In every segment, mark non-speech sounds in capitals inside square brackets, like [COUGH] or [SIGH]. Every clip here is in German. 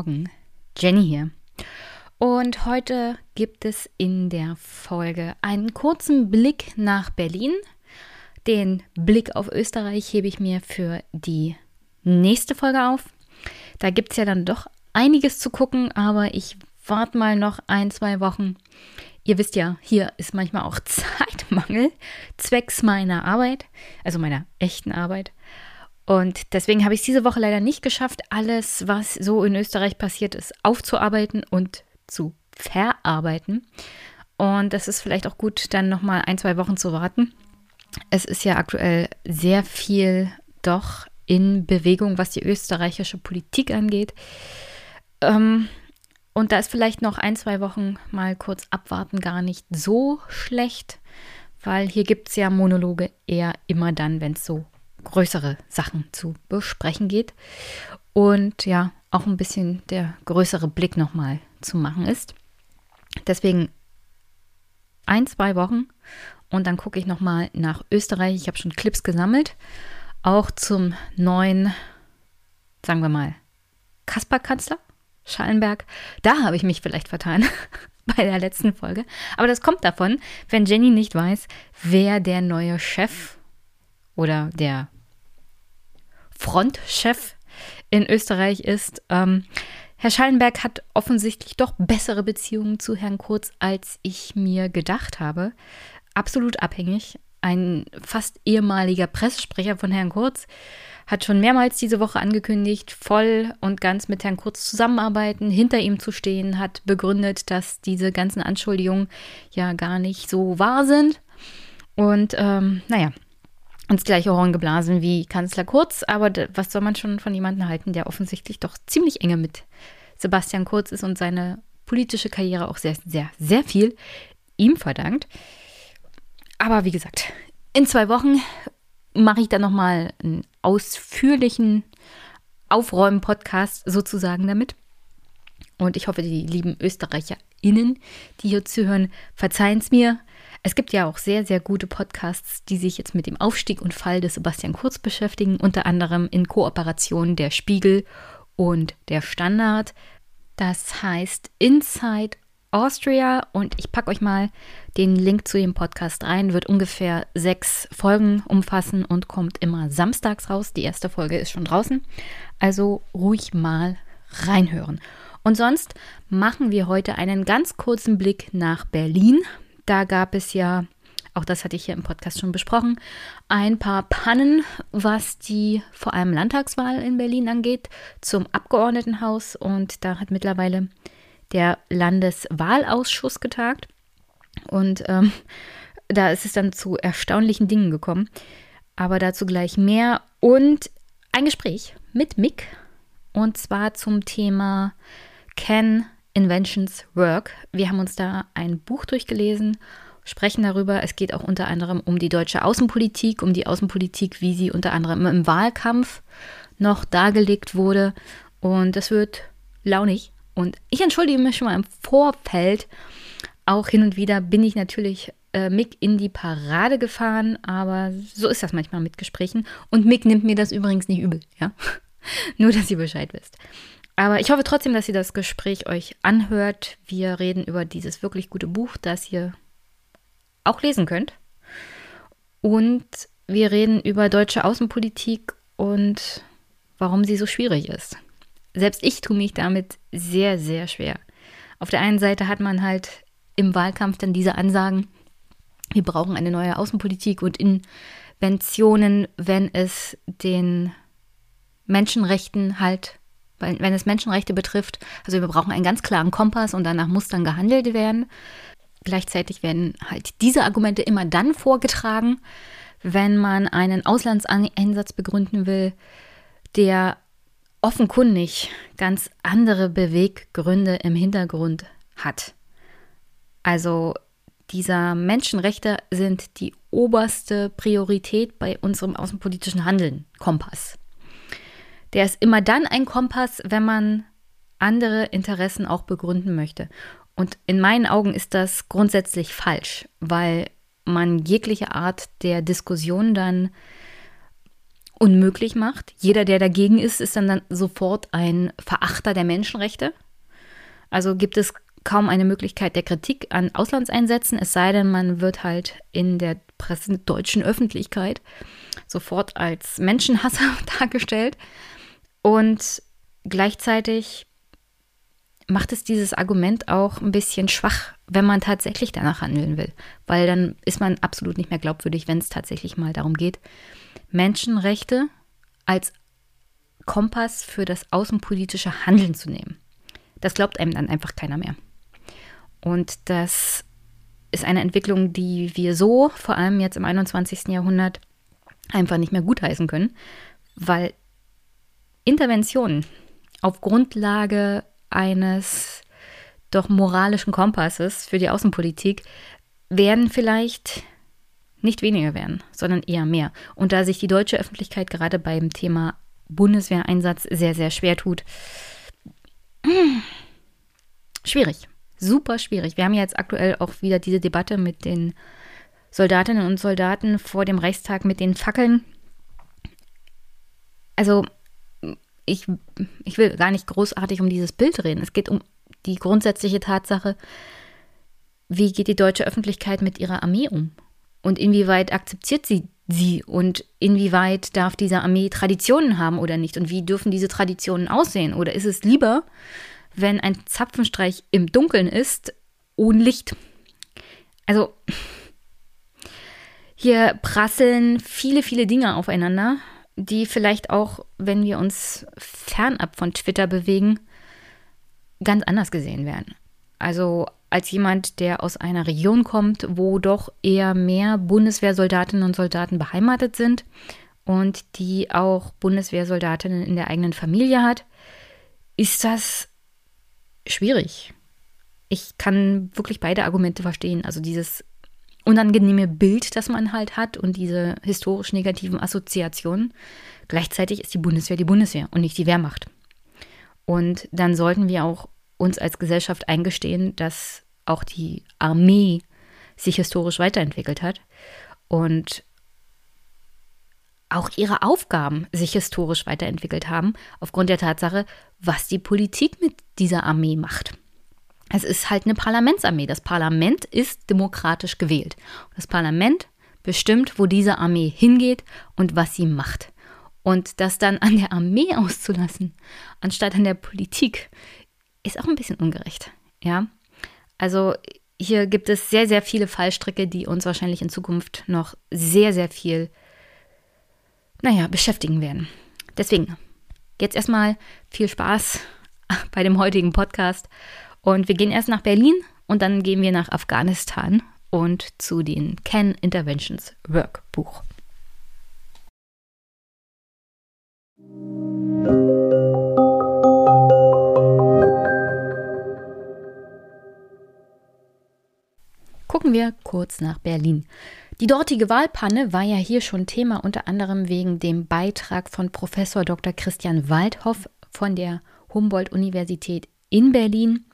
Morgen, Jenny hier. Und heute gibt es in der Folge einen kurzen Blick nach Berlin. Den Blick auf Österreich hebe ich mir für die nächste Folge auf. Da gibt es ja dann doch einiges zu gucken, aber ich warte mal noch ein, zwei Wochen. Ihr wisst ja, hier ist manchmal auch [LAUGHS] Zeitmangel zwecks meiner Arbeit, also meiner echten Arbeit. Und deswegen habe ich es diese Woche leider nicht geschafft, alles, was so in Österreich passiert ist, aufzuarbeiten und zu verarbeiten. Und das ist vielleicht auch gut, dann nochmal ein, zwei Wochen zu warten. Es ist ja aktuell sehr viel doch in Bewegung, was die österreichische Politik angeht. Ähm, und da ist vielleicht noch ein, zwei Wochen mal kurz abwarten gar nicht so schlecht, weil hier gibt es ja Monologe eher immer dann, wenn es so größere Sachen zu besprechen geht und ja, auch ein bisschen der größere Blick nochmal zu machen ist. Deswegen ein, zwei Wochen und dann gucke ich nochmal nach Österreich. Ich habe schon Clips gesammelt, auch zum neuen, sagen wir mal, Kasper-Kanzler, Schallenberg. Da habe ich mich vielleicht vertan [LAUGHS] bei der letzten Folge. Aber das kommt davon, wenn Jenny nicht weiß, wer der neue Chef oder der Frontchef in Österreich ist. Ähm, Herr Schallenberg hat offensichtlich doch bessere Beziehungen zu Herrn Kurz, als ich mir gedacht habe. Absolut abhängig. Ein fast ehemaliger Pressesprecher von Herrn Kurz hat schon mehrmals diese Woche angekündigt, voll und ganz mit Herrn Kurz zusammenarbeiten, hinter ihm zu stehen, hat begründet, dass diese ganzen Anschuldigungen ja gar nicht so wahr sind. Und ähm, naja, ins gleiche Horn geblasen wie Kanzler Kurz. Aber was soll man schon von jemandem halten, der offensichtlich doch ziemlich enge mit Sebastian Kurz ist und seine politische Karriere auch sehr, sehr, sehr viel ihm verdankt. Aber wie gesagt, in zwei Wochen mache ich dann nochmal einen ausführlichen Aufräumen-Podcast sozusagen damit. Und ich hoffe, die lieben ÖsterreicherInnen, die hier zuhören, verzeihen es mir. Es gibt ja auch sehr, sehr gute Podcasts, die sich jetzt mit dem Aufstieg und Fall des Sebastian Kurz beschäftigen, unter anderem in Kooperation der Spiegel und der Standard. Das heißt Inside Austria und ich packe euch mal den Link zu dem Podcast rein. Wird ungefähr sechs Folgen umfassen und kommt immer samstags raus. Die erste Folge ist schon draußen. Also ruhig mal reinhören. Und sonst machen wir heute einen ganz kurzen Blick nach Berlin. Da gab es ja, auch das hatte ich hier im Podcast schon besprochen, ein paar Pannen, was die vor allem Landtagswahl in Berlin angeht, zum Abgeordnetenhaus. Und da hat mittlerweile der Landeswahlausschuss getagt. Und ähm, [LAUGHS] da ist es dann zu erstaunlichen Dingen gekommen. Aber dazu gleich mehr. Und ein Gespräch mit Mick. Und zwar zum Thema Can Inventions Work. Wir haben uns da ein Buch durchgelesen, sprechen darüber. Es geht auch unter anderem um die deutsche Außenpolitik, um die Außenpolitik, wie sie unter anderem im Wahlkampf noch dargelegt wurde. Und das wird launig. Und ich entschuldige mich schon mal im Vorfeld. Auch hin und wieder bin ich natürlich äh, Mick in die Parade gefahren, aber so ist das manchmal mit Gesprächen. Und Mick nimmt mir das übrigens nicht übel, ja. [LAUGHS] Nur, dass ihr Bescheid wisst. Aber ich hoffe trotzdem, dass ihr das Gespräch euch anhört. Wir reden über dieses wirklich gute Buch, das ihr auch lesen könnt. Und wir reden über deutsche Außenpolitik und warum sie so schwierig ist. Selbst ich tue mich damit sehr, sehr schwer. Auf der einen Seite hat man halt im Wahlkampf dann diese Ansagen, wir brauchen eine neue Außenpolitik und Inventionen, wenn es den Menschenrechten halt wenn es Menschenrechte betrifft. Also wir brauchen einen ganz klaren Kompass und danach muss dann gehandelt werden. Gleichzeitig werden halt diese Argumente immer dann vorgetragen, wenn man einen Auslandseinsatz begründen will, der offenkundig ganz andere Beweggründe im Hintergrund hat. Also dieser Menschenrechte sind die oberste Priorität bei unserem außenpolitischen Handeln, Kompass. Der ist immer dann ein Kompass, wenn man andere Interessen auch begründen möchte. Und in meinen Augen ist das grundsätzlich falsch, weil man jegliche Art der Diskussion dann unmöglich macht. Jeder, der dagegen ist, ist dann, dann sofort ein Verachter der Menschenrechte. Also gibt es kaum eine Möglichkeit der Kritik an Auslandseinsätzen, es sei denn, man wird halt in der Presse, deutschen Öffentlichkeit sofort als Menschenhasser [LAUGHS] dargestellt. Und gleichzeitig macht es dieses Argument auch ein bisschen schwach, wenn man tatsächlich danach handeln will, weil dann ist man absolut nicht mehr glaubwürdig, wenn es tatsächlich mal darum geht, Menschenrechte als Kompass für das außenpolitische Handeln zu nehmen. Das glaubt einem dann einfach keiner mehr. Und das ist eine Entwicklung, die wir so, vor allem jetzt im 21. Jahrhundert, einfach nicht mehr gutheißen können, weil Interventionen auf Grundlage eines doch moralischen Kompasses für die Außenpolitik werden vielleicht nicht weniger werden, sondern eher mehr. Und da sich die deutsche Öffentlichkeit gerade beim Thema Bundeswehreinsatz sehr, sehr schwer tut, schwierig, super schwierig. Wir haben jetzt aktuell auch wieder diese Debatte mit den Soldatinnen und Soldaten vor dem Reichstag mit den Fackeln. Also ich, ich will gar nicht großartig um dieses Bild reden. Es geht um die grundsätzliche Tatsache, wie geht die deutsche Öffentlichkeit mit ihrer Armee um? Und inwieweit akzeptiert sie sie? Und inwieweit darf diese Armee Traditionen haben oder nicht? Und wie dürfen diese Traditionen aussehen? Oder ist es lieber, wenn ein Zapfenstreich im Dunkeln ist, ohne Licht? Also, hier prasseln viele, viele Dinge aufeinander die vielleicht auch, wenn wir uns fernab von Twitter bewegen, ganz anders gesehen werden. Also als jemand, der aus einer Region kommt, wo doch eher mehr Bundeswehrsoldatinnen und Soldaten beheimatet sind und die auch Bundeswehrsoldatinnen in der eigenen Familie hat, ist das schwierig. Ich kann wirklich beide Argumente verstehen. Also dieses unangenehme Bild, das man halt hat und diese historisch negativen Assoziationen. Gleichzeitig ist die Bundeswehr die Bundeswehr und nicht die Wehrmacht. Und dann sollten wir auch uns als Gesellschaft eingestehen, dass auch die Armee sich historisch weiterentwickelt hat und auch ihre Aufgaben sich historisch weiterentwickelt haben, aufgrund der Tatsache, was die Politik mit dieser Armee macht. Es ist halt eine Parlamentsarmee. Das Parlament ist demokratisch gewählt. Das Parlament bestimmt, wo diese Armee hingeht und was sie macht. Und das dann an der Armee [LAUGHS] auszulassen, anstatt an der Politik, ist auch ein bisschen ungerecht. Ja, also hier gibt es sehr, sehr viele Fallstricke, die uns wahrscheinlich in Zukunft noch sehr, sehr viel, naja, beschäftigen werden. Deswegen, jetzt erstmal viel Spaß [LAUGHS] bei dem heutigen Podcast und wir gehen erst nach Berlin und dann gehen wir nach Afghanistan und zu den Ken Interventions Workbuch. Gucken wir kurz nach Berlin. Die dortige Wahlpanne war ja hier schon Thema, unter anderem wegen dem Beitrag von Professor Dr. Christian Waldhoff von der Humboldt-Universität in Berlin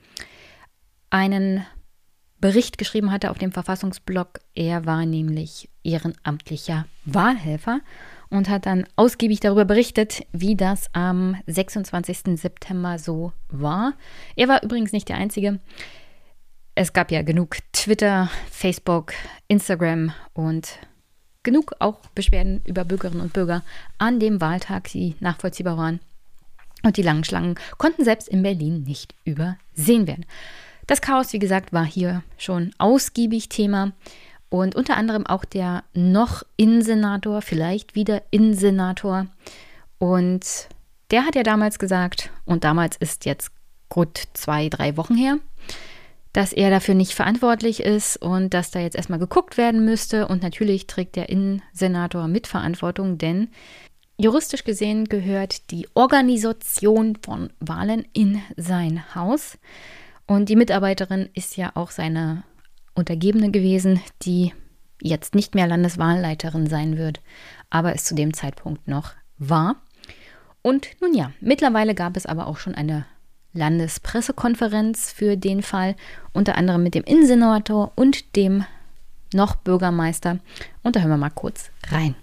einen Bericht geschrieben hatte auf dem Verfassungsblog. Er war nämlich ehrenamtlicher Wahlhelfer und hat dann ausgiebig darüber berichtet, wie das am 26. September so war. Er war übrigens nicht der Einzige. Es gab ja genug Twitter, Facebook, Instagram und genug auch Beschwerden über Bürgerinnen und Bürger an dem Wahltag, die nachvollziehbar waren. Und die langen Schlangen konnten selbst in Berlin nicht übersehen werden. Das Chaos, wie gesagt, war hier schon ausgiebig Thema und unter anderem auch der noch Innensenator, vielleicht wieder Innensenator. Und der hat ja damals gesagt, und damals ist jetzt gut zwei, drei Wochen her, dass er dafür nicht verantwortlich ist und dass da jetzt erstmal geguckt werden müsste. Und natürlich trägt der Innensenator Mitverantwortung, denn juristisch gesehen gehört die Organisation von Wahlen in sein Haus. Und die Mitarbeiterin ist ja auch seine Untergebene gewesen, die jetzt nicht mehr Landeswahlleiterin sein wird, aber es zu dem Zeitpunkt noch war. Und nun ja, mittlerweile gab es aber auch schon eine Landespressekonferenz für den Fall, unter anderem mit dem Innensenator und dem noch Bürgermeister. Und da hören wir mal kurz rein.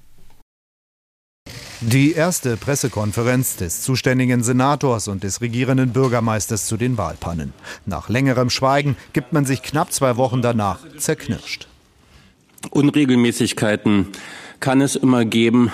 Die erste Pressekonferenz des zuständigen Senators und des regierenden Bürgermeisters zu den Wahlpannen. Nach längerem Schweigen gibt man sich knapp zwei Wochen danach zerknirscht. Unregelmäßigkeiten kann es immer geben,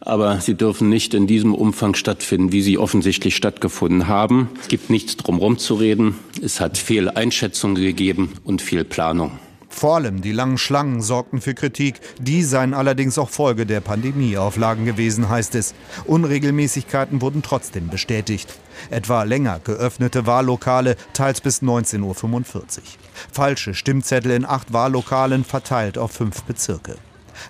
aber sie dürfen nicht in diesem Umfang stattfinden, wie sie offensichtlich stattgefunden haben. Es gibt nichts drumherum zu reden. Es hat Fehleinschätzungen gegeben und Fehlplanung. Vor allem die langen Schlangen sorgten für Kritik. Die seien allerdings auch Folge der Pandemieauflagen gewesen, heißt es. Unregelmäßigkeiten wurden trotzdem bestätigt. Etwa länger geöffnete Wahllokale, teils bis 19.45 Uhr. Falsche Stimmzettel in acht Wahllokalen verteilt auf fünf Bezirke.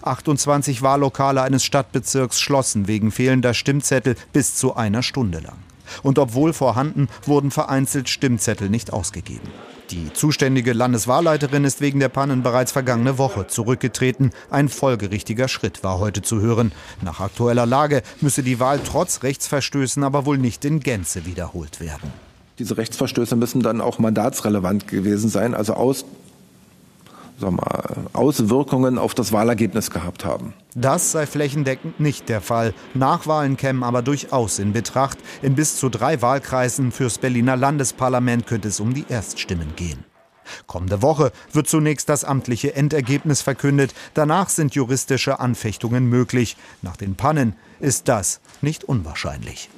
28 Wahllokale eines Stadtbezirks schlossen wegen fehlender Stimmzettel bis zu einer Stunde lang. Und obwohl vorhanden, wurden vereinzelt Stimmzettel nicht ausgegeben. Die zuständige Landeswahlleiterin ist wegen der Pannen bereits vergangene Woche zurückgetreten. Ein folgerichtiger Schritt war heute zu hören. Nach aktueller Lage müsse die Wahl trotz Rechtsverstößen aber wohl nicht in Gänze wiederholt werden. Diese Rechtsverstöße müssen dann auch mandatsrelevant gewesen sein, also aus mal, Auswirkungen auf das Wahlergebnis gehabt haben. Das sei flächendeckend nicht der Fall. Nachwahlen kämen aber durchaus in Betracht. In bis zu drei Wahlkreisen fürs Berliner Landesparlament könnte es um die Erststimmen gehen. Kommende Woche wird zunächst das amtliche Endergebnis verkündet. Danach sind juristische Anfechtungen möglich. Nach den Pannen ist das nicht unwahrscheinlich.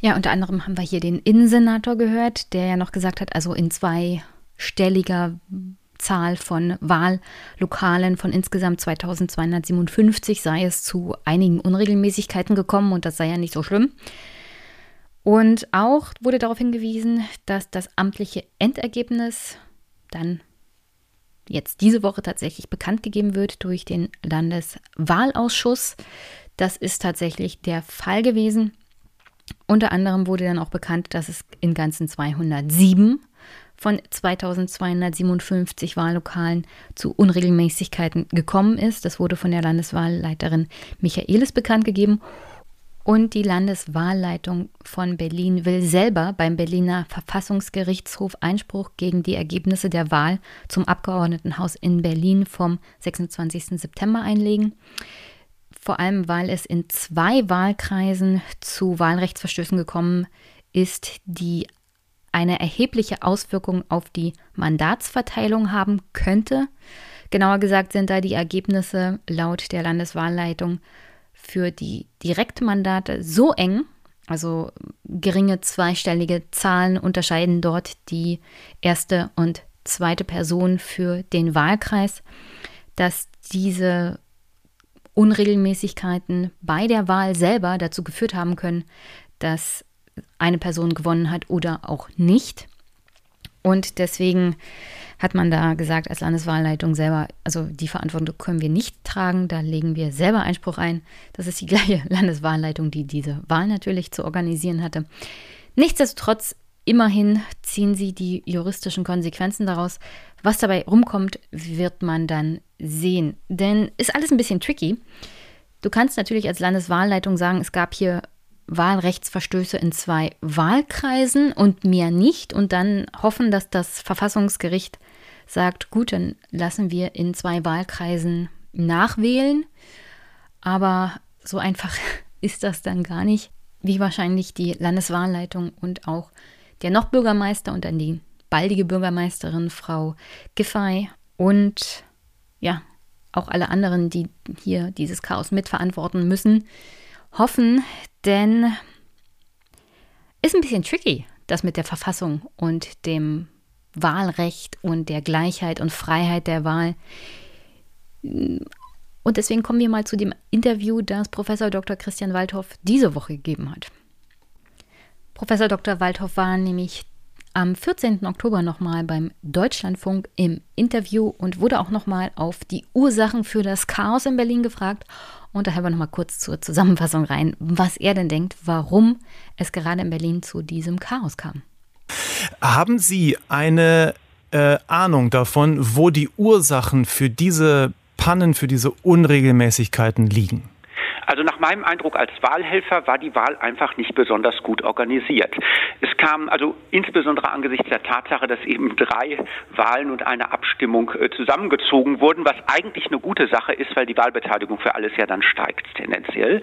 Ja, unter anderem haben wir hier den Innensenator gehört, der ja noch gesagt hat, also in zweistelliger Zahl von Wahllokalen von insgesamt 2257 sei es zu einigen Unregelmäßigkeiten gekommen und das sei ja nicht so schlimm. Und auch wurde darauf hingewiesen, dass das amtliche Endergebnis dann jetzt diese Woche tatsächlich bekannt gegeben wird durch den Landeswahlausschuss. Das ist tatsächlich der Fall gewesen. Unter anderem wurde dann auch bekannt, dass es in ganzen 207 von 2257 Wahllokalen zu Unregelmäßigkeiten gekommen ist. Das wurde von der Landeswahlleiterin Michaelis bekannt gegeben. Und die Landeswahlleitung von Berlin will selber beim Berliner Verfassungsgerichtshof Einspruch gegen die Ergebnisse der Wahl zum Abgeordnetenhaus in Berlin vom 26. September einlegen. Vor allem, weil es in zwei Wahlkreisen zu Wahlrechtsverstößen gekommen ist, die eine erhebliche Auswirkung auf die Mandatsverteilung haben könnte. Genauer gesagt sind da die Ergebnisse laut der Landeswahlleitung für die Direktmandate so eng, also geringe zweistellige Zahlen unterscheiden dort die erste und zweite Person für den Wahlkreis, dass diese Unregelmäßigkeiten bei der Wahl selber dazu geführt haben können, dass eine Person gewonnen hat oder auch nicht. Und deswegen hat man da gesagt, als Landeswahlleitung selber, also die Verantwortung können wir nicht tragen, da legen wir selber Einspruch ein. Das ist die [LAUGHS] gleiche Landeswahlleitung, die diese Wahl natürlich zu organisieren hatte. Nichtsdestotrotz, immerhin ziehen sie die juristischen Konsequenzen daraus. Was dabei rumkommt, wird man dann sehen. Denn ist alles ein bisschen tricky. Du kannst natürlich als Landeswahlleitung sagen, es gab hier Wahlrechtsverstöße in zwei Wahlkreisen und mehr nicht und dann hoffen, dass das Verfassungsgericht sagt, gut, dann lassen wir in zwei Wahlkreisen nachwählen. Aber so einfach [LAUGHS] ist das dann gar nicht, wie wahrscheinlich die Landeswahlleitung und auch der noch Bürgermeister und dann die baldige Bürgermeisterin Frau Giffey und ja, auch alle anderen, die hier dieses Chaos mitverantworten müssen, hoffen, denn ist ein bisschen tricky, das mit der Verfassung und dem Wahlrecht und der Gleichheit und Freiheit der Wahl. Und deswegen kommen wir mal zu dem Interview, das Professor Dr. Christian Waldhoff diese Woche gegeben hat. Professor Dr. Waldhoff war nämlich am 14. Oktober nochmal beim Deutschlandfunk im Interview und wurde auch nochmal auf die Ursachen für das Chaos in Berlin gefragt. Und da hören wir nochmal kurz zur Zusammenfassung rein, was er denn denkt, warum es gerade in Berlin zu diesem Chaos kam. Haben Sie eine äh, Ahnung davon, wo die Ursachen für diese Pannen, für diese Unregelmäßigkeiten liegen? Also nach meinem Eindruck als Wahlhelfer war die Wahl einfach nicht besonders gut organisiert. Es kam also insbesondere angesichts der Tatsache, dass eben drei Wahlen und eine Abstimmung äh, zusammengezogen wurden, was eigentlich eine gute Sache ist, weil die Wahlbeteiligung für alles ja dann steigt tendenziell.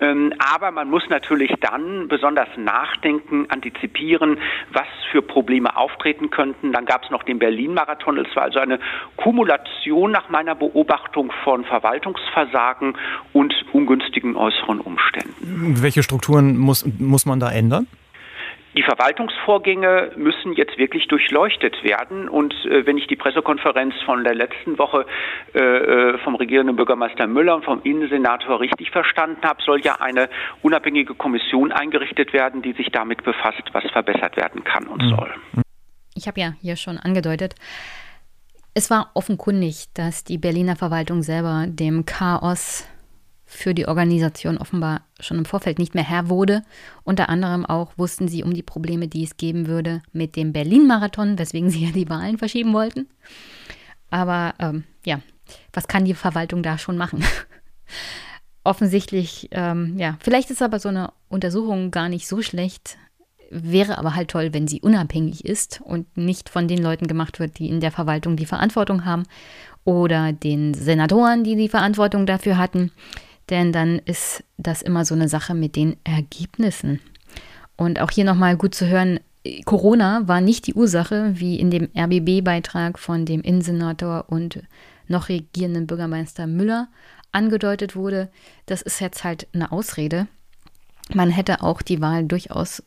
Ähm, aber man muss natürlich dann besonders nachdenken, antizipieren, was für Probleme auftreten könnten. Dann gab es noch den Berlin-Marathon. Es war also eine Kumulation nach meiner Beobachtung von Verwaltungsversagen und ungünstigen äußeren Umständen. Welche Strukturen muss, muss man da ändern? Die Verwaltungsvorgänge müssen jetzt wirklich durchleuchtet werden. Und äh, wenn ich die Pressekonferenz von der letzten Woche äh, äh vom regierenden Bürgermeister Müller und vom Innensenator richtig verstanden habe, soll ja eine unabhängige Kommission eingerichtet werden, die sich damit befasst, was verbessert werden kann und mhm. soll. Ich habe ja hier schon angedeutet, es war offenkundig, dass die Berliner Verwaltung selber dem Chaos für die Organisation offenbar schon im Vorfeld nicht mehr Herr wurde. Unter anderem auch wussten sie um die Probleme, die es geben würde mit dem Berlin-Marathon, weswegen [LAUGHS] sie ja die Wahlen verschieben wollten. Aber ähm, ja, was kann die Verwaltung da schon machen? [LAUGHS] Offensichtlich, ähm, ja, vielleicht ist aber so eine Untersuchung gar nicht so schlecht. Wäre aber halt toll, wenn sie unabhängig ist und nicht von den Leuten gemacht wird, die in der Verwaltung die Verantwortung haben oder den Senatoren, die die Verantwortung dafür hatten denn dann ist das immer so eine Sache mit den Ergebnissen. Und auch hier nochmal gut zu hören, Corona war nicht die Ursache, wie in dem RBB-Beitrag von dem Innensenator und noch regierenden Bürgermeister Müller angedeutet wurde. Das ist jetzt halt eine Ausrede. Man hätte auch die Wahl durchaus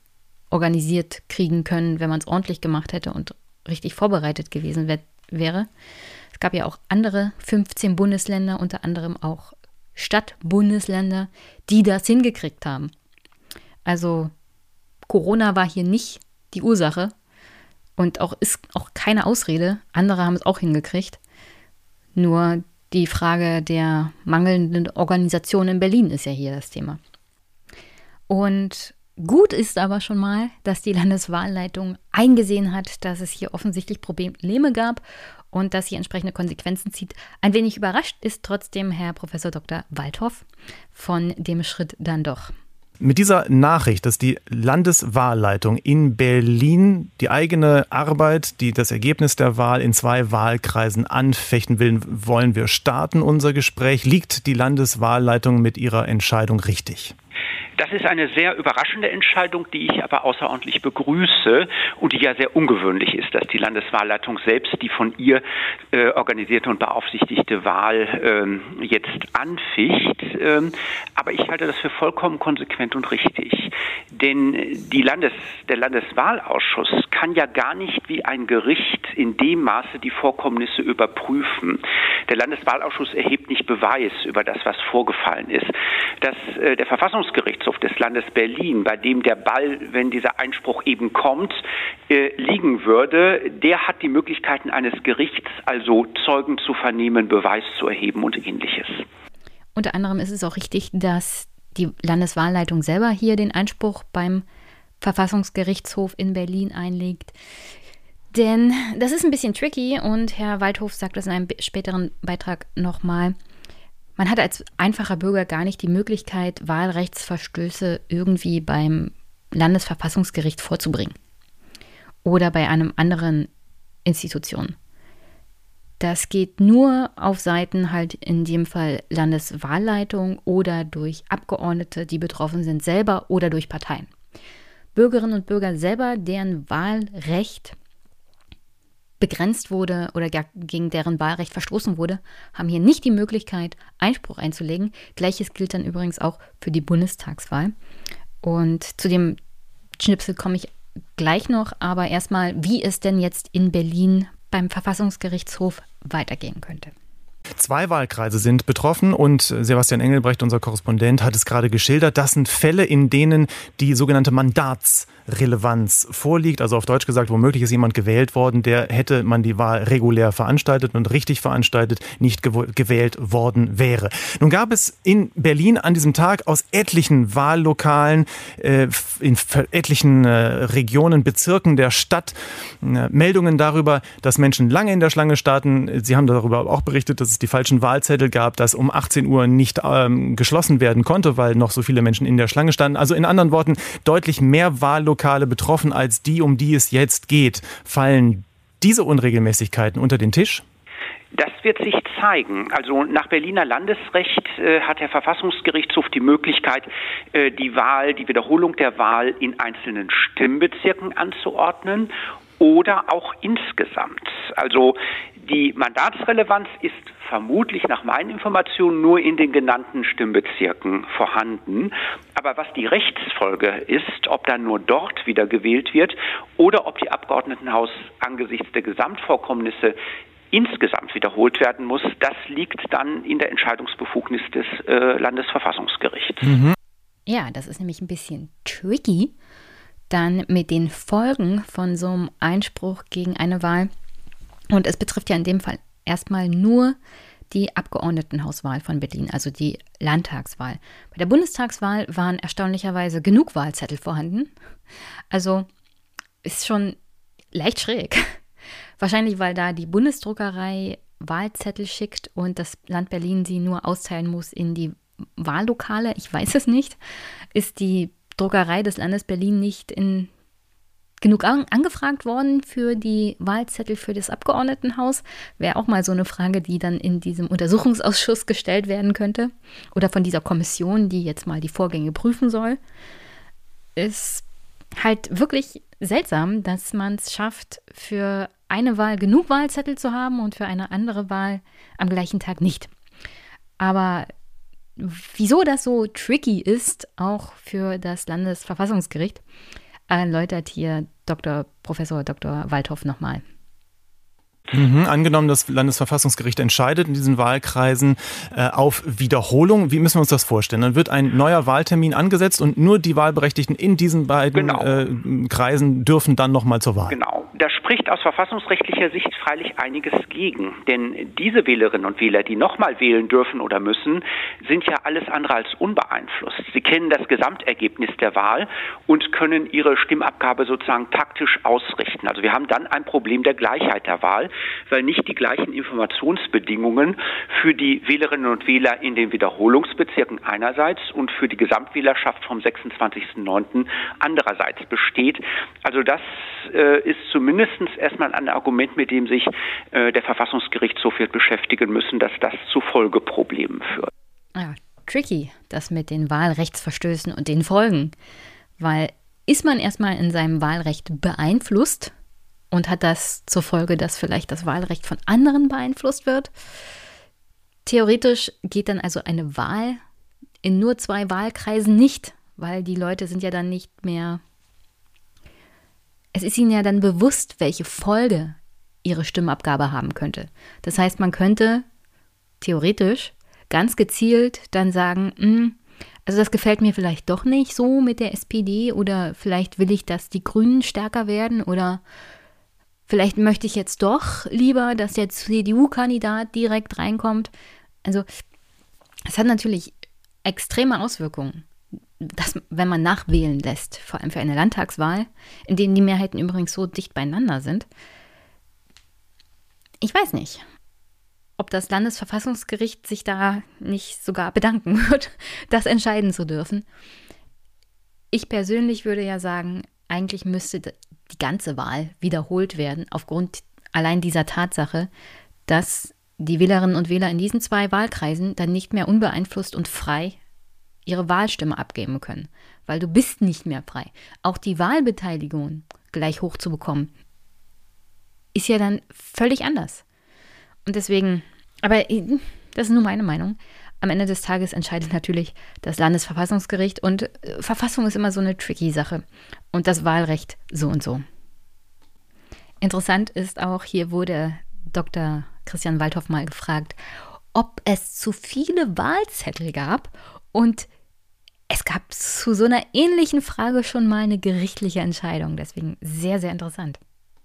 organisiert kriegen können, wenn man es ordentlich gemacht hätte und richtig vorbereitet gewesen wäre. Es gab ja auch andere 15 Bundesländer, unter anderem auch Stadtbundesländer, die das hingekriegt haben. Also Corona war hier nicht die Ursache und auch ist auch keine Ausrede. Andere haben es auch hingekriegt. Nur die Frage der mangelnden Organisation in Berlin ist ja hier das Thema. Und gut ist aber schon mal, dass die Landeswahlleitung eingesehen hat, dass es hier offensichtlich Probleme gab und dass sie entsprechende Konsequenzen zieht. Ein wenig überrascht ist trotzdem Herr Professor Dr. Waldhoff von dem Schritt dann doch. Mit dieser Nachricht, dass die Landeswahlleitung in Berlin die eigene Arbeit, die das Ergebnis der Wahl in zwei Wahlkreisen anfechten will, wollen wir starten unser Gespräch. Liegt die Landeswahlleitung mit ihrer Entscheidung richtig? Das ist eine sehr überraschende Entscheidung, die ich aber außerordentlich begrüße und die ja sehr ungewöhnlich ist, dass die Landeswahlleitung selbst die von ihr äh, organisierte und beaufsichtigte Wahl ähm, jetzt anficht. Ähm, aber ich halte das für vollkommen konsequent und richtig. Denn die Landes, der Landeswahlausschuss kann ja gar nicht wie ein Gericht in dem Maße die Vorkommnisse überprüfen. Der Landeswahlausschuss erhebt nicht Beweis über das, was vorgefallen ist. Dass äh, der Verfassungsgerichtshof des Landes Berlin, bei dem der Ball, wenn dieser Einspruch eben kommt, äh, liegen würde, der hat die Möglichkeiten eines Gerichts, also Zeugen zu vernehmen, Beweis zu erheben und ähnliches. Unter anderem ist es auch richtig, dass die Landeswahlleitung selber hier den Einspruch beim Verfassungsgerichtshof in Berlin einlegt. Denn das ist ein bisschen tricky und Herr Waldhof sagt das in einem späteren Beitrag nochmal. Man hat als einfacher Bürger gar nicht die Möglichkeit, Wahlrechtsverstöße irgendwie beim Landesverfassungsgericht vorzubringen oder bei einem anderen Institution. Das geht nur auf Seiten halt in dem Fall Landeswahlleitung oder durch Abgeordnete, die betroffen sind, selber oder durch Parteien. Bürgerinnen und Bürger selber, deren Wahlrecht begrenzt wurde oder gegen deren Wahlrecht verstoßen wurde, haben hier nicht die Möglichkeit, Einspruch einzulegen. Gleiches gilt dann übrigens auch für die Bundestagswahl. Und zu dem Schnipsel komme ich gleich noch, aber erstmal, wie es denn jetzt in Berlin beim Verfassungsgerichtshof weitergehen könnte. Zwei Wahlkreise sind betroffen und Sebastian Engelbrecht, unser Korrespondent, hat es gerade geschildert. Das sind Fälle, in denen die sogenannte Mandats Relevanz vorliegt. Also auf Deutsch gesagt, womöglich ist jemand gewählt worden, der hätte man die Wahl regulär veranstaltet und richtig veranstaltet, nicht gewählt worden wäre. Nun gab es in Berlin an diesem Tag aus etlichen Wahllokalen, äh, in etlichen äh, Regionen, Bezirken der Stadt äh, Meldungen darüber, dass Menschen lange in der Schlange starten. Sie haben darüber auch berichtet, dass es die falschen Wahlzettel gab, dass um 18 Uhr nicht ähm, geschlossen werden konnte, weil noch so viele Menschen in der Schlange standen. Also in anderen Worten, deutlich mehr Wahllokale betroffen als die, um die es jetzt geht. Fallen diese Unregelmäßigkeiten unter den Tisch? Das wird sich zeigen. Also nach Berliner Landesrecht äh, hat der Verfassungsgerichtshof die Möglichkeit, äh, die Wahl, die Wiederholung der Wahl in einzelnen Stimmbezirken anzuordnen oder auch insgesamt. Also die Mandatsrelevanz ist vermutlich nach meinen Informationen nur in den genannten Stimmbezirken vorhanden. Aber was die Rechtsfolge ist, ob dann nur dort wieder gewählt wird oder ob die Abgeordnetenhaus angesichts der Gesamtvorkommnisse insgesamt wiederholt werden muss, das liegt dann in der Entscheidungsbefugnis des äh, Landesverfassungsgerichts. Mhm. Ja, das ist nämlich ein bisschen tricky, dann mit den Folgen von so einem Einspruch gegen eine Wahl. Und es betrifft ja in dem Fall erstmal nur die Abgeordnetenhauswahl von Berlin, also die Landtagswahl. Bei der Bundestagswahl waren erstaunlicherweise genug Wahlzettel vorhanden. Also ist schon leicht schräg. Wahrscheinlich, weil da die Bundesdruckerei Wahlzettel schickt und das Land Berlin sie nur austeilen muss in die Wahllokale. Ich weiß es nicht. Ist die Druckerei des Landes Berlin nicht in genug an, angefragt worden für die Wahlzettel für das Abgeordnetenhaus? Wäre auch mal so eine Frage, die dann in diesem Untersuchungsausschuss gestellt werden könnte. Oder von dieser Kommission, die jetzt mal die Vorgänge prüfen soll. Ist halt wirklich seltsam, dass man es schafft, für eine Wahl genug Wahlzettel zu haben und für eine andere Wahl am gleichen Tag nicht. Aber wieso das so tricky ist, auch für das Landesverfassungsgericht, erläutert hier Dr. Professor Dr. Waldhoff nochmal. Mhm, angenommen, das Landesverfassungsgericht entscheidet in diesen Wahlkreisen äh, auf Wiederholung. Wie müssen wir uns das vorstellen? Dann wird ein neuer Wahltermin angesetzt und nur die Wahlberechtigten in diesen beiden genau. äh, Kreisen dürfen dann nochmal zur Wahl. Genau. Da spricht aus verfassungsrechtlicher Sicht freilich einiges gegen. Denn diese Wählerinnen und Wähler, die nochmal wählen dürfen oder müssen, sind ja alles andere als unbeeinflusst. Sie kennen das Gesamtergebnis der Wahl und können ihre Stimmabgabe sozusagen taktisch ausrichten. Also wir haben dann ein Problem der Gleichheit der Wahl weil nicht die gleichen Informationsbedingungen für die Wählerinnen und Wähler in den Wiederholungsbezirken einerseits und für die Gesamtwählerschaft vom 26.09. andererseits besteht. Also das äh, ist zumindest erstmal ein Argument, mit dem sich äh, der Verfassungsgerichtshof wird beschäftigen müssen, dass das zu Folgeproblemen führt. Ja, tricky, das mit den Wahlrechtsverstößen und den Folgen. Weil ist man erstmal in seinem Wahlrecht beeinflusst, und hat das zur Folge, dass vielleicht das Wahlrecht von anderen beeinflusst wird. Theoretisch geht dann also eine Wahl in nur zwei Wahlkreisen nicht, weil die Leute sind ja dann nicht mehr. Es ist ihnen ja dann bewusst, welche Folge ihre Stimmabgabe haben könnte. Das heißt, man könnte theoretisch ganz gezielt dann sagen, hm, also das gefällt mir vielleicht doch nicht so mit der SPD oder vielleicht will ich, dass die Grünen stärker werden oder Vielleicht möchte ich jetzt doch lieber, dass der CDU-Kandidat direkt reinkommt. Also es hat natürlich extreme Auswirkungen, dass, wenn man nachwählen lässt, vor allem für eine Landtagswahl, in denen die Mehrheiten übrigens so dicht beieinander sind. Ich weiß nicht, ob das Landesverfassungsgericht sich da nicht sogar bedanken [LAUGHS] wird, das entscheiden zu dürfen. Ich persönlich würde ja sagen, eigentlich müsste die ganze Wahl wiederholt werden, aufgrund allein dieser Tatsache, dass die Wählerinnen und Wähler in diesen zwei Wahlkreisen dann nicht mehr unbeeinflusst und frei ihre Wahlstimme abgeben können, weil du bist nicht mehr frei. Auch die Wahlbeteiligung gleich hoch zu bekommen, ist ja dann völlig anders. Und deswegen, aber das ist nur meine Meinung. Am Ende des Tages entscheidet natürlich das Landesverfassungsgericht und äh, Verfassung ist immer so eine tricky Sache und das Wahlrecht so und so. Interessant ist auch, hier wurde Dr. Christian Waldhoff mal gefragt, ob es zu viele Wahlzettel gab und es gab zu so einer ähnlichen Frage schon mal eine gerichtliche Entscheidung. Deswegen sehr, sehr interessant.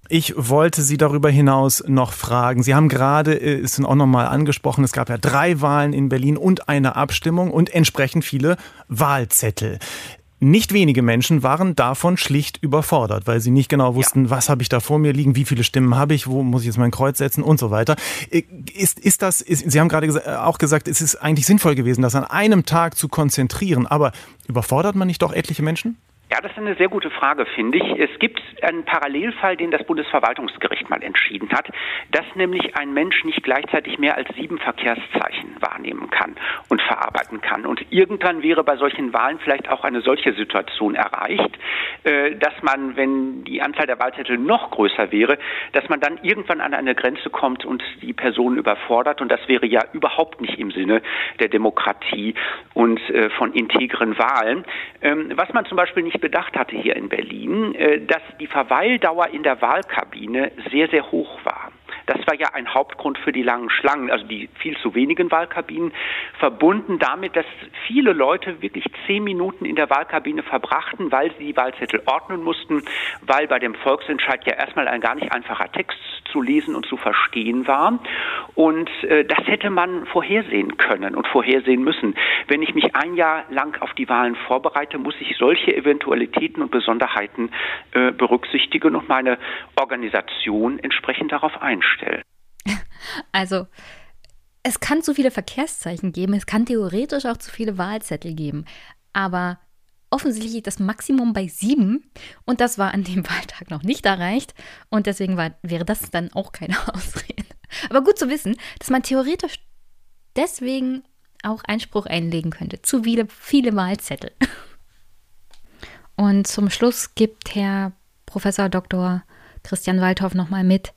Ich wollte Sie darüber hinaus noch fragen. Sie haben gerade, äh, es sind auch nochmal angesprochen, es gab ja drei Wahlen in Berlin und eine Abstimmung und entsprechend viele Wahlzettel. Nicht wenige Menschen waren davon schlicht überfordert, weil sie nicht genau wussten, ja. was habe ich da vor mir liegen, wie viele Stimmen habe ich, wo muss ich jetzt mein Kreuz setzen und so weiter. Äh, ist, ist das, ist, Sie haben gerade äh, auch gesagt, es ist eigentlich sinnvoll gewesen, das an einem Tag zu konzentrieren, aber überfordert man nicht doch etliche Menschen? Ja, das ist eine sehr gute Frage, finde ich. Es gibt einen Parallelfall, den das Bundesverwaltungsgericht mal entschieden hat, dass nämlich ein Mensch nicht gleichzeitig mehr als sieben Verkehrszeichen wahrnehmen kann und verarbeiten kann. Und irgendwann wäre bei solchen Wahlen vielleicht auch eine solche Situation erreicht, äh, dass man, wenn die Anzahl der Wahlzettel noch größer wäre, dass man dann irgendwann an eine Grenze kommt und die Personen überfordert. Und das wäre ja überhaupt nicht im Sinne der Demokratie und äh, von integren Wahlen. Ähm, was man zum Beispiel nicht bedacht hatte hier in Berlin, äh, dass die Verweildauer in der Wahlkabine sehr, sehr hoch war. Das war ja ein Hauptgrund für die langen Schlangen, also die viel zu wenigen Wahlkabinen, verbunden damit, dass viele Leute wirklich zehn Minuten in der Wahlkabine verbrachten, weil sie die Wahlzettel ordnen mussten, weil bei dem Volksentscheid ja erstmal ein gar nicht einfacher Text zu lesen und zu verstehen war. Und äh, das hätte man vorhersehen können und vorhersehen müssen. Wenn ich mich ein Jahr lang auf die Wahlen vorbereite, muss ich solche Eventualitäten und Besonderheiten äh, berücksichtigen und meine Organisation entsprechend darauf einstellen stellen. [LAUGHS] Also, es kann zu viele Verkehrszeichen geben, es kann theoretisch auch zu viele Wahlzettel geben, aber offensichtlich das Maximum bei sieben und das war an dem [LAUGHS] Wahltag noch nicht erreicht und deswegen war, wäre das dann auch keine [LAUGHS] Ausrede. Aber gut zu wissen, dass man theoretisch deswegen auch Einspruch einlegen könnte. Zu viele, viele Wahlzettel. Und zum Schluss gibt Herr Professor Dr. Christian Waldhoff nochmal mit,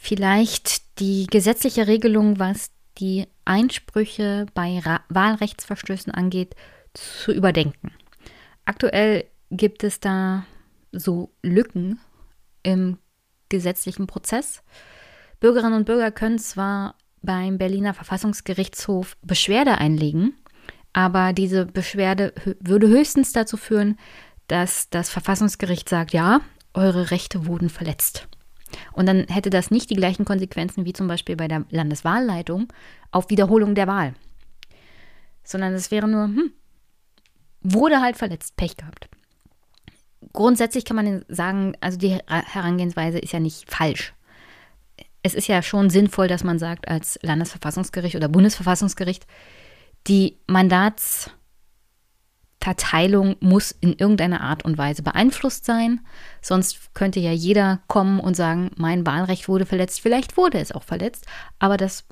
vielleicht die gesetzliche Regelung, was die Einsprüche bei Ra Wahlrechtsverstößen angeht, zu überdenken. Aktuell gibt es da so Lücken im gesetzlichen Prozess. Bürgerinnen und Bürger können zwar beim Berliner Verfassungsgerichtshof Beschwerde einlegen, aber diese Beschwerde würde höchstens dazu führen, dass das Verfassungsgericht sagt, ja, eure Rechte wurden verletzt. Und dann hätte das nicht die gleichen Konsequenzen wie zum Beispiel bei der Landeswahlleitung auf Wiederholung der Wahl. Sondern es wäre nur, hm, wurde halt verletzt, Pech gehabt. Grundsätzlich kann man sagen, also die Herangehensweise ist ja nicht falsch. Es ist ja schon sinnvoll, dass man sagt, als Landesverfassungsgericht oder Bundesverfassungsgericht, die Mandats- Verteilung muss in irgendeiner Art und Weise beeinflusst sein. Sonst könnte ja jeder kommen und sagen, mein Wahlrecht wurde verletzt. Vielleicht wurde es auch verletzt, aber das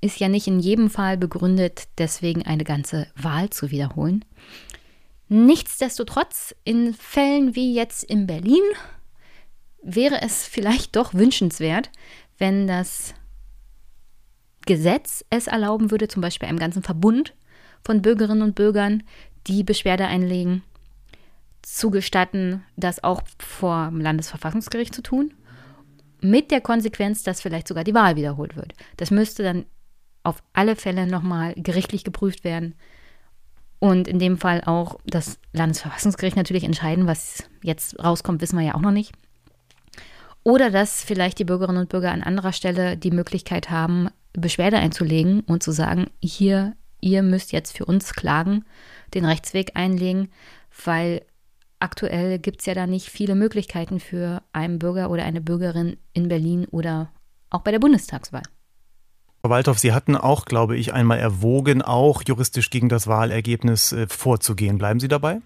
ist ja nicht in jedem Fall begründet, deswegen eine ganze Wahl zu wiederholen. Nichtsdestotrotz, in Fällen wie jetzt in Berlin, wäre es vielleicht doch wünschenswert, wenn das Gesetz es erlauben würde, zum Beispiel einem ganzen Verbund von Bürgerinnen und Bürgern, die Beschwerde einlegen, zu gestatten, das auch vor dem Landesverfassungsgericht zu tun, mit der Konsequenz, dass vielleicht sogar die Wahl wiederholt wird. Das müsste dann auf alle Fälle nochmal gerichtlich geprüft werden und in dem Fall auch das Landesverfassungsgericht natürlich entscheiden, was jetzt rauskommt, wissen wir ja auch noch nicht. Oder dass vielleicht die Bürgerinnen und Bürger an anderer Stelle die Möglichkeit haben, Beschwerde einzulegen und zu sagen, hier, ihr müsst jetzt für uns klagen den Rechtsweg einlegen, weil aktuell gibt es ja da nicht viele Möglichkeiten für einen Bürger oder eine Bürgerin in Berlin oder auch bei der Bundestagswahl. Frau Waldhoff, Sie hatten auch, glaube ich, einmal erwogen, auch juristisch gegen das Wahlergebnis äh, vorzugehen. Bleiben Sie dabei?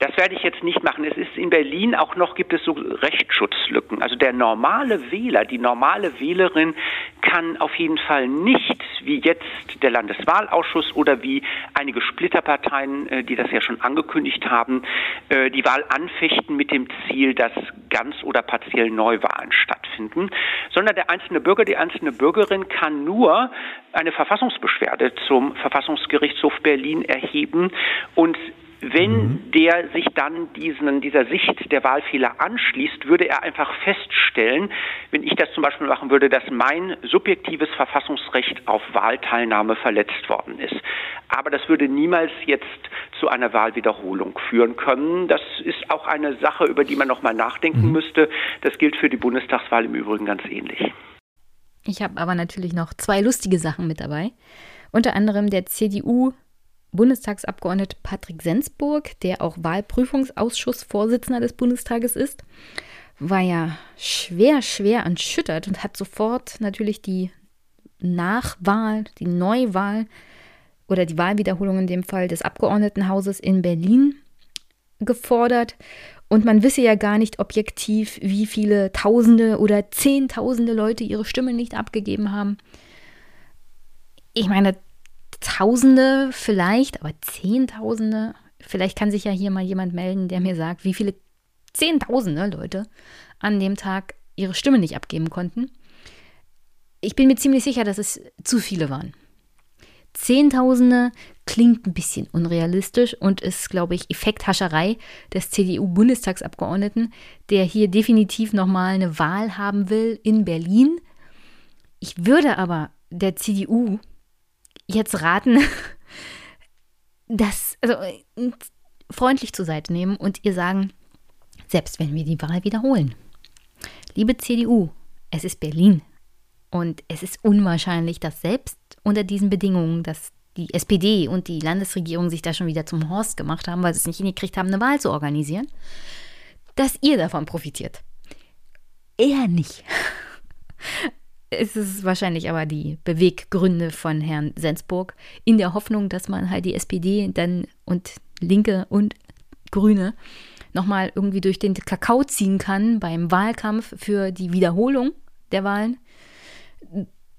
Das werde ich jetzt nicht machen. Es ist in Berlin auch noch, gibt es so Rechtsschutzlücken. Also der normale Wähler, die normale Wählerin kann auf jeden Fall nicht, wie jetzt der Landeswahlausschuss oder wie einige Splitterparteien, äh, die das ja schon angekündigt haben, äh, die Wahl anfechten mit dem Ziel, dass ganz oder partiell Neuwahlen stattfinden, sondern der einzelne Bürger, die einzelne Bürgerin kann nur eine Verfassungsbeschwerde zum Verfassungsgerichtshof Berlin erheben und wenn mhm. der sich dann diesen, dieser Sicht der Wahlfehler anschließt, würde er einfach feststellen, wenn ich das zum Beispiel machen würde, dass mein subjektives Verfassungsrecht auf Wahlteilnahme verletzt worden ist. Aber das würde niemals jetzt zu einer Wahlwiederholung führen können. Das ist auch eine Sache, über die man noch mal nachdenken mhm. müsste. Das gilt für die Bundestagswahl im Übrigen ganz ähnlich. Ich habe aber natürlich noch zwei lustige Sachen mit dabei. Unter anderem der CDU Bundestagsabgeordnete Patrick Sensburg, der auch Wahlprüfungsausschussvorsitzender des Bundestages ist, war ja schwer, schwer erschüttert und hat sofort natürlich die Nachwahl, die Neuwahl oder die Wahlwiederholung in dem Fall des Abgeordnetenhauses in Berlin gefordert. Und man wisse ja gar nicht objektiv, wie viele Tausende oder Zehntausende Leute ihre Stimme nicht abgegeben haben. Ich meine, Tausende vielleicht, aber Zehntausende. Vielleicht kann sich ja hier mal jemand melden, der mir sagt, wie viele Zehntausende Leute an dem Tag ihre Stimme nicht abgeben konnten. Ich bin mir ziemlich sicher, dass es zu viele waren. Zehntausende klingt ein bisschen unrealistisch und ist, glaube ich, Effekthascherei des CDU-Bundestagsabgeordneten, der hier definitiv nochmal eine Wahl haben will in Berlin. Ich würde aber der CDU jetzt raten, [LAUGHS] das also, freundlich zur Seite nehmen und ihr sagen, selbst wenn wir die Wahl wiederholen. Liebe CDU, es ist Berlin und es ist unwahrscheinlich, dass selbst unter diesen Bedingungen, dass die SPD und die Landesregierung sich da schon wieder zum Horst gemacht haben, weil sie es nicht hingekriegt haben, eine Wahl zu organisieren, dass ihr davon profitiert. Eher nicht [LAUGHS] es ist wahrscheinlich aber die Beweggründe von Herrn Sensburg in der Hoffnung, dass man halt die SPD dann und Linke und Grüne nochmal irgendwie durch den Kakao ziehen kann beim Wahlkampf für die Wiederholung der Wahlen,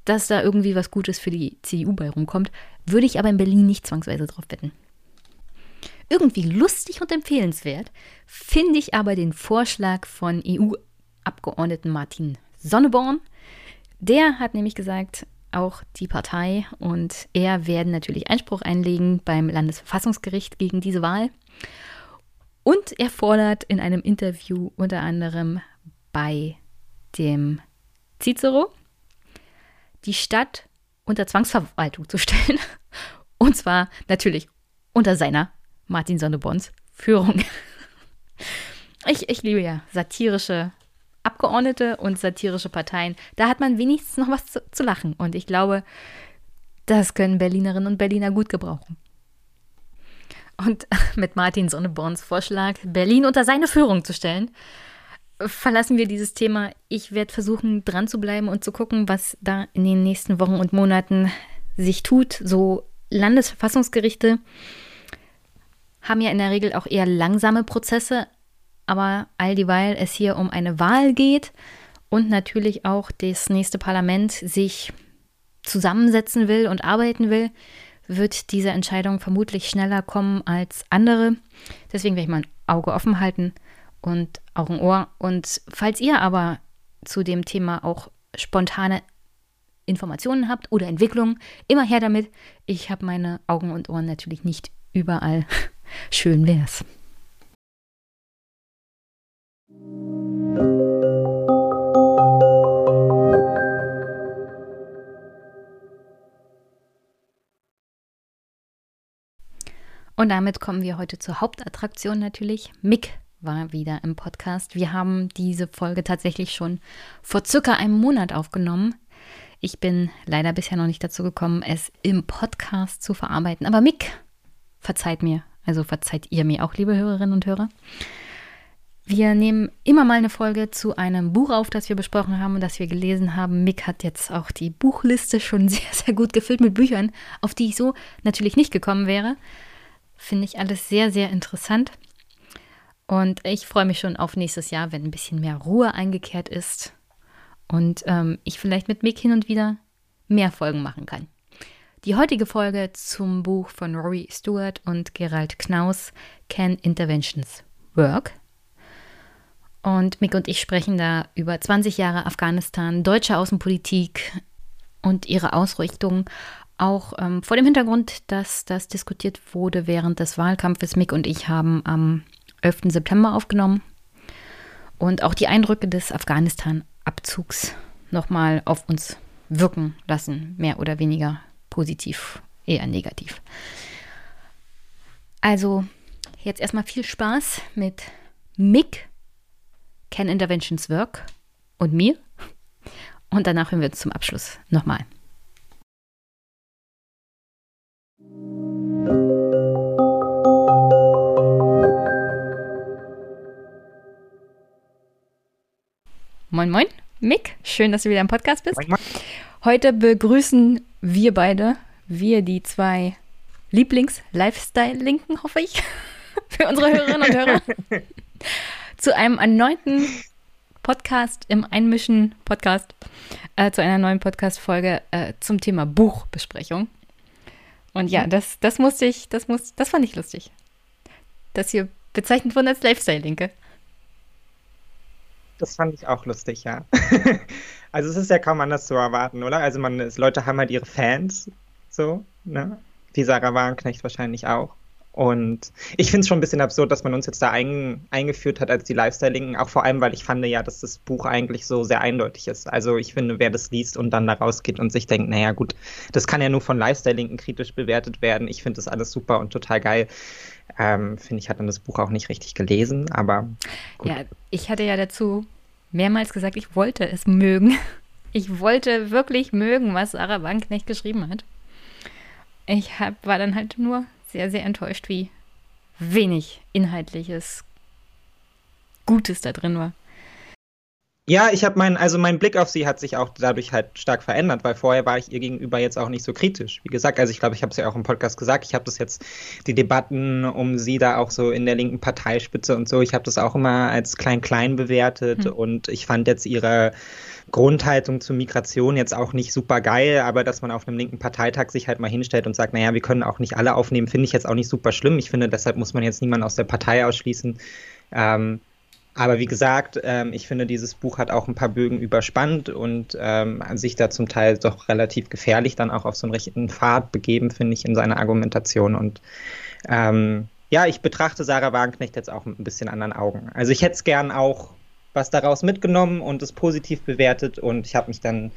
dass da irgendwie was Gutes für die CDU bei rumkommt, würde ich aber in Berlin nicht zwangsweise drauf wetten. Irgendwie lustig und empfehlenswert finde ich aber den Vorschlag von EU-Abgeordneten Martin Sonneborn, der hat nämlich gesagt, auch die Partei und er werden natürlich Einspruch einlegen beim Landesverfassungsgericht gegen diese Wahl. Und er fordert in einem Interview unter anderem bei dem Cicero, die Stadt unter Zwangsverwaltung zu stellen. [LAUGHS] Und zwar natürlich unter seiner Martin Sonneborns Führung. Ich, ich liebe ja satirische Abgeordnete und satirische Parteien. Da hat man wenigstens noch was zu, zu lachen. Und ich glaube, das können Berlinerinnen und Berliner gut gebrauchen. Und [LAUGHS] mit Martin Sonneborns Vorschlag, Berlin unter seine Führung zu stellen, verlassen wir dieses Thema. Ich werde versuchen, dran zu bleiben und zu gucken, was da in den nächsten Wochen und Monaten sich tut. So Landesverfassungsgerichte haben ja in der Regel auch eher langsame Prozesse, aber all dieweil es hier um eine Wahl geht und natürlich auch das nächste Parlament sich zusammensetzen will und arbeiten will, wird diese Entscheidung vermutlich schneller kommen als andere. Deswegen werde ich mal ein Auge offen halten und auch ein Ohr. Und falls ihr aber zu dem Thema auch spontane Informationen habt oder Entwicklungen, immer her damit. Ich habe meine Augen und Ohren natürlich nicht überall. [LAUGHS] Schön wär's. Und damit kommen wir heute zur Hauptattraktion natürlich. Mick war wieder im Podcast. Wir haben diese Folge tatsächlich schon vor circa einem Monat aufgenommen. Ich bin leider bisher noch nicht dazu gekommen, es im Podcast zu verarbeiten. Aber Mick, verzeiht mir, also verzeiht ihr mir auch, liebe Hörerinnen und Hörer. Wir nehmen immer mal eine Folge zu einem Buch auf, das wir besprochen haben und das wir gelesen haben. Mick hat jetzt auch die Buchliste schon [LAUGHS] sehr, sehr gut gefüllt mit Büchern, auf die ich so natürlich nicht gekommen wäre. Finde ich alles sehr, sehr interessant. Und ich freue mich schon auf nächstes Jahr, wenn ein bisschen mehr Ruhe eingekehrt ist und ähm, ich vielleicht mit Mick hin und wieder mehr Folgen machen kann. Die heutige Folge zum Buch von Rory Stewart und Gerald Knaus, Can Interventions Work? Und Mick und ich sprechen da über 20 Jahre Afghanistan, deutsche Außenpolitik, und ihre Ausrichtung auch ähm, vor dem Hintergrund, dass das diskutiert wurde während des Wahlkampfes. Mick und ich haben am 11. September aufgenommen und auch die Eindrücke des Afghanistan-Abzugs nochmal auf uns wirken lassen, mehr oder weniger positiv, eher negativ. Also jetzt erstmal viel Spaß mit Mick, Can Interventions Work und mir. Und danach hören wir uns zum Abschluss nochmal. Moin, moin, Mick. Schön, dass du wieder im Podcast bist. Moin, moin. Heute begrüßen wir beide, wir die zwei Lieblings-Lifestyle-Linken, hoffe ich, [LAUGHS] für unsere Hörerinnen und Hörer, [LAUGHS] zu einem erneuten Podcast im Einmischen-Podcast, äh, zu einer neuen Podcast-Folge äh, zum Thema Buchbesprechung. Und ja, das, das musste ich, das muss, das fand ich lustig. Das hier bezeichnet wurde als Lifestyle-Linke. Das fand ich auch lustig, ja. [LAUGHS] also es ist ja kaum anders zu erwarten, oder? Also man, es, Leute haben halt ihre Fans, so, ne? Wie Sarah Wagenknecht wahrscheinlich auch. Und ich finde es schon ein bisschen absurd, dass man uns jetzt da ein, eingeführt hat als die Lifestyle-Linken, auch vor allem, weil ich fand ja, dass das Buch eigentlich so sehr eindeutig ist. Also ich finde, wer das liest und dann da rausgeht und sich denkt, naja gut, das kann ja nur von Lifestyle-Linken kritisch bewertet werden. Ich finde das alles super und total geil. Ähm, Finde ich, hat dann das Buch auch nicht richtig gelesen, aber. Gut. Ja, ich hatte ja dazu mehrmals gesagt, ich wollte es mögen. [LAUGHS] Ich wollte wirklich mögen, was Sarah Wagenknecht geschrieben hat. Ich hab, war dann halt nur sehr, sehr enttäuscht, wie wenig inhaltliches Gutes da drin war. Ja, ich habe meinen, also mein Blick auf sie hat sich auch dadurch halt stark verändert, weil vorher war ich ihr gegenüber jetzt auch nicht so kritisch. Wie gesagt, also ich glaube, ich habe es ja auch im Podcast gesagt, ich habe das jetzt, die Debatten um sie da auch so in der linken Parteispitze und so, ich habe das auch immer als klein-klein bewertet hm. und ich fand jetzt ihre Grundhaltung zur Migration jetzt auch nicht super geil, aber dass man auf einem linken Parteitag sich halt mal hinstellt und sagt, naja, wir können auch nicht alle aufnehmen, finde ich jetzt auch nicht super schlimm. Ich finde, deshalb muss man jetzt niemanden aus der Partei ausschließen. Ähm, aber wie gesagt, ähm, ich finde, dieses Buch hat auch ein paar Bögen überspannt und ähm, sich da zum Teil doch relativ gefährlich dann auch auf so einen richtigen Pfad begeben, finde ich, in seiner Argumentation. Und ähm, ja, ich betrachte Sarah Wagenknecht jetzt auch mit ein bisschen anderen Augen. Also ich hätte es gern auch was daraus mitgenommen und es positiv bewertet und ich habe mich dann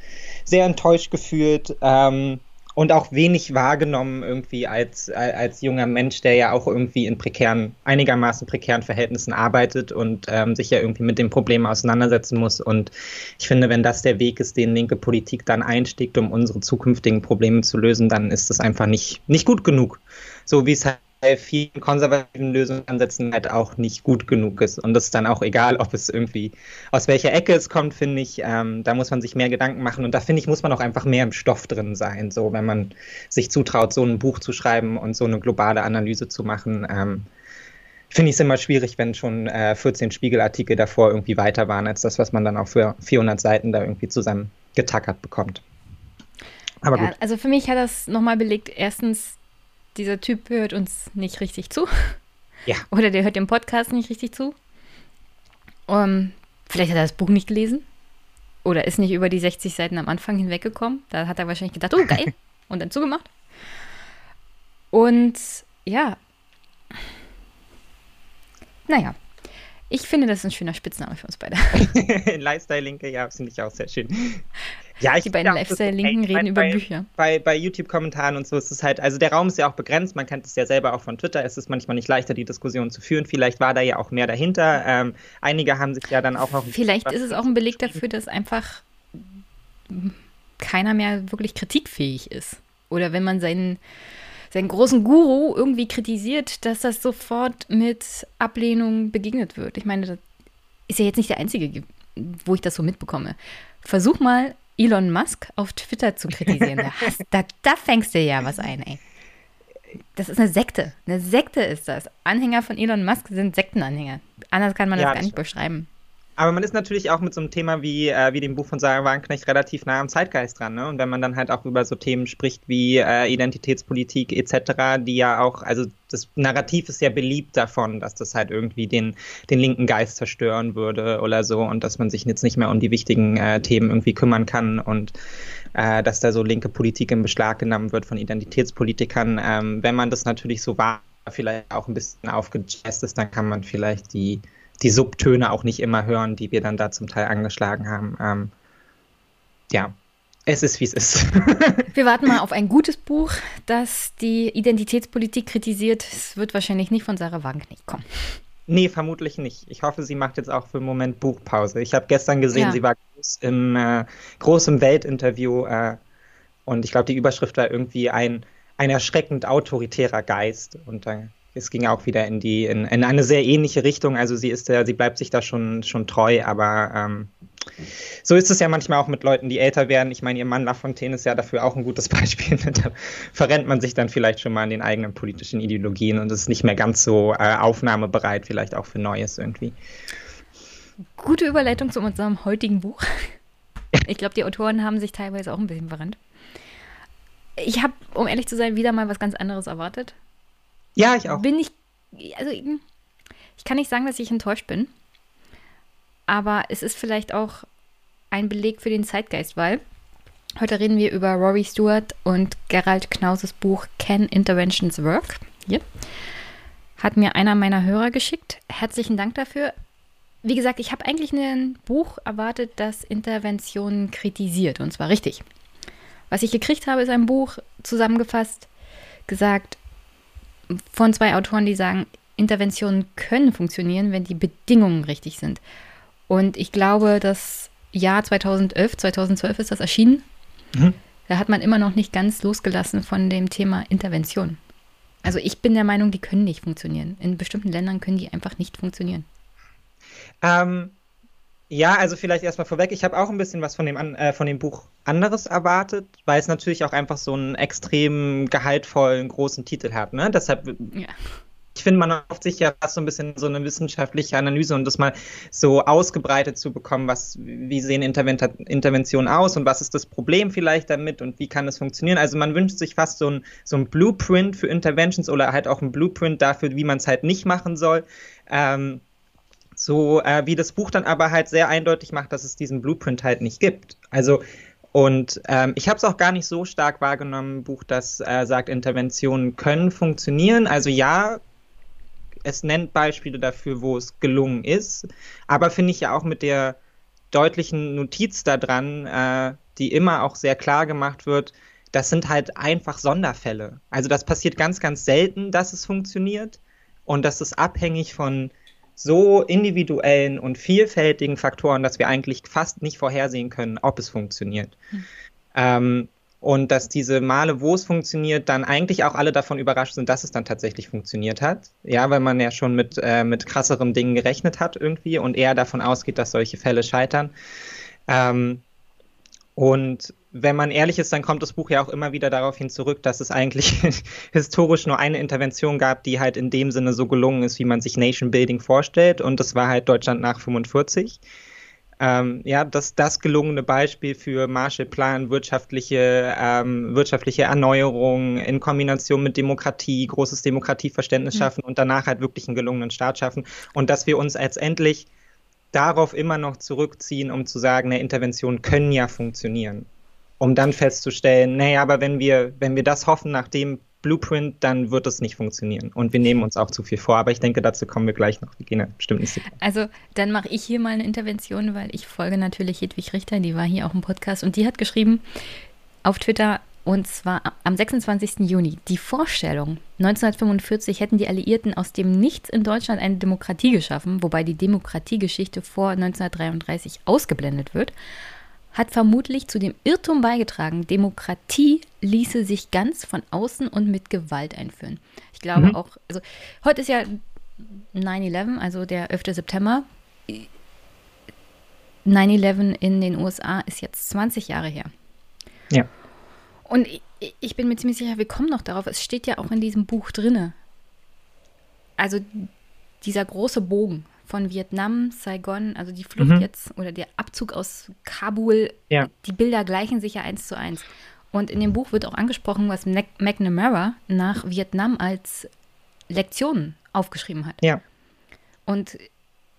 sehr enttäuscht gefühlt. Ähm, und auch wenig wahrgenommen irgendwie als, als junger Mensch, der ja auch irgendwie in prekären, einigermaßen prekären Verhältnissen arbeitet und ähm, sich ja irgendwie mit dem Problem auseinandersetzen muss. Und ich finde, wenn das der Weg ist, den linke Politik dann einstiegt, um unsere zukünftigen Probleme zu lösen, dann ist das einfach nicht, nicht gut genug. So wie es halt bei vielen konservativen Lösungsansätzen halt auch nicht gut genug ist. Und das ist dann auch egal, ob es irgendwie aus welcher Ecke es kommt, finde ich. Ähm, da muss man sich mehr Gedanken machen. Und da finde ich, muss man auch einfach mehr im Stoff drin sein. So, wenn man sich zutraut, so ein Buch zu schreiben und so eine globale Analyse zu machen. Ähm, finde ich es immer schwierig, wenn schon äh, 14 Spiegelartikel davor irgendwie weiter waren, als das, was man dann auch für 400 Seiten da irgendwie zusammen getackert bekommt. Aber ja, gut. Also für mich hat das nochmal belegt, erstens, dieser Typ hört uns nicht richtig zu. [LAUGHS] Ja. Oder der hört den Podcast nicht richtig zu. Um, ähm, vielleicht hat er das Buch nicht gelesen. Oder ist nicht über die 60 Seiten am Anfang hinweggekommen. Da hat er wahrscheinlich gedacht, oh geil. [LAUGHS] Und dann zugemacht. Und ja. Naja. Ich finde, das ist ein schöner Spitzname für uns beide. [LAUGHS] Lifestyle-Linke, ja, finde ich auch sehr schön. Ja, ich die beiden Lifestyle-Linken reden über bei, Bücher. Bei, bei YouTube-Kommentaren und so ist es halt, also der Raum ist ja auch begrenzt, man kennt es ja selber auch von Twitter, es ist manchmal nicht leichter, die Diskussion zu führen. Vielleicht war da ja auch mehr dahinter. Ähm, einige haben sich ja dann auch noch. Vielleicht ist es auch ein Beleg dafür, dass einfach keiner mehr wirklich kritikfähig ist. Oder wenn man seinen, seinen großen Guru irgendwie kritisiert, dass das sofort mit Ablehnung begegnet wird. Ich meine, das ist ja jetzt nicht der einzige, wo ich das so mitbekomme. Versuch mal Elon Musk auf Twitter zu kritisieren. Da, hast, da, da fängst du ja was ein, ey. Das ist eine Sekte. Eine Sekte ist das. Anhänger von Elon Musk sind Sektenanhänger. Anders kann man ja, das gar nicht beschreiben. Aber man ist natürlich auch mit so einem Thema wie, äh, wie dem Buch von Sarah Wagenknecht relativ nah am Zeitgeist dran. Ne? Und wenn man dann halt auch über so Themen spricht wie äh, Identitätspolitik etc., die ja auch, also das Narrativ ist ja beliebt davon, dass das halt irgendwie den, den linken Geist zerstören würde oder so und dass man sich jetzt nicht mehr um die wichtigen äh, Themen irgendwie kümmern kann und äh, dass da so linke Politik in Beschlag genommen wird von Identitätspolitikern. Ähm, wenn man das natürlich so wahr vielleicht auch ein bisschen aufgejazzt ist, dann kann man vielleicht die die Subtöne auch nicht immer hören, die wir dann da zum Teil angeschlagen haben. Ähm, ja, es ist, wie es ist. [LAUGHS] wir warten mal auf ein gutes Buch, das die Identitätspolitik kritisiert. Es wird wahrscheinlich nicht von Sarah Wagenknecht kommen. Nee, vermutlich nicht. Ich hoffe, sie macht jetzt auch für einen Moment Buchpause. Ich habe gestern gesehen, ja. sie war groß im, äh, groß im Weltinterview äh, und ich glaube, die Überschrift war irgendwie ein, ein erschreckend autoritärer Geist. Und dann es ging auch wieder in die in, in, eine sehr ähnliche Richtung. Also sie ist ja, sie bleibt sich da schon schon treu, aber ähm, so ist es ja manchmal auch mit Leuten, die älter werden. Ich meine, ihr Mann Lafontaine ist ja dafür auch ein gutes [LAUGHS] Beispiel. da verrennt man sich dann vielleicht schon mal in den eigenen politischen Ideologien und ist nicht mehr ganz so äh, aufnahmebereit, vielleicht auch für Neues irgendwie. Gute Überleitung zu unserem heutigen Buch. [LAUGHS] Ich glaube, die Autoren haben sich teilweise auch ein bisschen verrannt. Ich habe, um ehrlich zu sein, wieder mal was ganz anderes erwartet. Ja, ich auch. Bin ich, also ich kann nicht sagen, dass ich enttäuscht bin, aber es ist vielleicht auch ein Beleg für den Zeitgeist, weil heute reden wir über Rory Stewart und Gerald Knauses Buch Can Interventions Work? Hier. Hat mir einer meiner Hörer geschickt. Herzlichen Dank dafür. Wie gesagt, ich habe eigentlich ein Buch erwartet, das Interventionen kritisiert, und zwar richtig. Was ich gekriegt habe, ist ein Buch zusammengefasst, gesagt, von zwei Autoren, die sagen, Interventionen können funktionieren, wenn die Bedingungen richtig sind. Und ich glaube, das Jahr 2011, 2012 ist das erschienen. Mhm. Da hat man immer noch nicht ganz losgelassen von dem Thema Intervention. Also ich bin der Meinung, die können nicht funktionieren. In bestimmten Ländern können die einfach nicht funktionieren. Ähm, ja, also vielleicht erstmal vorweg, ich habe auch ein bisschen was von dem, äh, von dem Buch anderes erwartet, weil es natürlich auch einfach so einen extrem gehaltvollen, großen Titel hat. Ne? Deshalb, ja. ich finde, man hofft sich ja fast so ein bisschen so eine wissenschaftliche Analyse und das mal so ausgebreitet zu bekommen, was, wie sehen Intervent Interventionen aus und was ist das Problem vielleicht damit und wie kann es funktionieren. Also man wünscht sich fast so ein, so ein Blueprint für Interventions oder halt auch ein Blueprint dafür, wie man es halt nicht machen soll. Ähm, so äh, wie das Buch dann aber halt sehr eindeutig macht, dass es diesen Blueprint halt nicht gibt. Also und ähm, ich habe es auch gar nicht so stark wahrgenommen, Buch, das äh, sagt, Interventionen können funktionieren. Also ja, es nennt Beispiele dafür, wo es gelungen ist, aber finde ich ja auch mit der deutlichen Notiz daran, äh, die immer auch sehr klar gemacht wird, das sind halt einfach Sonderfälle. Also das passiert ganz, ganz selten, dass es funktioniert und das ist abhängig von so individuellen und vielfältigen Faktoren, dass wir eigentlich fast nicht vorhersehen können, ob es funktioniert. Mhm. Ähm, und dass diese Male, wo es funktioniert, dann eigentlich auch alle davon überrascht sind, dass es dann tatsächlich funktioniert hat. Ja, weil man ja schon mit, äh, mit krasseren Dingen gerechnet hat irgendwie und eher davon ausgeht, dass solche Fälle scheitern. Ähm, und wenn man ehrlich ist, dann kommt das Buch ja auch immer wieder darauf hin zurück, dass es eigentlich [LAUGHS] historisch nur eine Intervention gab, die halt in dem Sinne so gelungen ist, wie man sich Nation Building vorstellt. Und das war halt Deutschland nach 45. Ähm, ja, das, das gelungene Beispiel für Marshallplan, wirtschaftliche, ähm, wirtschaftliche Erneuerung in Kombination mit Demokratie, großes Demokratieverständnis mhm. schaffen und danach halt wirklich einen gelungenen Staat schaffen. Und dass wir uns letztendlich darauf immer noch zurückziehen, um zu sagen, eine Intervention können ja funktionieren. Um dann festzustellen, naja, aber wenn wir, wenn wir das hoffen nach dem Blueprint, dann wird es nicht funktionieren. Und wir nehmen uns auch zu viel vor. Aber ich denke, dazu kommen wir gleich noch. Wir gehen ja bestimmt nicht Also, dann mache ich hier mal eine Intervention, weil ich folge natürlich Hedwig Richter, die war hier auch im Podcast und die hat geschrieben auf Twitter, und zwar am 26. Juni. Die Vorstellung, 1945 hätten die Alliierten aus dem Nichts in Deutschland eine Demokratie geschaffen, wobei die Demokratiegeschichte vor 1933 ausgeblendet wird, hat vermutlich zu dem Irrtum beigetragen, Demokratie ließe sich ganz von außen und mit Gewalt einführen. Ich glaube mhm. auch, also heute ist ja 9-11, also der 11. September. 9-11 in den USA ist jetzt 20 Jahre her. Ja. Und ich, ich bin mir ziemlich sicher, wir kommen noch darauf. Es steht ja auch in diesem Buch drinne. Also dieser große Bogen von Vietnam, Saigon, also die Flucht mhm. jetzt oder der Abzug aus Kabul, ja. die Bilder gleichen sich ja eins zu eins. Und in dem Buch wird auch angesprochen, was McNamara nach Vietnam als Lektion aufgeschrieben hat. Ja. Und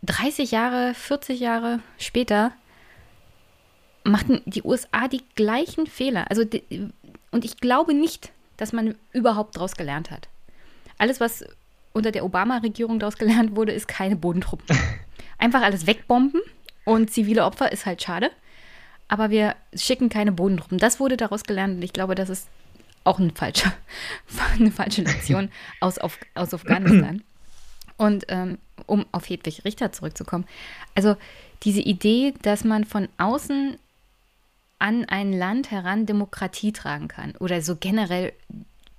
30 Jahre, 40 Jahre später machten die USA die gleichen Fehler. Also, und ich glaube nicht, dass man überhaupt daraus gelernt hat. Alles, was unter der Obama-Regierung daraus gelernt wurde, ist keine Bodentruppen. [LAUGHS] Einfach alles wegbomben und zivile Opfer ist halt schade. Aber wir schicken keine Bodentruppen. Das wurde daraus gelernt und ich glaube, das ist auch ein falscher, [LAUGHS] eine falsche Lektion aus, aus Afghanistan. Und ähm, um auf Hedwig Richter zurückzukommen, also diese Idee, dass man von außen an ein Land heran Demokratie tragen kann oder so generell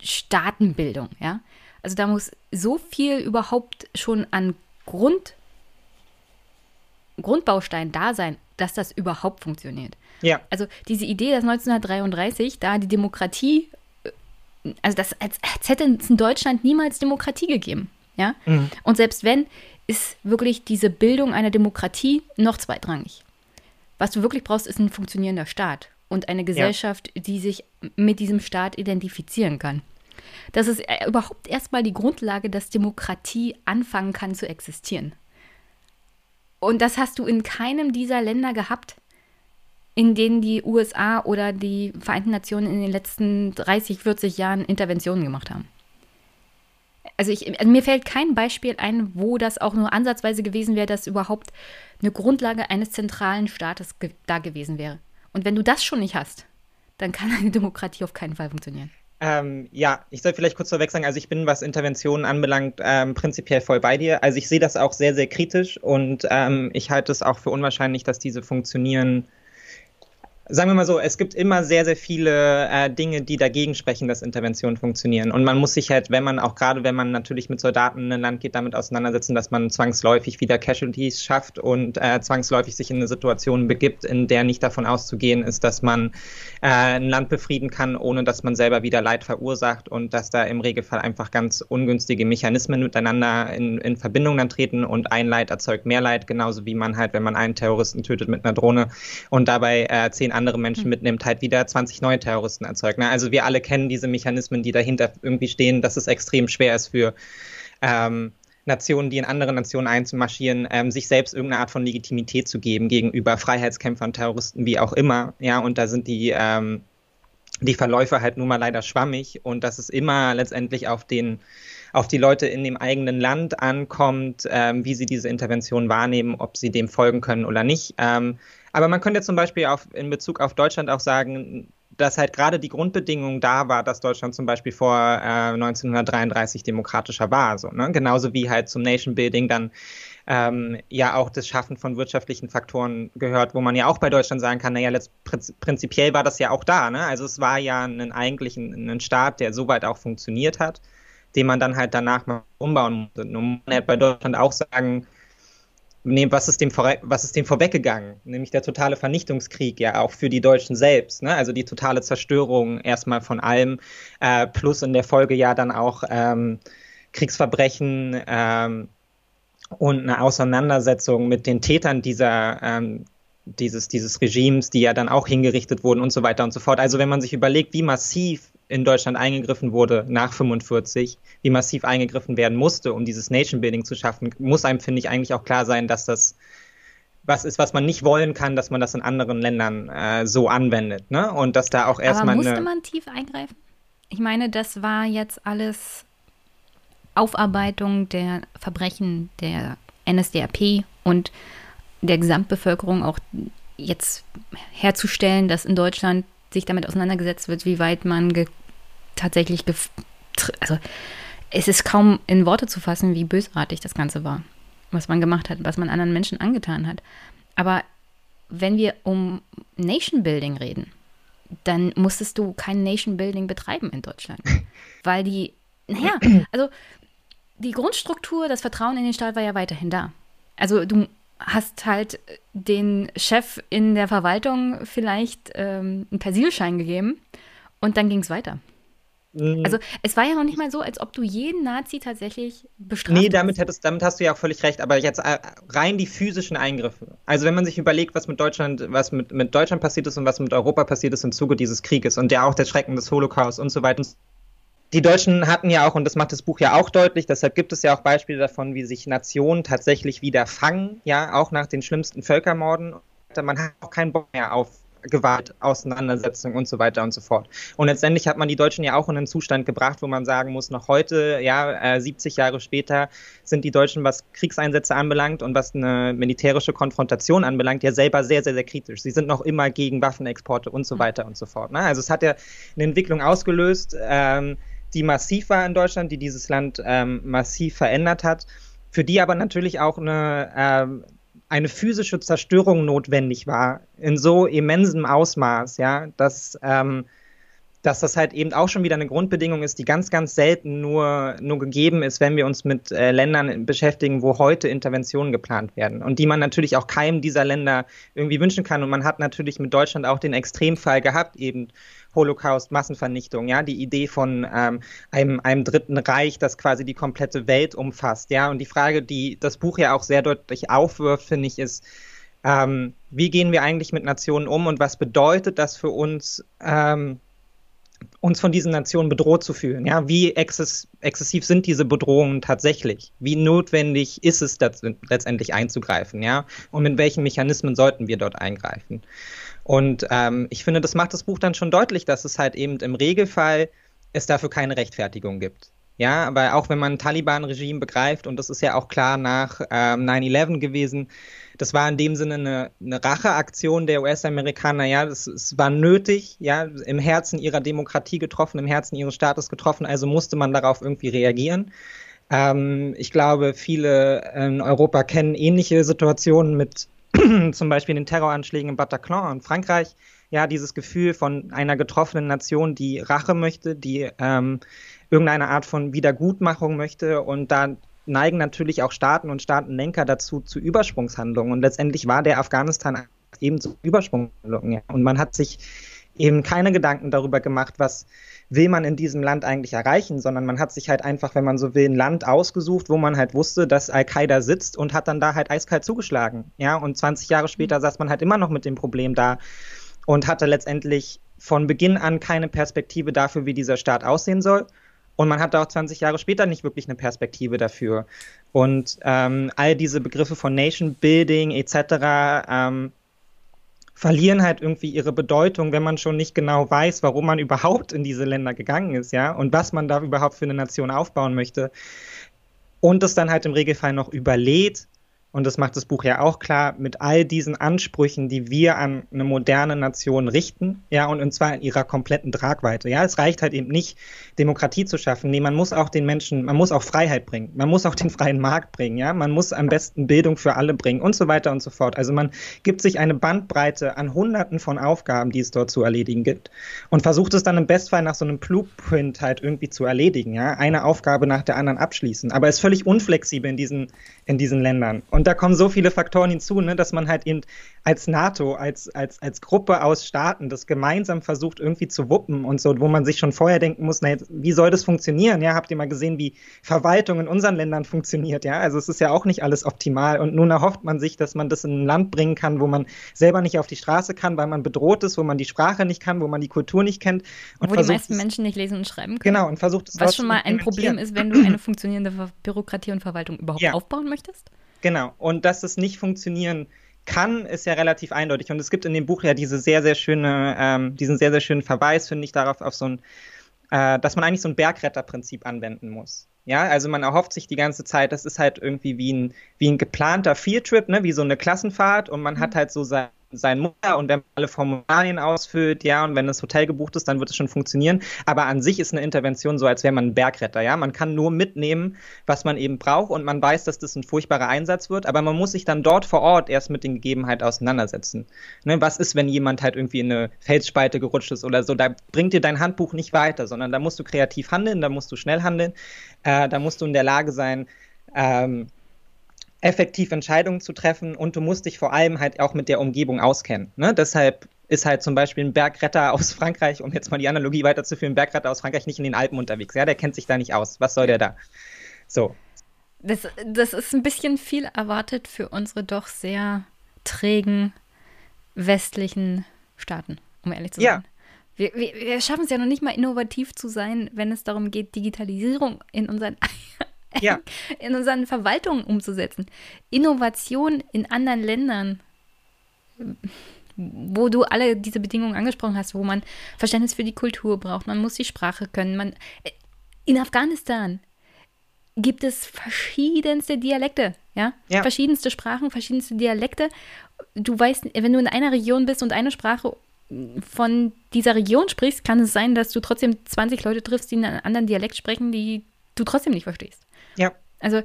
Staatenbildung, ja. Also da muss so viel überhaupt schon an Grund, Grundbaustein da sein, dass das überhaupt funktioniert. Ja. Also diese Idee, dass 1933 da die Demokratie, also das, als, als hätte es in Deutschland niemals Demokratie gegeben. Ja? Mhm. Und selbst wenn, ist wirklich diese Bildung einer Demokratie noch zweitrangig. Was du wirklich brauchst, ist ein funktionierender Staat und eine Gesellschaft, ja. die sich mit diesem Staat identifizieren kann. Das ist äh, überhaupt erstmal die Grundlage, dass Demokratie anfangen kann zu existieren. Und das hast du in keinem dieser Länder gehabt, in denen die USA oder die Vereinten Nationen in den letzten 30, 40 Jahren Interventionen gemacht haben. Also, ich, also mir fällt kein Beispiel ein, wo das auch nur ansatzweise gewesen wäre, dass überhaupt eine Grundlage eines zentralen Staates ge da gewesen wäre. Und wenn du das schon nicht hast, dann kann eine Demokratie auf keinen Fall funktionieren. Ähm, ja, ich soll vielleicht kurz vorweg sagen, also ich bin, was Interventionen anbelangt, ähm, prinzipiell voll bei dir. Also ich sehe das auch sehr, sehr kritisch und ähm, ich halte es auch für unwahrscheinlich, dass diese funktionieren sagen wir mal so, es gibt immer sehr, sehr viele äh, Dinge, die dagegen sprechen, dass Interventionen funktionieren. Und man muss sich halt, wenn man auch gerade, wenn man natürlich mit Soldaten in ein Land geht, damit auseinandersetzen, dass man zwangsläufig wieder Casualties schafft und äh, zwangsläufig sich in eine Situation begibt, in der nicht davon auszugehen ist, dass man äh, ein Land befrieden kann, ohne dass man selber wieder Leid verursacht und dass da im Regelfall einfach ganz ungünstige Mechanismen miteinander in, in Verbindung dann treten und ein Leid erzeugt mehr Leid, genauso wie man halt, wenn man einen Terroristen tötet mit einer Drohne und dabei äh, zehn andere Menschen hm. mitnimmt, halt wieder 20 neue Terroristen erzeugt. Ne? Also wir alle kennen diese Mechanismen, die dahinter irgendwie stehen, dass es extrem schwer ist für ähm, Nationen, die in andere Nationen einzumarschieren, ähm, sich selbst irgendeine Art von Legitimität zu geben gegenüber Freiheitskämpfern, Terroristen, wie auch immer. Ja, und da sind die, ähm, die Verläufe halt nun mal leider schwammig und dass es immer letztendlich auf den auf die Leute in dem eigenen Land ankommt, ähm, wie sie diese Intervention wahrnehmen, ob sie dem folgen können oder nicht. Ähm, aber man könnte zum Beispiel auf, in Bezug auf Deutschland auch sagen, dass halt gerade die Grundbedingung da war, dass Deutschland zum Beispiel vor äh, 1933 demokratischer war. So, ne? Genauso wie halt zum Nation Building dann ähm, ja auch das Schaffen von wirtschaftlichen Faktoren gehört, wo man ja auch bei Deutschland sagen kann, naja, prinzipiell war das ja auch da. Ne? Also es war ja ein, eigentlich ein, ein Staat, der soweit auch funktioniert hat, den man dann halt danach mal umbauen musste. Und man hätte bei Deutschland auch sagen, nee, was ist dem, vor, was ist dem vorweggegangen? Nämlich der totale Vernichtungskrieg, ja, auch für die Deutschen selbst. Ne? Also die totale Zerstörung erstmal von allem, äh, plus in der Folge ja dann auch ähm, Kriegsverbrechen ähm, und eine Auseinandersetzung mit den Tätern dieser ähm, dieses, dieses Regimes, die ja dann auch hingerichtet wurden und so weiter und so fort. Also wenn man sich überlegt, wie massiv in Deutschland eingegriffen wurde nach 45, wie massiv eingegriffen werden musste, um dieses Nation Building zu schaffen, muss einem, finde ich, eigentlich auch klar sein, dass das was ist, was man nicht wollen kann, dass man das in anderen Ländern äh, so anwendet. Ne? Und dass da auch erstmal. musste man tief eingreifen? Ich meine, das war jetzt alles Aufarbeitung der Verbrechen der NSDAP und der Gesamtbevölkerung auch jetzt herzustellen, dass in Deutschland sich damit auseinandergesetzt wird, wie weit man tatsächlich, also es ist kaum in Worte zu fassen, wie bösartig das Ganze war, was man gemacht hat, was man anderen Menschen angetan hat. Aber wenn wir um Nation Building reden, dann musstest du kein Nation Building betreiben in Deutschland, [LAUGHS] weil die, naja, [CLEARS THROAT] also die Grundstruktur, das Vertrauen in den Staat war ja weiterhin da. Also du hast halt den Chef in der Verwaltung vielleicht ähm, einen Persilschein gegeben und dann ging es weiter. Also es war ja noch nicht mal so, als ob du jeden Nazi tatsächlich bestraft Nee, damit, hättest, damit hast du ja auch völlig recht, aber jetzt äh, rein die physischen Eingriffe. Also wenn man sich überlegt, was mit Deutschland, was mit, mit Deutschland passiert ist und was mit Europa passiert ist im Zuge dieses Krieges und ja auch der Schrecken des Holocaust und so weiter. Die Deutschen hatten ja auch, und das macht das Buch ja auch deutlich, deshalb gibt es ja auch Beispiele davon, wie sich Nationen tatsächlich wieder fangen, ja, auch nach den schlimmsten Völkermorden. Man hat auch keinen Bock mehr auf Gewalt, Auseinandersetzung und so weiter und so fort. Und letztendlich hat man die Deutschen ja auch in einen Zustand gebracht, wo man sagen muss, noch heute, ja, äh, 70 Jahre später sind die Deutschen, was Kriegseinsätze anbelangt und was eine militärische Konfrontation anbelangt, ja selber sehr, sehr, sehr kritisch. Sie sind noch immer gegen Waffenexporte und so weiter und so fort. Ne? Also es hat ja eine Entwicklung ausgelöst, ähm, die massiv war in Deutschland, die dieses Land ähm, massiv verändert hat, für die aber natürlich auch eine ähm, eine physische Zerstörung notwendig war, in so immensem Ausmaß, ja, dass, ähm, dass das halt eben auch schon wieder eine Grundbedingung ist, die ganz, ganz selten nur, nur gegeben ist, wenn wir uns mit äh, Ländern beschäftigen, wo heute Interventionen geplant werden und die man natürlich auch keinem dieser Länder irgendwie wünschen kann. Und man hat natürlich mit Deutschland auch den Extremfall gehabt, eben Holocaust, Massenvernichtung, ja, die Idee von ähm, einem, einem dritten Reich, das quasi die komplette Welt umfasst, ja. Und die Frage, die das Buch ja auch sehr deutlich aufwirft, finde ich, ist, ähm, wie gehen wir eigentlich mit Nationen um und was bedeutet das für uns, ähm, uns von diesen Nationen bedroht zu fühlen? Ja, wie exzess exzessiv sind diese Bedrohungen tatsächlich? Wie notwendig ist es letztendlich einzugreifen? Ja, und mit welchen Mechanismen sollten wir dort eingreifen? Und ähm, ich finde, das macht das Buch dann schon deutlich, dass es halt eben im Regelfall es dafür keine Rechtfertigung gibt. Ja, aber auch wenn man Taliban-Regime begreift, und das ist ja auch klar nach ähm, 9-11 gewesen, das war in dem Sinne eine, eine Racheaktion der US-Amerikaner, ja, das, das war nötig, ja, im Herzen ihrer Demokratie getroffen, im Herzen ihres Staates getroffen, also musste man darauf irgendwie reagieren. Ähm, ich glaube, viele in Europa kennen ähnliche Situationen mit [CLEARS THROAT] zum Beispiel den Terroranschlägen im Bataclan in Frankreich, ja, dieses Gefühl von einer getroffenen Nation, die Rache möchte, die ähm, irgendeine Art von Wiedergutmachung möchte und da neigen natürlich auch Staaten und Staatenlenker dazu zu Übersprungshandlungen und letztendlich war der Afghanistan eben zu Übersprungshandlungen ja. und man hat sich eben keine Gedanken darüber gemacht, was will man in diesem Land eigentlich erreichen, sondern man hat sich halt einfach, wenn man so will, ein Land ausgesucht, wo man halt wusste, dass Al-Qaida sitzt und hat dann da halt eiskalt zugeschlagen. Ja, und 20 Jahre später saß man halt immer noch mit dem Problem da und hatte letztendlich von Beginn an keine Perspektive dafür, wie dieser Staat aussehen soll. Und man hatte auch 20 Jahre später nicht wirklich eine Perspektive dafür. Und ähm, all diese Begriffe von Nation Building etc. Ähm, verlieren halt irgendwie ihre Bedeutung, wenn man schon nicht genau weiß, warum man überhaupt in diese Länder gegangen ist, ja, und was man da überhaupt für eine Nation aufbauen möchte. Und es dann halt im Regelfall noch überlädt und das macht das Buch ja auch klar, mit all diesen Ansprüchen, die wir an eine moderne Nation richten, ja, und, und zwar in ihrer kompletten Tragweite. Ja, es reicht halt eben nicht, Demokratie zu schaffen. Nee, man muss auch den Menschen, man muss auch Freiheit bringen. Man muss auch den freien Markt bringen, ja. Man muss am besten Bildung für alle bringen und so weiter und so fort. Also man gibt sich eine Bandbreite an Hunderten von Aufgaben, die es dort zu erledigen gibt und versucht es dann im Bestfall nach so einem Blueprint halt irgendwie zu erledigen, ja. Eine Aufgabe nach der anderen abschließen. Aber ist völlig unflexibel in diesen, in diesen Ländern. Und und da kommen so viele Faktoren hinzu, ne, dass man halt eben als NATO, als, als, als Gruppe aus Staaten das gemeinsam versucht irgendwie zu wuppen und so, wo man sich schon vorher denken muss, na, wie soll das funktionieren? Ja, habt ihr mal gesehen, wie Verwaltung in unseren Ländern funktioniert? Ja, also es ist ja auch nicht alles optimal und nun erhofft man sich, dass man das in ein Land bringen kann, wo man selber nicht auf die Straße kann, weil man bedroht ist, wo man die Sprache nicht kann, wo man die Kultur nicht kennt. Und wo die meisten Menschen nicht lesen und schreiben können. Genau, und versucht es Was schon mal ein Problem ist, wenn du eine [CLEARS THROAT] funktionierende Bürokratie und Verwaltung überhaupt ja. aufbauen möchtest? Genau. Und dass es nicht funktionieren kann, ist ja relativ eindeutig. Und es gibt in dem Buch ja diese sehr, sehr schöne, ähm, diesen sehr, sehr schönen Verweis, finde ich, darauf, auf so ein, äh, dass man eigentlich so ein Bergretterprinzip anwenden muss. Ja, also man erhofft sich die ganze Zeit, das ist halt irgendwie wie ein, wie ein geplanter Fieldtrip, ne, wie so eine Klassenfahrt und man mhm. hat halt so sein, sein Mutter und wenn man alle Formularien ausfüllt, ja, und wenn das Hotel gebucht ist, dann wird es schon funktionieren. Aber an sich ist eine Intervention so, als wäre man ein Bergretter, ja. Man kann nur mitnehmen, was man eben braucht und man weiß, dass das ein furchtbarer Einsatz wird, aber man muss sich dann dort vor Ort erst mit den Gegebenheiten auseinandersetzen. Ne, was ist, wenn jemand halt irgendwie in eine Felsspalte gerutscht ist oder so? Da bringt dir dein Handbuch nicht weiter, sondern da musst du kreativ handeln, da musst du schnell handeln, äh, da musst du in der Lage sein, ähm, effektiv Entscheidungen zu treffen und du musst dich vor allem halt auch mit der Umgebung auskennen. Ne? Deshalb ist halt zum Beispiel ein Bergretter [LAUGHS] aus Frankreich, um jetzt mal die Analogie weiterzuführen, ein Bergretter aus Frankreich nicht in den Alpen unterwegs. Ja, der kennt sich da nicht aus. Was soll der da? So. Das, das ist ein bisschen viel erwartet für unsere doch sehr trägen westlichen Staaten, um ehrlich zu sein. Ja. Wir, wir, wir schaffen es ja noch nicht mal innovativ zu sein, wenn es darum geht, Digitalisierung in unseren, [LAUGHS] ja. [LAUGHS] in unseren Verwaltungen umzusetzen. Innovation in anderen Ländern wo du alle diese Bedingungen angesprochen hast, wo man Verständnis für die Kultur braucht, man muss die Sprache können. Man, äh, in Afghanistan gibt es verschiedenste Dialekte, ja? ja? Verschiedenste Sprachen, verschiedenste Dialekte. Du weißt, wenn du in einer Region bist und eine Sprache von dieser Region sprichst, kann es sein, dass du trotzdem 20 Leute triffst, die einen anderen Dialekt sprechen, die du trotzdem nicht verstehst. Ja. Also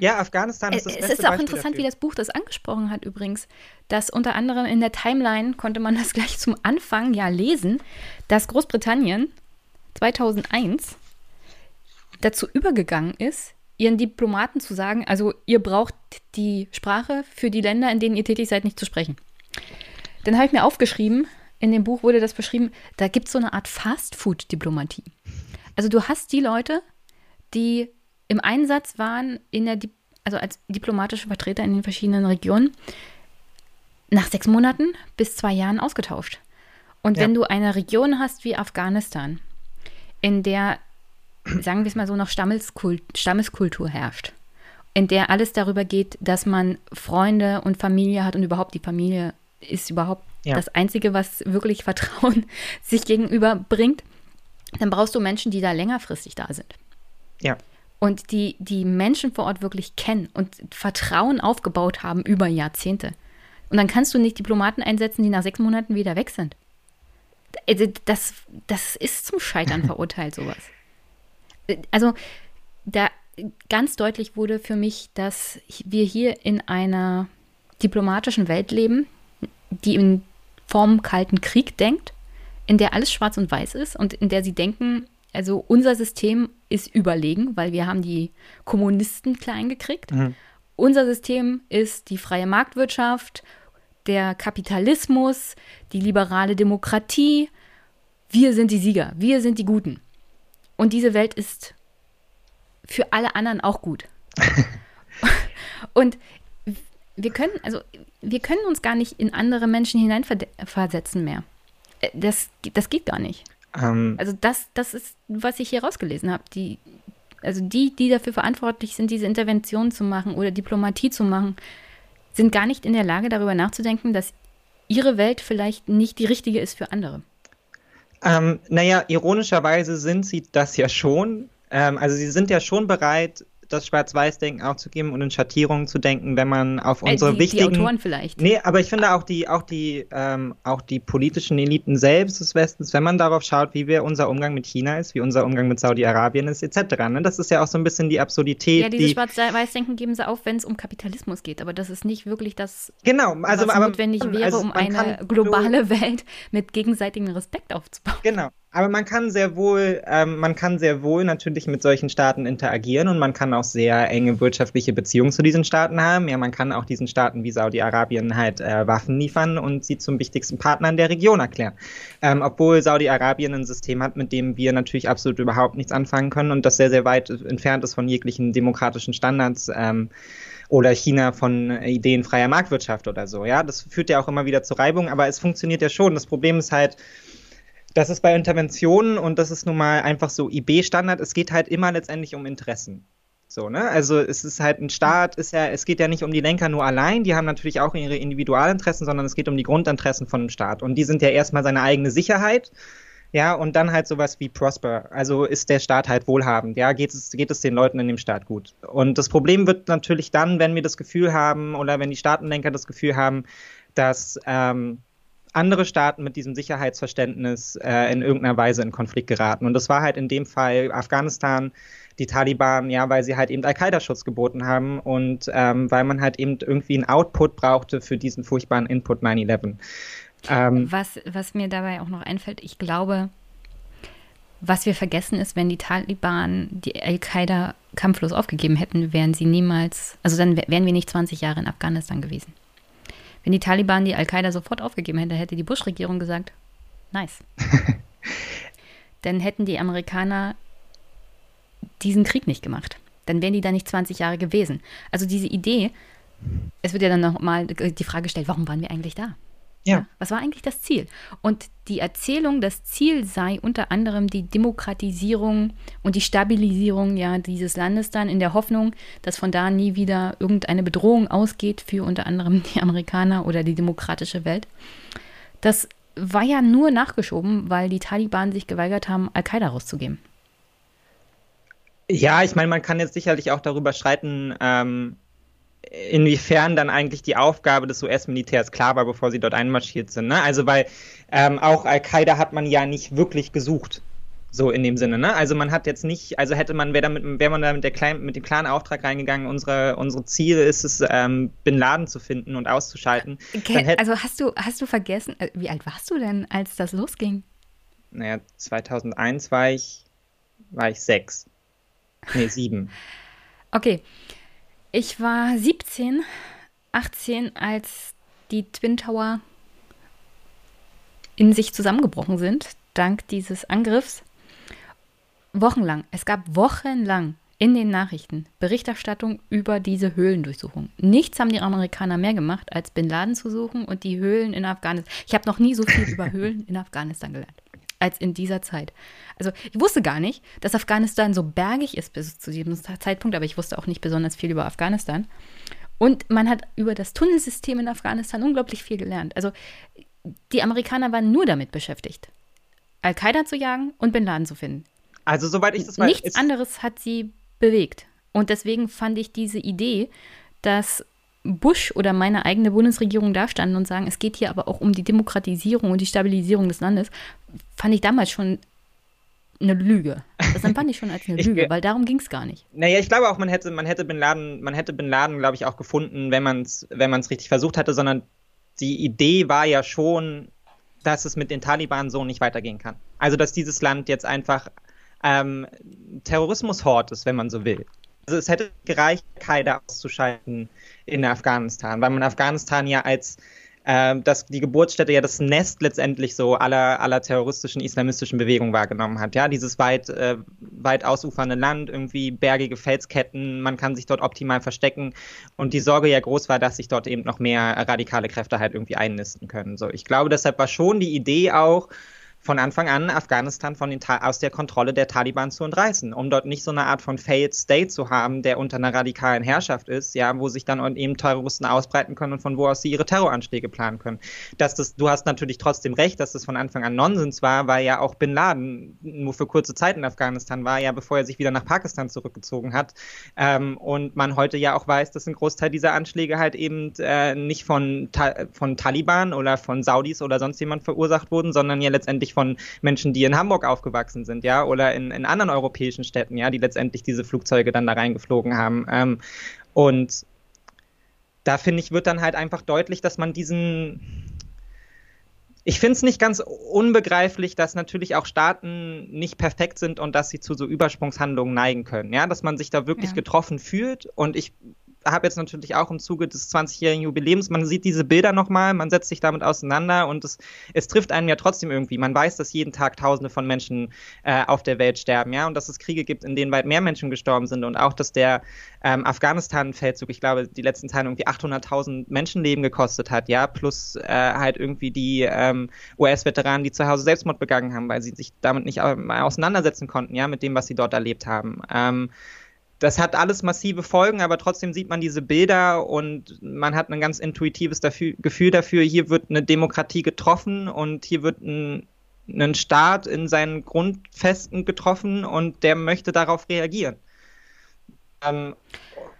ja, Afghanistan ist das Es ist auch Beispiel interessant, dafür. wie das Buch das angesprochen hat übrigens, dass unter anderem in der Timeline konnte man [LAUGHS] das gleich zum Anfang ja lesen, dass Großbritannien 2001 dazu übergegangen ist, ihren Diplomaten zu sagen, also ihr braucht die Sprache für die Länder, in denen ihr tätig seid, nicht zu sprechen. Dann habe ich mir aufgeschrieben, in dem Buch wurde das beschrieben, da gibt es so eine Art Fast-Food-Diplomatie. Also du hast die Leute, die im Einsatz waren, in der, also als diplomatische Vertreter in den verschiedenen Regionen, nach sechs Monaten bis zwei Jahren ausgetauscht. Und ja. wenn du eine Region hast wie Afghanistan, in der, sagen wir es mal so, noch Stammeskult, Stammeskultur herrscht, in der alles darüber geht, dass man Freunde und Familie hat und überhaupt die Familie ist überhaupt ja. das Einzige, was wirklich Vertrauen [LAUGHS] sich gegenüber bringt, dann brauchst du Menschen, die da längerfristig da sind. Ja und die die Menschen vor Ort wirklich kennen und Vertrauen aufgebaut haben über Jahrzehnte. Und dann kannst du nicht Diplomaten einsetzen, die nach sechs Monaten wieder weg sind. Also das, das ist zum Scheitern [LAUGHS] verurteilt, sowas. Also da ganz deutlich wurde für mich, dass wir hier in einer diplomatischen Welt leben, die in Form Kalten Krieg denkt, in der alles schwarz und weiß ist und in der sie denken, also unser System ist überlegen, weil wir haben die Kommunisten klein gekriegt. Mhm. Unser System ist die freie Marktwirtschaft, der Kapitalismus, die liberale Demokratie. Wir sind die Sieger, wir sind die Guten. Und diese Welt ist für alle anderen auch gut. [LAUGHS] Und wir können, also wir können uns gar nicht in andere Menschen hineinversetzen mehr. Äh, das, das geht gar nicht. Ähm, also das, das ist, was ich hier rausgelesen habe. Die, also die, die dafür verantwortlich sind, diese Intervention zu machen oder Diplomatie zu machen, sind gar nicht in der Lage, darüber nachzudenken, dass ihre Welt vielleicht nicht die richtige ist für andere. Ähm, naja, ironischerweise sind sie das ja schon. Ähm, also sie sind ja schon bereit, das Schwarz-Weiß-Denken aufzugeben und in Schattierungen zu denken, wenn man auf äh, unsere äh, die, wichtigen. Die Autoren vielleicht. Nee, aber ich finde auch die, auch die, ähm, auch die politischen Eliten selbst des Westens, wenn man darauf schaut, wie wir unser Umgang mit China ist, wie unser Umgang mit Saudi-Arabien ist, etc. Ne? Das ist ja auch so ein bisschen die Absurdität. Ja, dieses die, Schwarz-Weiß-Denken geben sie auf, wenn es um Kapitalismus geht, aber das ist nicht wirklich das, genau, also, was aber, notwendig wäre, also, um eine globale Welt mit gegenseitigem Respekt aufzubauen. Genau. Aber man kann sehr wohl, ähm, man kann sehr wohl natürlich mit solchen Staaten interagieren und man kann auch sehr enge wirtschaftliche Beziehungen zu diesen Staaten haben. Ja, man kann auch diesen Staaten wie Saudi-Arabien halt äh, Waffen liefern und sie zum wichtigsten Partner in der Region erklären. Ähm, obwohl Saudi-Arabien ein System hat, mit dem wir natürlich absolut überhaupt nichts anfangen können und das sehr, sehr weit entfernt ist von jeglichen demokratischen Standards. Ähm, oder China von Ideen freier Marktwirtschaft oder so. Ja, das führt ja auch immer wieder zu Reibung, aber es funktioniert ja schon. Das Problem ist halt, das ist bei Interventionen und das ist nun mal einfach so IB-Standard. Es geht halt immer letztendlich um Interessen. So, ne? Also es ist halt ein Staat, ist ja, es geht ja nicht um die Lenker nur allein, die haben natürlich auch ihre Individualinteressen, sondern es geht um die Grundinteressen von einem Staat. Und die sind ja erstmal seine eigene Sicherheit. Ja, und dann halt sowas wie Prosper. Also ist der Staat halt wohlhabend. Ja, geht es, geht es den Leuten in dem Staat gut. Und das Problem wird natürlich dann, wenn wir das Gefühl haben oder wenn die Staatenlenker das Gefühl haben, dass ähm, andere Staaten mit diesem Sicherheitsverständnis äh, in irgendeiner Weise in Konflikt geraten. Und das war halt in dem Fall Afghanistan, die Taliban, ja, weil sie halt eben Al-Qaida-Schutz geboten haben und ähm, weil man halt eben irgendwie einen Output brauchte für diesen furchtbaren Input 9-11. Ähm, was, was mir dabei auch noch einfällt, ich glaube, was wir vergessen ist, wenn die Taliban die Al-Qaida kampflos aufgegeben hätten, wären sie niemals, also dann wären wir nicht 20 Jahre in Afghanistan gewesen. Wenn die Taliban die Al-Qaida sofort aufgegeben hätte, hätte die Bush-Regierung gesagt, nice. [LAUGHS] Dann hätten die Amerikaner diesen Krieg nicht gemacht. Dann wären die da nicht 20 Jahre gewesen. Also diese Idee, es wird ja dann nochmal die Frage gestellt, warum waren wir eigentlich da? Ja. Was war eigentlich das Ziel? Und die Erzählung, das Ziel sei unter anderem die Demokratisierung und die Stabilisierung ja dieses Landes dann in der Hoffnung, dass von da nie wieder irgendeine Bedrohung ausgeht für unter anderem die Amerikaner oder die demokratische Welt. Das war ja nur nachgeschoben, weil die Taliban sich geweigert haben, Al-Qaida rauszugeben. Ja, ich meine, man kann jetzt sicherlich auch darüber streiten, ähm, inwiefern dann eigentlich die Aufgabe des US-Militärs klar war, bevor sie dort einmarschiert sind. Ne? Also weil ähm, auch Al-Qaida hat man ja nicht wirklich gesucht. So in dem Sinne, ne? Also man hat jetzt nicht, also hätte man, wäre damit, wäre man da mit, der kleinen, mit dem klaren Auftrag reingegangen, unsere, unsere Ziele ist es, ähm, Bin Laden zu finden und auszuschalten. Okay, also hast du, hast du vergessen, äh, wie alt warst du denn, als das losging? Naja, 2001 war ich, war ich sechs. Nee, sieben. okay. Ich war 17, 18, als die Twin Tower in sich zusammengebrochen sind, dank dieses Angriffs. Wochenlang, es gab wochenlang in den Nachrichten Berichterstattung über diese Höhlendurchsuchung. Nichts haben die Amerikaner mehr gemacht, als Bin Laden zu suchen und die Höhlen in Afghanistan. Ich habe noch nie so viel über [LAUGHS] Höhlen in Afghanistan gelernt als in dieser Zeit. Also ich wusste gar nicht, dass Afghanistan so bergig ist bis zu diesem Zeitpunkt, aber ich wusste auch nicht besonders viel über Afghanistan. Und man hat über das Tunnelsystem in Afghanistan unglaublich viel gelernt. Also die Amerikaner waren nur damit beschäftigt, Al-Qaida zu jagen und Bin Laden zu finden. Also soweit ich das weiß. Nichts anderes hat sie bewegt. Und deswegen fand ich diese Idee, dass Bush oder meine eigene Bundesregierung dastanden und sagen, es geht hier aber auch um die Demokratisierung und die Stabilisierung des Landes, fand ich damals schon eine Lüge. Das empfand ich schon als eine [LAUGHS] Lüge, weil darum ging es gar nicht. Naja, ich glaube auch, man hätte, man hätte Bin Laden, man hätte Bin Laden, glaube ich, auch gefunden, wenn man es wenn richtig versucht hatte, sondern die Idee war ja schon, dass es mit den Taliban so nicht weitergehen kann. Also, dass dieses Land jetzt einfach ähm, Terrorismushort ist, wenn man so will. Also es hätte gereicht, Qaida auszuschalten in Afghanistan, weil man Afghanistan ja als äh, das, die Geburtsstätte ja das Nest letztendlich so aller, aller terroristischen islamistischen Bewegungen wahrgenommen hat. Ja, dieses weit, äh, weit ausufernde Land, irgendwie bergige Felsketten, man kann sich dort optimal verstecken und die Sorge ja groß war, dass sich dort eben noch mehr radikale Kräfte halt irgendwie einnisten können. So, ich glaube, deshalb war schon die Idee auch, von Anfang an Afghanistan von den aus der Kontrolle der Taliban zu entreißen, um dort nicht so eine Art von Failed State zu haben, der unter einer radikalen Herrschaft ist, ja, wo sich dann eben Terroristen ausbreiten können und von wo aus sie ihre Terroranschläge planen können. Dass das, du hast natürlich trotzdem recht, dass das von Anfang an Nonsens war, weil ja auch Bin Laden nur für kurze Zeit in Afghanistan war, ja, bevor er sich wieder nach Pakistan zurückgezogen hat. Ähm, und man heute ja auch weiß, dass ein Großteil dieser Anschläge halt eben äh, nicht von, Ta von Taliban oder von Saudis oder sonst jemand verursacht wurden, sondern ja letztendlich von Menschen, die in Hamburg aufgewachsen sind, ja, oder in, in anderen europäischen Städten, ja, die letztendlich diese Flugzeuge dann da reingeflogen haben. Ähm, und da finde ich, wird dann halt einfach deutlich, dass man diesen, ich finde es nicht ganz unbegreiflich, dass natürlich auch Staaten nicht perfekt sind und dass sie zu so Übersprungshandlungen neigen können. Ja, dass man sich da wirklich ja. getroffen fühlt. Und ich habe jetzt natürlich auch im Zuge des 20-jährigen Jubiläums, man sieht diese Bilder nochmal, man setzt sich damit auseinander und es, es trifft einen ja trotzdem irgendwie. Man weiß, dass jeden Tag Tausende von Menschen äh, auf der Welt sterben, ja, und dass es Kriege gibt, in denen weit mehr Menschen gestorben sind und auch, dass der ähm, Afghanistan-Feldzug, ich glaube, die letzten Zahlen irgendwie 800.000 Menschenleben gekostet hat, ja, plus äh, halt irgendwie die ähm, US-Veteranen, die zu Hause Selbstmord begangen haben, weil sie sich damit nicht äh, auseinandersetzen konnten, ja, mit dem, was sie dort erlebt haben. Ähm, das hat alles massive Folgen, aber trotzdem sieht man diese Bilder und man hat ein ganz intuitives dafür, Gefühl dafür, hier wird eine Demokratie getroffen und hier wird ein, ein Staat in seinen Grundfesten getroffen und der möchte darauf reagieren. Ähm,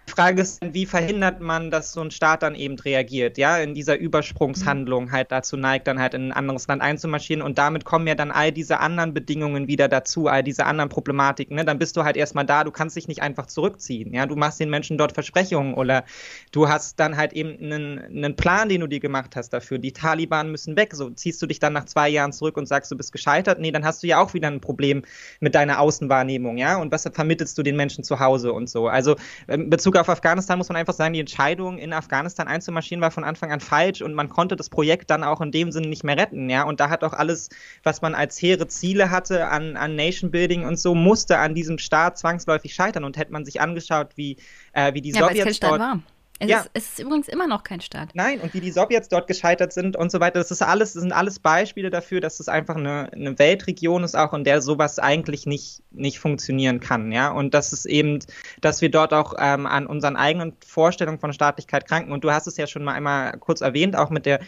Frage ist, wie verhindert man, dass so ein Staat dann eben reagiert, ja, in dieser Übersprungshandlung halt dazu neigt, dann halt in ein anderes Land einzumarschieren und damit kommen ja dann all diese anderen Bedingungen wieder dazu, all diese anderen Problematiken, ne? Dann bist du halt erstmal da, du kannst dich nicht einfach zurückziehen, ja, du machst den Menschen dort Versprechungen oder du hast dann halt eben einen, einen Plan, den du dir gemacht hast dafür. Die Taliban müssen weg, so ziehst du dich dann nach zwei Jahren zurück und sagst, du bist gescheitert, nee, dann hast du ja auch wieder ein Problem mit deiner Außenwahrnehmung, ja, und was vermittelst du den Menschen zu Hause und so. Also in Bezug Bezug auf Afghanistan muss man einfach sagen, die Entscheidung, in Afghanistan einzumarschieren, war von Anfang an falsch und man konnte das Projekt dann auch in dem Sinne nicht mehr retten. Ja? Und da hat auch alles, was man als hehre Ziele hatte an, an Nation Building und so, musste an diesem Staat zwangsläufig scheitern. Und hätte man sich angeschaut, wie, äh, wie die ja, Sowjets dort. War. Es, ja. ist, es ist übrigens immer noch kein Staat. Nein, und wie die Sowjets dort gescheitert sind und so weiter, das ist alles, das sind alles Beispiele dafür, dass es einfach eine, eine Weltregion ist, auch in der sowas eigentlich nicht, nicht funktionieren kann, ja. Und das ist eben, dass wir dort auch ähm, an unseren eigenen Vorstellungen von Staatlichkeit kranken. Und du hast es ja schon mal einmal kurz erwähnt, auch mit der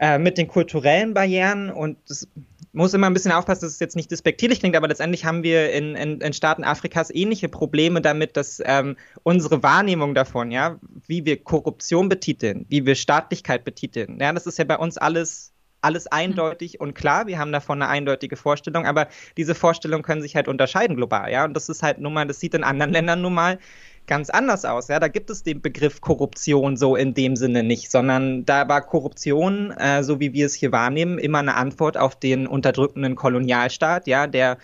äh, mit den kulturellen Barrieren und das muss immer ein bisschen aufpassen, dass es jetzt nicht despektierlich klingt, aber letztendlich haben wir in, in, in Staaten Afrikas ähnliche Probleme damit, dass ähm, unsere Wahrnehmung davon, ja, wie wir Korruption betiteln, wie wir Staatlichkeit betiteln, ja, das ist ja bei uns alles alles eindeutig und klar. Wir haben davon eine eindeutige Vorstellung, aber diese Vorstellungen können sich halt unterscheiden global, ja. Und das ist halt nun mal, das sieht in anderen Ländern nun mal ganz anders aus. Ja, da gibt es den Begriff Korruption so in dem Sinne nicht, sondern da war Korruption, äh, so wie wir es hier wahrnehmen, immer eine Antwort auf den unterdrückenden Kolonialstaat, ja, der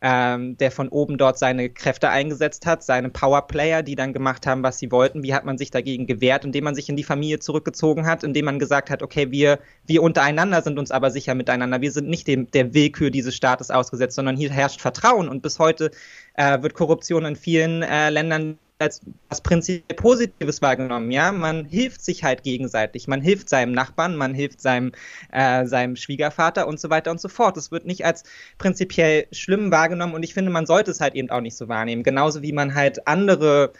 ähm, der von oben dort seine Kräfte eingesetzt hat, seine Powerplayer, die dann gemacht haben, was sie wollten. Wie hat man sich dagegen gewehrt, indem man sich in die Familie zurückgezogen hat, indem man gesagt hat, okay, wir, wir untereinander sind uns aber sicher miteinander. Wir sind nicht dem, der Willkür dieses Staates ausgesetzt, sondern hier herrscht Vertrauen. Und bis heute äh, wird Korruption in vielen äh, Ländern als was prinzipiell Positives wahrgenommen. Ja, man hilft sich halt gegenseitig. Man hilft seinem Nachbarn, man hilft seinem, äh, seinem Schwiegervater und so weiter und so fort. Es wird nicht als prinzipiell schlimm wahrgenommen und ich finde, man sollte es halt eben auch nicht so wahrnehmen. Genauso wie man halt andere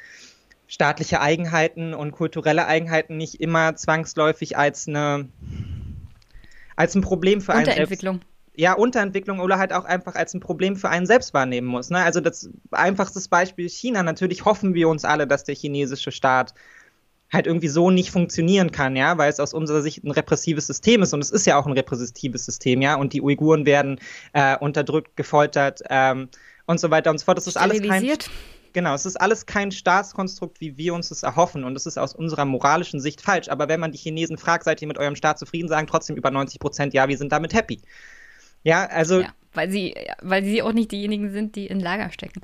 staatliche Eigenheiten und kulturelle Eigenheiten nicht immer zwangsläufig als eine als ein Problem für einen selbst ja, Unterentwicklung oder halt auch einfach als ein Problem für einen selbst wahrnehmen muss. Ne? Also das einfachste Beispiel China. Natürlich hoffen wir uns alle, dass der chinesische Staat halt irgendwie so nicht funktionieren kann, ja, weil es aus unserer Sicht ein repressives System ist und es ist ja auch ein repressives System, ja, und die Uiguren werden äh, unterdrückt, gefoltert ähm, und so weiter und so fort. Das ist alles kein Genau, es ist alles kein Staatskonstrukt, wie wir uns das erhoffen. Und es ist aus unserer moralischen Sicht falsch. Aber wenn man die Chinesen fragt, seid ihr mit eurem Staat zufrieden, sagen trotzdem über 90 Prozent, ja, wir sind damit happy. Ja, also. Ja, weil sie, weil sie auch nicht diejenigen sind, die in Lager stecken.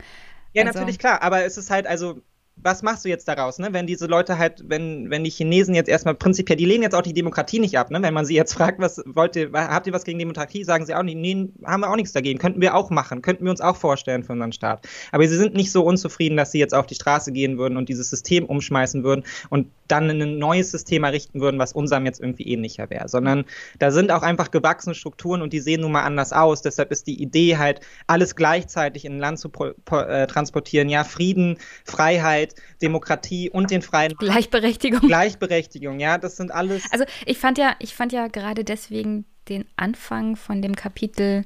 Ja, also. natürlich klar, aber es ist halt, also was machst du jetzt daraus, ne? Wenn diese Leute halt, wenn, wenn die Chinesen jetzt erstmal prinzipiell, die lehnen jetzt auch die Demokratie nicht ab, ne? Wenn man sie jetzt [LAUGHS] fragt, was wollt ihr, habt ihr was gegen Demokratie, sagen sie auch nicht, nee, haben wir auch nichts dagegen, könnten wir auch machen, könnten wir uns auch vorstellen für unseren Staat. Aber sie sind nicht so unzufrieden, dass sie jetzt auf die Straße gehen würden und dieses System umschmeißen würden und dann ein neues System errichten würden, was unserem jetzt irgendwie ähnlicher wäre, sondern da sind auch einfach gewachsene Strukturen und die sehen nun mal anders aus. Deshalb ist die Idee halt, alles gleichzeitig in ein Land zu äh, transportieren, ja, Frieden, Freiheit, Demokratie und den freien Gleichberechtigung. Gleichberechtigung, ja, das sind alles. Also ich fand ja, ich fand ja gerade deswegen den Anfang von dem Kapitel,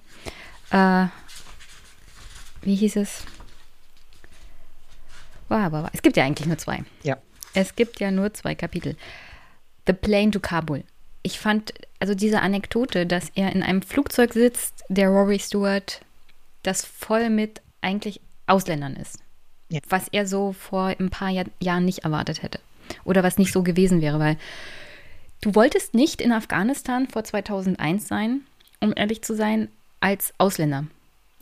äh, wie hieß es? War, war, war. Es gibt ja eigentlich nur zwei. Ja. Es gibt ja nur zwei Kapitel. The Plane to Kabul. Ich fand, also diese Anekdote, dass er in einem Flugzeug sitzt, der Rory Stewart, das voll mit eigentlich Ausländern ist ja. was er so vor ein paar Jahr, Jahren nicht erwartet hätte. Oder was nicht so gewesen wäre, weil du wolltest nicht in Afghanistan vor 2001 sein, um ehrlich zu sein, als Ausländer.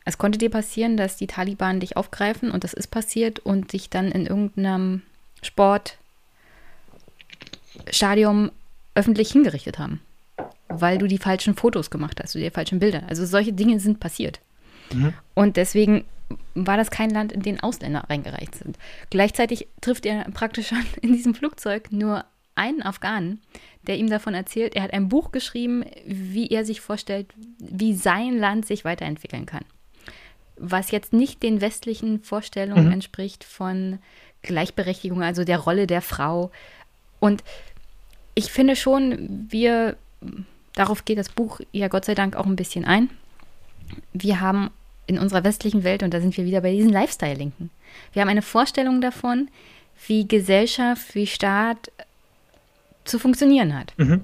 Es konnte dir passieren, dass die Taliban dich aufgreifen und das ist passiert und dich dann in irgendeinem Sportstadium öffentlich hingerichtet haben, weil du die falschen Fotos gemacht hast, die falschen Bilder. Also solche Dinge sind passiert. Mhm. Und deswegen war das kein Land, in dem Ausländer reingereicht sind. Gleichzeitig trifft er praktisch schon in diesem Flugzeug nur einen Afghanen, der ihm davon erzählt, er hat ein Buch geschrieben, wie er sich vorstellt, wie sein Land sich weiterentwickeln kann. Was jetzt nicht den westlichen Vorstellungen mhm. entspricht von Gleichberechtigung, also der Rolle der Frau. Und ich finde schon, wir, darauf geht das Buch ja Gott sei Dank auch ein bisschen ein. Wir haben in unserer westlichen Welt, und da sind wir wieder bei diesen Lifestyle-Linken. Wir haben eine Vorstellung davon, wie Gesellschaft, wie Staat zu funktionieren hat. Mhm.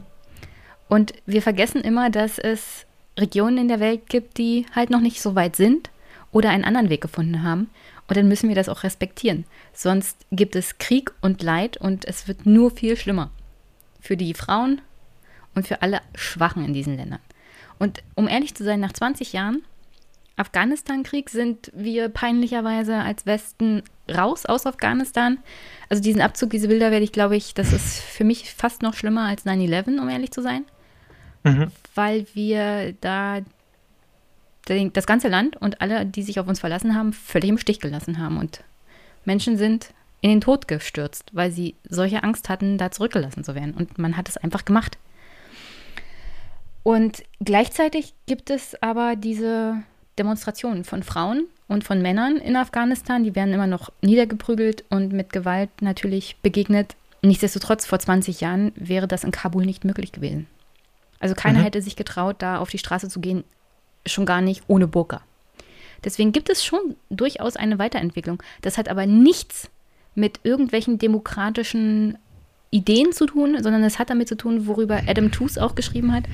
Und wir vergessen immer, dass es Regionen in der Welt gibt, die halt noch nicht so weit sind oder einen anderen Weg gefunden haben. Und dann müssen wir das auch respektieren. Sonst gibt es Krieg und Leid und es wird nur viel schlimmer. Für die Frauen und für alle Schwachen in diesen Ländern. Und um ehrlich zu sein, nach 20 Jahren Afghanistan-Krieg sind wir peinlicherweise als Westen raus aus Afghanistan. Also diesen Abzug, diese Bilder werde ich, glaube ich, das ist für mich fast noch schlimmer als 9-11, um ehrlich zu sein. Mhm. Weil wir da das ganze Land und alle, die sich auf uns verlassen haben, völlig im Stich gelassen haben. Und Menschen sind in den Tod gestürzt, weil sie solche Angst hatten, da zurückgelassen zu werden. Und man hat es einfach gemacht. Und gleichzeitig gibt es aber diese Demonstrationen von Frauen und von Männern in Afghanistan. Die werden immer noch niedergeprügelt und mit Gewalt natürlich begegnet. Nichtsdestotrotz, vor 20 Jahren wäre das in Kabul nicht möglich gewesen. Also keiner mhm. hätte sich getraut, da auf die Straße zu gehen, schon gar nicht ohne Burka. Deswegen gibt es schon durchaus eine Weiterentwicklung. Das hat aber nichts mit irgendwelchen demokratischen Ideen zu tun, sondern es hat damit zu tun, worüber Adam Tooze auch geschrieben hat.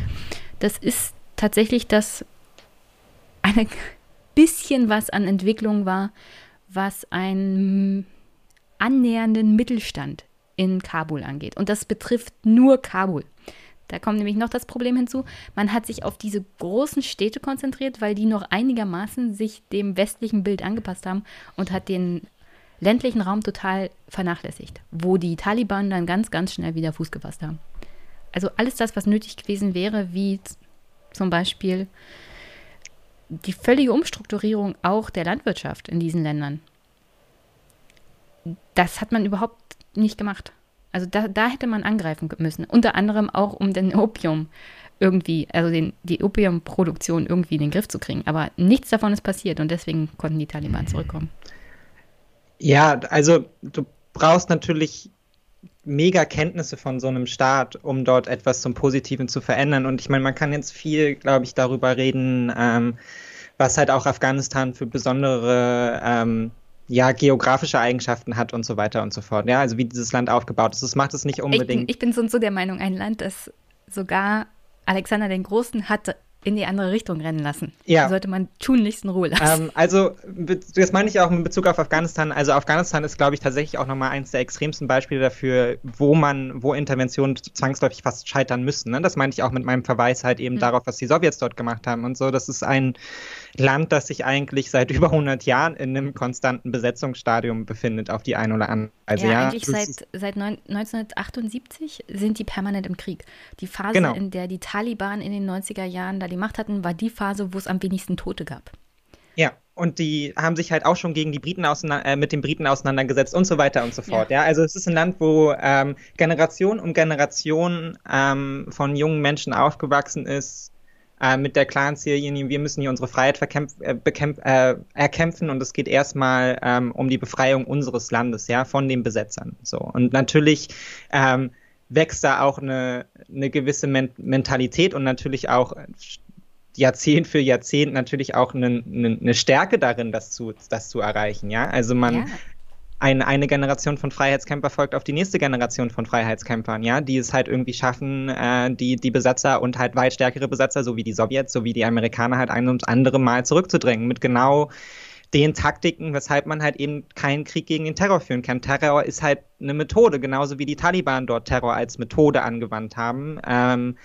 Das ist tatsächlich, dass ein [LAUGHS] bisschen was an Entwicklung war, was einen annähernden Mittelstand in Kabul angeht. Und das betrifft nur Kabul. Da kommt nämlich noch das Problem hinzu, man hat sich auf diese großen Städte konzentriert, weil die noch einigermaßen sich dem westlichen Bild angepasst haben und hat den ländlichen Raum total vernachlässigt, wo die Taliban dann ganz, ganz schnell wieder Fuß gefasst haben. Also alles das, was nötig gewesen wäre, wie zum Beispiel die völlige Umstrukturierung auch der Landwirtschaft in diesen Ländern. Das hat man überhaupt nicht gemacht. Also da, da hätte man angreifen müssen. Unter anderem auch, um den Opium irgendwie, also den, die Opiumproduktion irgendwie in den Griff zu kriegen. Aber nichts davon ist passiert und deswegen konnten die Taliban zurückkommen. Ja, also du brauchst natürlich mega Kenntnisse von so einem Staat, um dort etwas zum Positiven zu verändern. Und ich meine, man kann jetzt viel, glaube ich, darüber reden, ähm, was halt auch Afghanistan für besondere ähm, ja, geografische Eigenschaften hat und so weiter und so fort. Ja, also wie dieses Land aufgebaut ist. Das macht es nicht unbedingt. Ich bin, ich bin so und so der Meinung, ein Land, das sogar Alexander den Großen hatte in die andere Richtung rennen lassen. Ja. Sollte man tunlichst in Ruhe lassen. Ähm, also, das meine ich auch in Bezug auf Afghanistan. Also, Afghanistan ist, glaube ich, tatsächlich auch nochmal eines der extremsten Beispiele dafür, wo man, wo Interventionen zwangsläufig fast scheitern müssen. Ne? Das meine ich auch mit meinem Verweis halt eben mhm. darauf, was die Sowjets dort gemacht haben und so. Das ist ein Land, das sich eigentlich seit [LAUGHS] über 100 Jahren in einem konstanten Besetzungsstadium befindet, auf die eine oder andere Weise. Ja, ja, eigentlich seit, seit 1978 sind die permanent im Krieg. Die Phase, genau. in der die Taliban in den 90er Jahren da die Macht hatten, war die Phase, wo es am wenigsten Tote gab. Ja, und die haben sich halt auch schon gegen die Briten äh, mit den Briten auseinandergesetzt und so weiter und so fort. Ja, ja? also es ist ein Land, wo ähm, Generation um Generation ähm, von jungen Menschen aufgewachsen ist, äh, mit der klaren Ziellinie, wir müssen hier unsere Freiheit äh, äh, erkämpfen und es geht erstmal ähm, um die Befreiung unseres Landes, ja, von den Besetzern. So. Und natürlich ähm, wächst da auch eine, eine gewisse Men Mentalität und natürlich auch Jahrzehnt für Jahrzehnt natürlich auch eine, eine, eine Stärke darin, das zu, das zu erreichen. Ja, also man ja ein, eine Generation von Freiheitskämpfer folgt auf die nächste Generation von Freiheitskämpfern, ja, die es halt irgendwie schaffen, äh, die, die Besatzer und halt weit stärkere Besatzer, so wie die Sowjets, so wie die Amerikaner halt ein und andere Mal zurückzudrängen, mit genau den Taktiken, weshalb man halt eben keinen Krieg gegen den Terror führen kann. Terror ist halt eine Methode, genauso wie die Taliban dort Terror als Methode angewandt haben. Ähm,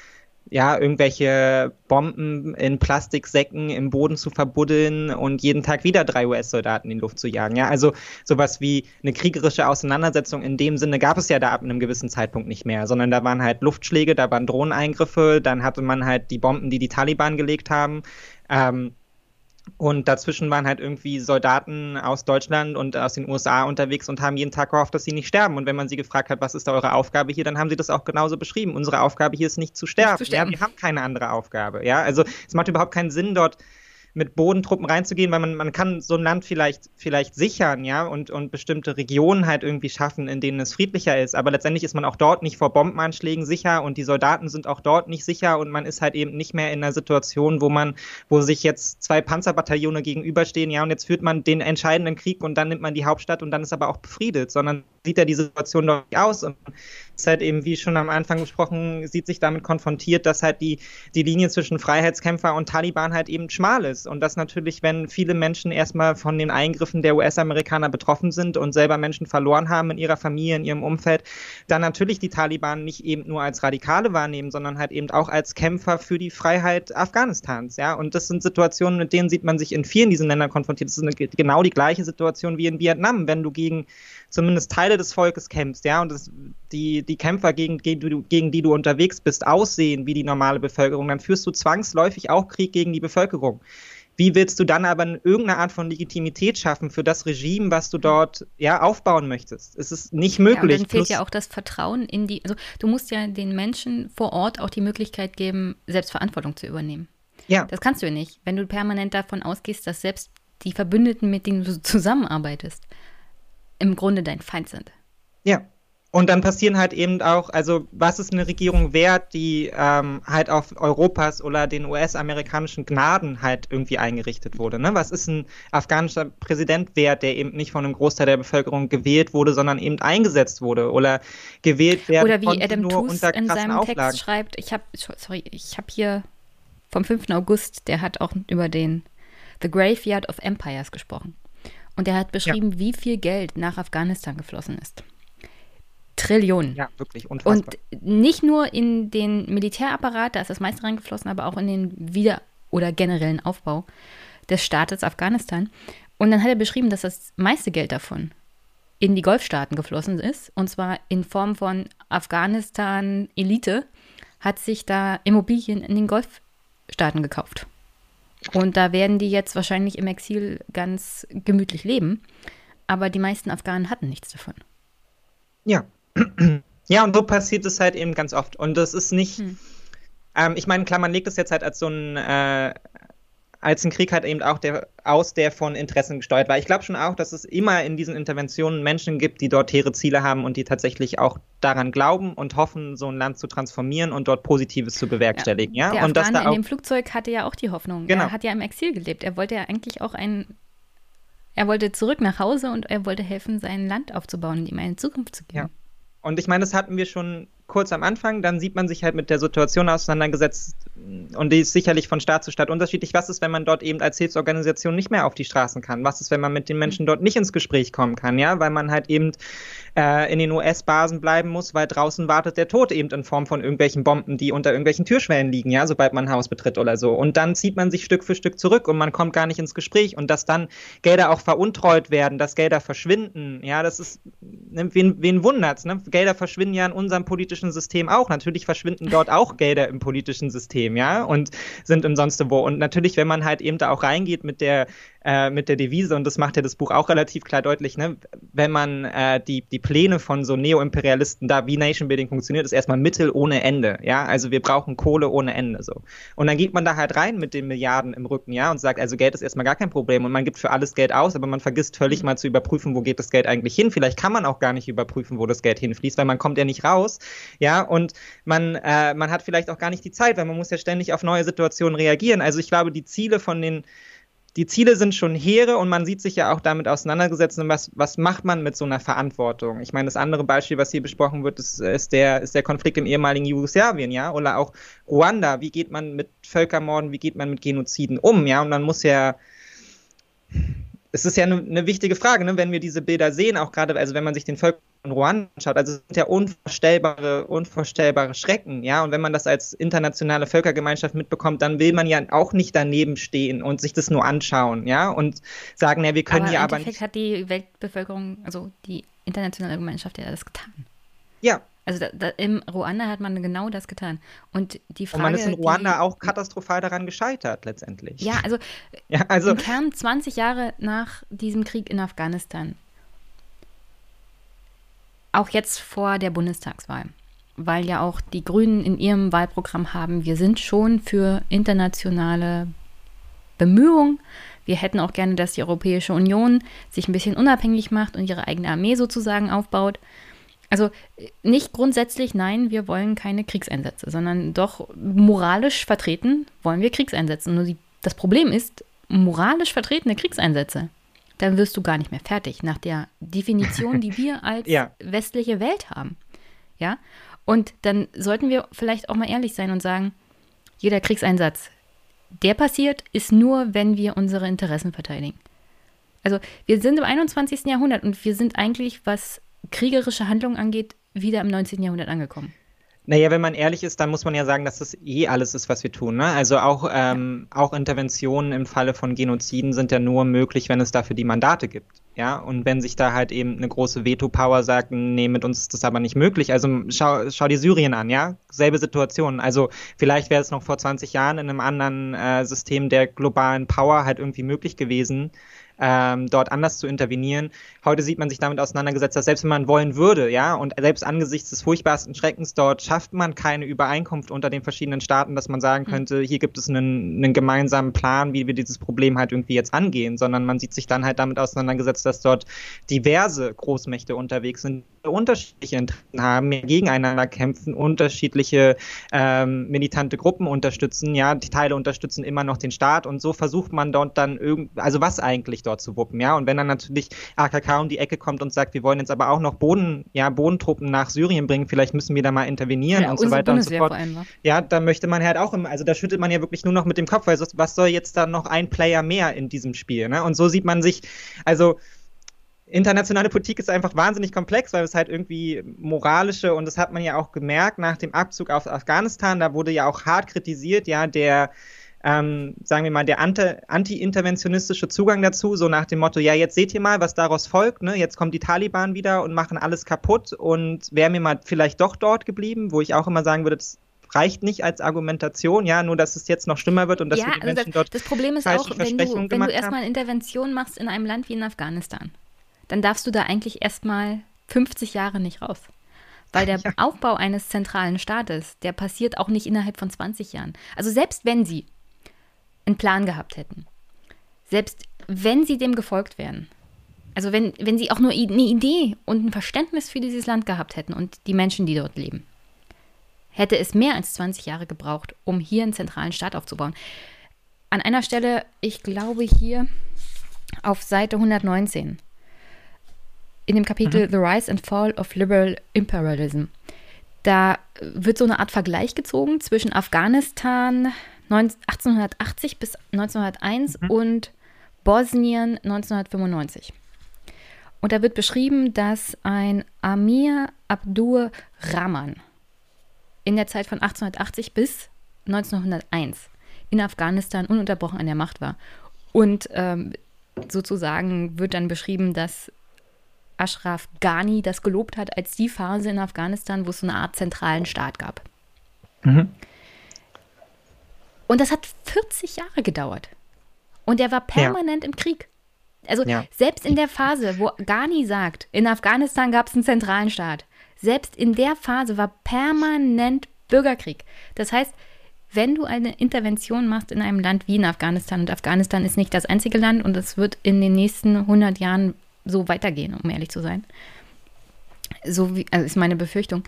ja, irgendwelche Bomben in Plastiksäcken im Boden zu verbuddeln und jeden Tag wieder drei US-Soldaten in die Luft zu jagen. Ja, also sowas wie eine kriegerische Auseinandersetzung in dem Sinne gab es ja da ab einem gewissen Zeitpunkt nicht mehr, sondern da waren halt Luftschläge, da waren Drohneneingriffe, dann hatte man halt die Bomben, die die Taliban gelegt haben. Ähm, und dazwischen waren halt irgendwie Soldaten aus Deutschland und aus den USA unterwegs und haben jeden Tag gehofft, dass sie nicht sterben. Und wenn man sie gefragt hat, was ist da eure Aufgabe hier, dann haben sie das auch genauso beschrieben. Unsere Aufgabe hier ist nicht zu sterben. Nicht zu sterben. Ja, wir haben keine andere Aufgabe. Ja, also es macht überhaupt keinen Sinn, dort mit Bodentruppen reinzugehen, weil man, man kann so ein Land vielleicht, vielleicht sichern, ja, und, und bestimmte Regionen halt irgendwie schaffen, in denen es friedlicher ist. Aber letztendlich ist man auch dort nicht vor Bombenanschlägen sicher und die Soldaten sind auch dort nicht sicher und man ist halt eben nicht mehr in einer Situation, wo man, wo sich jetzt zwei Panzerbataillone gegenüberstehen, ja, und jetzt führt man den entscheidenden Krieg und dann nimmt man die Hauptstadt und dann ist aber auch befriedet, sondern sieht ja die Situation doch nicht aus und ist halt eben, wie schon am Anfang besprochen, sieht sich damit konfrontiert, dass halt die, die Linie zwischen Freiheitskämpfer und Taliban halt eben schmal ist. Und das natürlich, wenn viele Menschen erstmal von den Eingriffen der US-Amerikaner betroffen sind und selber Menschen verloren haben in ihrer Familie, in ihrem Umfeld, dann natürlich die Taliban nicht eben nur als Radikale wahrnehmen, sondern halt eben auch als Kämpfer für die Freiheit Afghanistans. Ja, und das sind Situationen, mit denen sieht man sich in vielen diesen Ländern konfrontiert. Das ist eine, genau die gleiche Situation wie in Vietnam, wenn du gegen zumindest Teile des Volkes kämpfst, ja, und das, die, die Kämpfer, gegen, gegen, gegen die du unterwegs bist, aussehen wie die normale Bevölkerung, dann führst du zwangsläufig auch Krieg gegen die Bevölkerung. Wie willst du dann aber irgendeine Art von Legitimität schaffen für das Regime, was du dort ja aufbauen möchtest? Es ist nicht möglich. Ja, dann fehlt ja auch das Vertrauen in die. Also du musst ja den Menschen vor Ort auch die Möglichkeit geben, Selbstverantwortung zu übernehmen. Ja. Das kannst du ja nicht, wenn du permanent davon ausgehst, dass selbst die Verbündeten, mit denen du zusammenarbeitest, im Grunde dein Feind sind. Ja. Und dann passieren halt eben auch, also was ist eine Regierung wert, die ähm, halt auf Europas oder den US-amerikanischen Gnaden halt irgendwie eingerichtet wurde? Ne? Was ist ein afghanischer Präsident wert, der eben nicht von einem Großteil der Bevölkerung gewählt wurde, sondern eben eingesetzt wurde oder gewählt werden Oder wie Adam Tooze in seinem Auflagen. Text schreibt, ich habe, sorry, ich habe hier vom 5. August, der hat auch über den The Graveyard of Empires gesprochen. Und er hat beschrieben, ja. wie viel Geld nach Afghanistan geflossen ist. Trillionen. Ja, wirklich unfassbar. Und nicht nur in den Militärapparat, da ist das meiste reingeflossen, aber auch in den Wieder- oder generellen Aufbau des Staates Afghanistan. Und dann hat er beschrieben, dass das meiste Geld davon in die Golfstaaten geflossen ist. Und zwar in Form von Afghanistan-Elite hat sich da Immobilien in den Golfstaaten gekauft. Und da werden die jetzt wahrscheinlich im Exil ganz gemütlich leben. Aber die meisten Afghanen hatten nichts davon. Ja. [CLEARS THROAT] Ja, und so passiert es halt eben ganz oft. Und das ist nicht, hm. ähm, ich meine, klar, man legt es jetzt halt als so ein, äh, als ein Krieg halt eben auch der, aus, der von Interessen gesteuert war. Ich glaube schon auch, dass es immer in diesen Interventionen Menschen gibt, die dort hehre Ziele haben und die tatsächlich auch daran glauben und hoffen, so ein Land zu transformieren und dort Positives zu bewerkstelligen. Ja, ja? Der und Afghane da in dem Flugzeug hatte ja auch die Hoffnung. Genau. Er hat ja im Exil gelebt. Er wollte ja eigentlich auch ein er wollte zurück nach Hause und er wollte helfen, sein Land aufzubauen und ihm eine Zukunft zu geben. Ja. Und ich meine, das hatten wir schon kurz am Anfang, dann sieht man sich halt mit der Situation auseinandergesetzt und die ist sicherlich von Staat zu Staat unterschiedlich. Was ist, wenn man dort eben als Hilfsorganisation nicht mehr auf die Straßen kann? Was ist, wenn man mit den Menschen dort nicht ins Gespräch kommen kann, ja, weil man halt eben äh, in den US-Basen bleiben muss, weil draußen wartet der Tod eben in Form von irgendwelchen Bomben, die unter irgendwelchen Türschwellen liegen, ja, sobald man ein Haus betritt oder so. Und dann zieht man sich Stück für Stück zurück und man kommt gar nicht ins Gespräch und dass dann Gelder auch veruntreut werden, dass Gelder verschwinden, ja, das ist, ne, wen, wen wundert's, ne? Gelder verschwinden ja in unserem politischen System auch. Natürlich verschwinden dort auch Gelder im politischen System, ja, und sind im sonst wo. Und natürlich, wenn man halt eben da auch reingeht mit der äh, mit der Devise, und das macht ja das Buch auch relativ klar deutlich, ne? wenn man äh, die, die Pläne von so Neo-Imperialisten da, wie Nation Building funktioniert, ist erstmal Mittel ohne Ende, ja, also wir brauchen Kohle ohne Ende, so. Und dann geht man da halt rein mit den Milliarden im Rücken, ja, und sagt, also Geld ist erstmal gar kein Problem und man gibt für alles Geld aus, aber man vergisst völlig mal zu überprüfen, wo geht das Geld eigentlich hin. Vielleicht kann man auch gar nicht überprüfen, wo das Geld hinfließt, weil man kommt ja nicht raus, ja, und man, äh, man hat vielleicht auch gar nicht die Zeit, weil man muss ja ständig auf neue Situationen reagieren. Also ich glaube, die Ziele von den die Ziele sind schon hehre und man sieht sich ja auch damit auseinandergesetzt, was, was macht man mit so einer Verantwortung. Ich meine, das andere Beispiel, was hier besprochen wird, ist, ist, der, ist der Konflikt im ehemaligen Jugoslawien, ja, oder auch Ruanda. Wie geht man mit Völkermorden, wie geht man mit Genoziden um, ja, und man muss ja es ist ja eine, eine wichtige Frage, ne? wenn wir diese Bilder sehen, auch gerade, also wenn man sich den Völker in Ruanda anschaut, also es sind ja unvorstellbare, unvorstellbare Schrecken, ja, und wenn man das als internationale Völkergemeinschaft mitbekommt, dann will man ja auch nicht daneben stehen und sich das nur anschauen, ja, und sagen, ja, wir können aber hier aber nicht. hat die Weltbevölkerung, also die internationale Gemeinschaft ja das getan. Ja, also da, da, im Ruanda hat man genau das getan. Und die Frage, Und man ist in Ruanda die, auch katastrophal daran gescheitert letztendlich. Ja, also, [LAUGHS] ja, also im Kern 20 Jahre nach diesem Krieg in Afghanistan. Auch jetzt vor der Bundestagswahl. Weil ja auch die Grünen in ihrem Wahlprogramm haben, wir sind schon für internationale Bemühungen. Wir hätten auch gerne, dass die Europäische Union sich ein bisschen unabhängig macht und ihre eigene Armee sozusagen aufbaut. Also nicht grundsätzlich, nein, wir wollen keine Kriegseinsätze, sondern doch moralisch vertreten wollen wir Kriegseinsätze. Nur die, das Problem ist, moralisch vertretene Kriegseinsätze, dann wirst du gar nicht mehr fertig nach der Definition, die wir [LAUGHS] als ja. westliche Welt haben. Ja? Und dann sollten wir vielleicht auch mal ehrlich sein und sagen, jeder Kriegseinsatz, der passiert, ist nur, wenn wir unsere Interessen verteidigen. Also wir sind im 21. Jahrhundert und wir sind eigentlich, was kriegerische Handlungen angeht, wieder im 19. Jahrhundert angekommen. Naja, wenn man ehrlich ist, dann muss man ja sagen, dass das eh alles ist, was wir tun. Ne? Also auch, ähm, auch Interventionen im Falle von Genoziden sind ja nur möglich, wenn es dafür die Mandate gibt. Ja, und wenn sich da halt eben eine große Veto-Power sagt, nee, mit uns ist das aber nicht möglich. Also schau, schau dir Syrien an, ja? Selbe Situation. Also vielleicht wäre es noch vor 20 Jahren in einem anderen äh, System der globalen Power halt irgendwie möglich gewesen, ähm, dort anders zu intervenieren. Heute sieht man sich damit auseinandergesetzt, dass selbst wenn man wollen würde, ja, und selbst angesichts des furchtbarsten Schreckens dort schafft man keine Übereinkunft unter den verschiedenen Staaten, dass man sagen hm. könnte, hier gibt es einen, einen gemeinsamen Plan, wie wir dieses Problem halt irgendwie jetzt angehen, sondern man sieht sich dann halt damit auseinandergesetzt, dass dort diverse Großmächte unterwegs sind, unterschiedliche Interessen haben, gegeneinander kämpfen, unterschiedliche ähm, militante Gruppen unterstützen, ja, die Teile unterstützen immer noch den Staat und so versucht man dort dann irgend, also was eigentlich dort zu wuppen, ja, und wenn dann natürlich AKK um die Ecke kommt und sagt, wir wollen jetzt aber auch noch Boden, ja, Bodentruppen nach Syrien bringen, vielleicht müssen wir da mal intervenieren ja, und so weiter Bundeswehr und so fort. Ja, da möchte man halt auch immer, also da schüttelt man ja wirklich nur noch mit dem Kopf, weil was soll jetzt da noch ein Player mehr in diesem Spiel, ne? Und so sieht man sich, also internationale Politik ist einfach wahnsinnig komplex, weil es halt irgendwie moralische und das hat man ja auch gemerkt nach dem Abzug aus Afghanistan, da wurde ja auch hart kritisiert, ja, der ähm, sagen wir mal, der anti-interventionistische Zugang dazu, so nach dem Motto, ja, jetzt seht ihr mal, was daraus folgt, ne? jetzt kommen die Taliban wieder und machen alles kaputt und wären wir mal vielleicht doch dort geblieben, wo ich auch immer sagen würde, das reicht nicht als Argumentation, ja, nur dass es jetzt noch schlimmer wird und dass ja, wir die also Menschen das, dort Das Problem ist auch, wenn du, wenn du erstmal eine Intervention machst in einem Land wie in Afghanistan, dann darfst du da eigentlich erstmal 50 Jahre nicht raus. Weil der [LAUGHS] ja. Aufbau eines zentralen Staates, der passiert auch nicht innerhalb von 20 Jahren. Also selbst wenn sie einen Plan gehabt hätten, selbst wenn sie dem gefolgt wären, also wenn, wenn sie auch nur eine Idee und ein Verständnis für dieses Land gehabt hätten und die Menschen, die dort leben, hätte es mehr als 20 Jahre gebraucht, um hier einen zentralen Staat aufzubauen. An einer Stelle, ich glaube hier auf Seite 119, in dem Kapitel mhm. The Rise and Fall of Liberal Imperialism. Da wird so eine Art Vergleich gezogen zwischen Afghanistan 1880 bis 1901 mhm. und Bosnien 1995. Und da wird beschrieben, dass ein Amir Abdur Rahman in der Zeit von 1880 bis 1901 in Afghanistan ununterbrochen an der Macht war. Und ähm, sozusagen wird dann beschrieben, dass Ashraf Ghani das gelobt hat als die Phase in Afghanistan, wo es so eine Art zentralen Staat gab. Mhm. Und das hat 40 Jahre gedauert. Und er war permanent ja. im Krieg. Also ja. selbst in der Phase, wo Ghani sagt, in Afghanistan gab es einen zentralen Staat, selbst in der Phase war permanent Bürgerkrieg. Das heißt, wenn du eine Intervention machst in einem Land wie in Afghanistan, und Afghanistan ist nicht das einzige Land und es wird in den nächsten 100 Jahren so weitergehen, um ehrlich zu sein. So wie, also ist meine Befürchtung.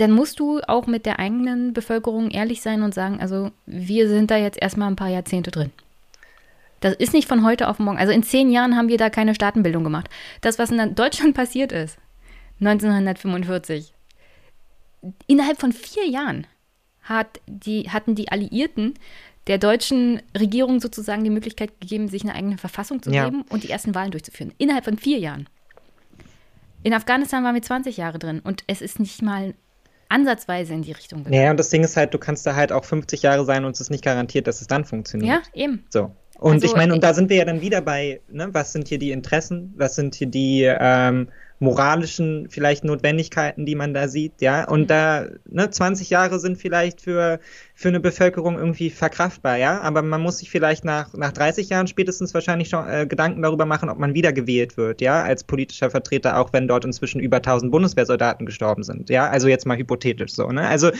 Dann musst du auch mit der eigenen Bevölkerung ehrlich sein und sagen, also wir sind da jetzt erstmal ein paar Jahrzehnte drin. Das ist nicht von heute auf morgen. Also in zehn Jahren haben wir da keine Staatenbildung gemacht. Das, was in Deutschland [LAUGHS] passiert ist, 1945, innerhalb von vier Jahren hat die, hatten die Alliierten der deutschen Regierung sozusagen die Möglichkeit gegeben, sich eine eigene Verfassung zu ja. geben und die ersten Wahlen durchzuführen. Innerhalb von vier Jahren. In Afghanistan waren wir 20 Jahre drin und es ist nicht mal ansatzweise in die Richtung gegangen. Ja, und das Ding ist halt, du kannst da halt auch 50 Jahre sein und es ist nicht garantiert, dass es dann funktioniert. Ja, eben. So. Und also, ich meine, und da sind wir ja dann wieder bei, ne, was sind hier die Interessen, was sind hier die ähm, moralischen vielleicht Notwendigkeiten, die man da sieht, ja. Und mhm. da, ne, 20 Jahre sind vielleicht für, für eine Bevölkerung irgendwie verkraftbar, ja. Aber man muss sich vielleicht nach, nach 30 Jahren spätestens wahrscheinlich schon äh, Gedanken darüber machen, ob man wiedergewählt wird, ja, als politischer Vertreter, auch wenn dort inzwischen über 1000 Bundeswehrsoldaten gestorben sind, ja. Also jetzt mal hypothetisch so, ne. Also,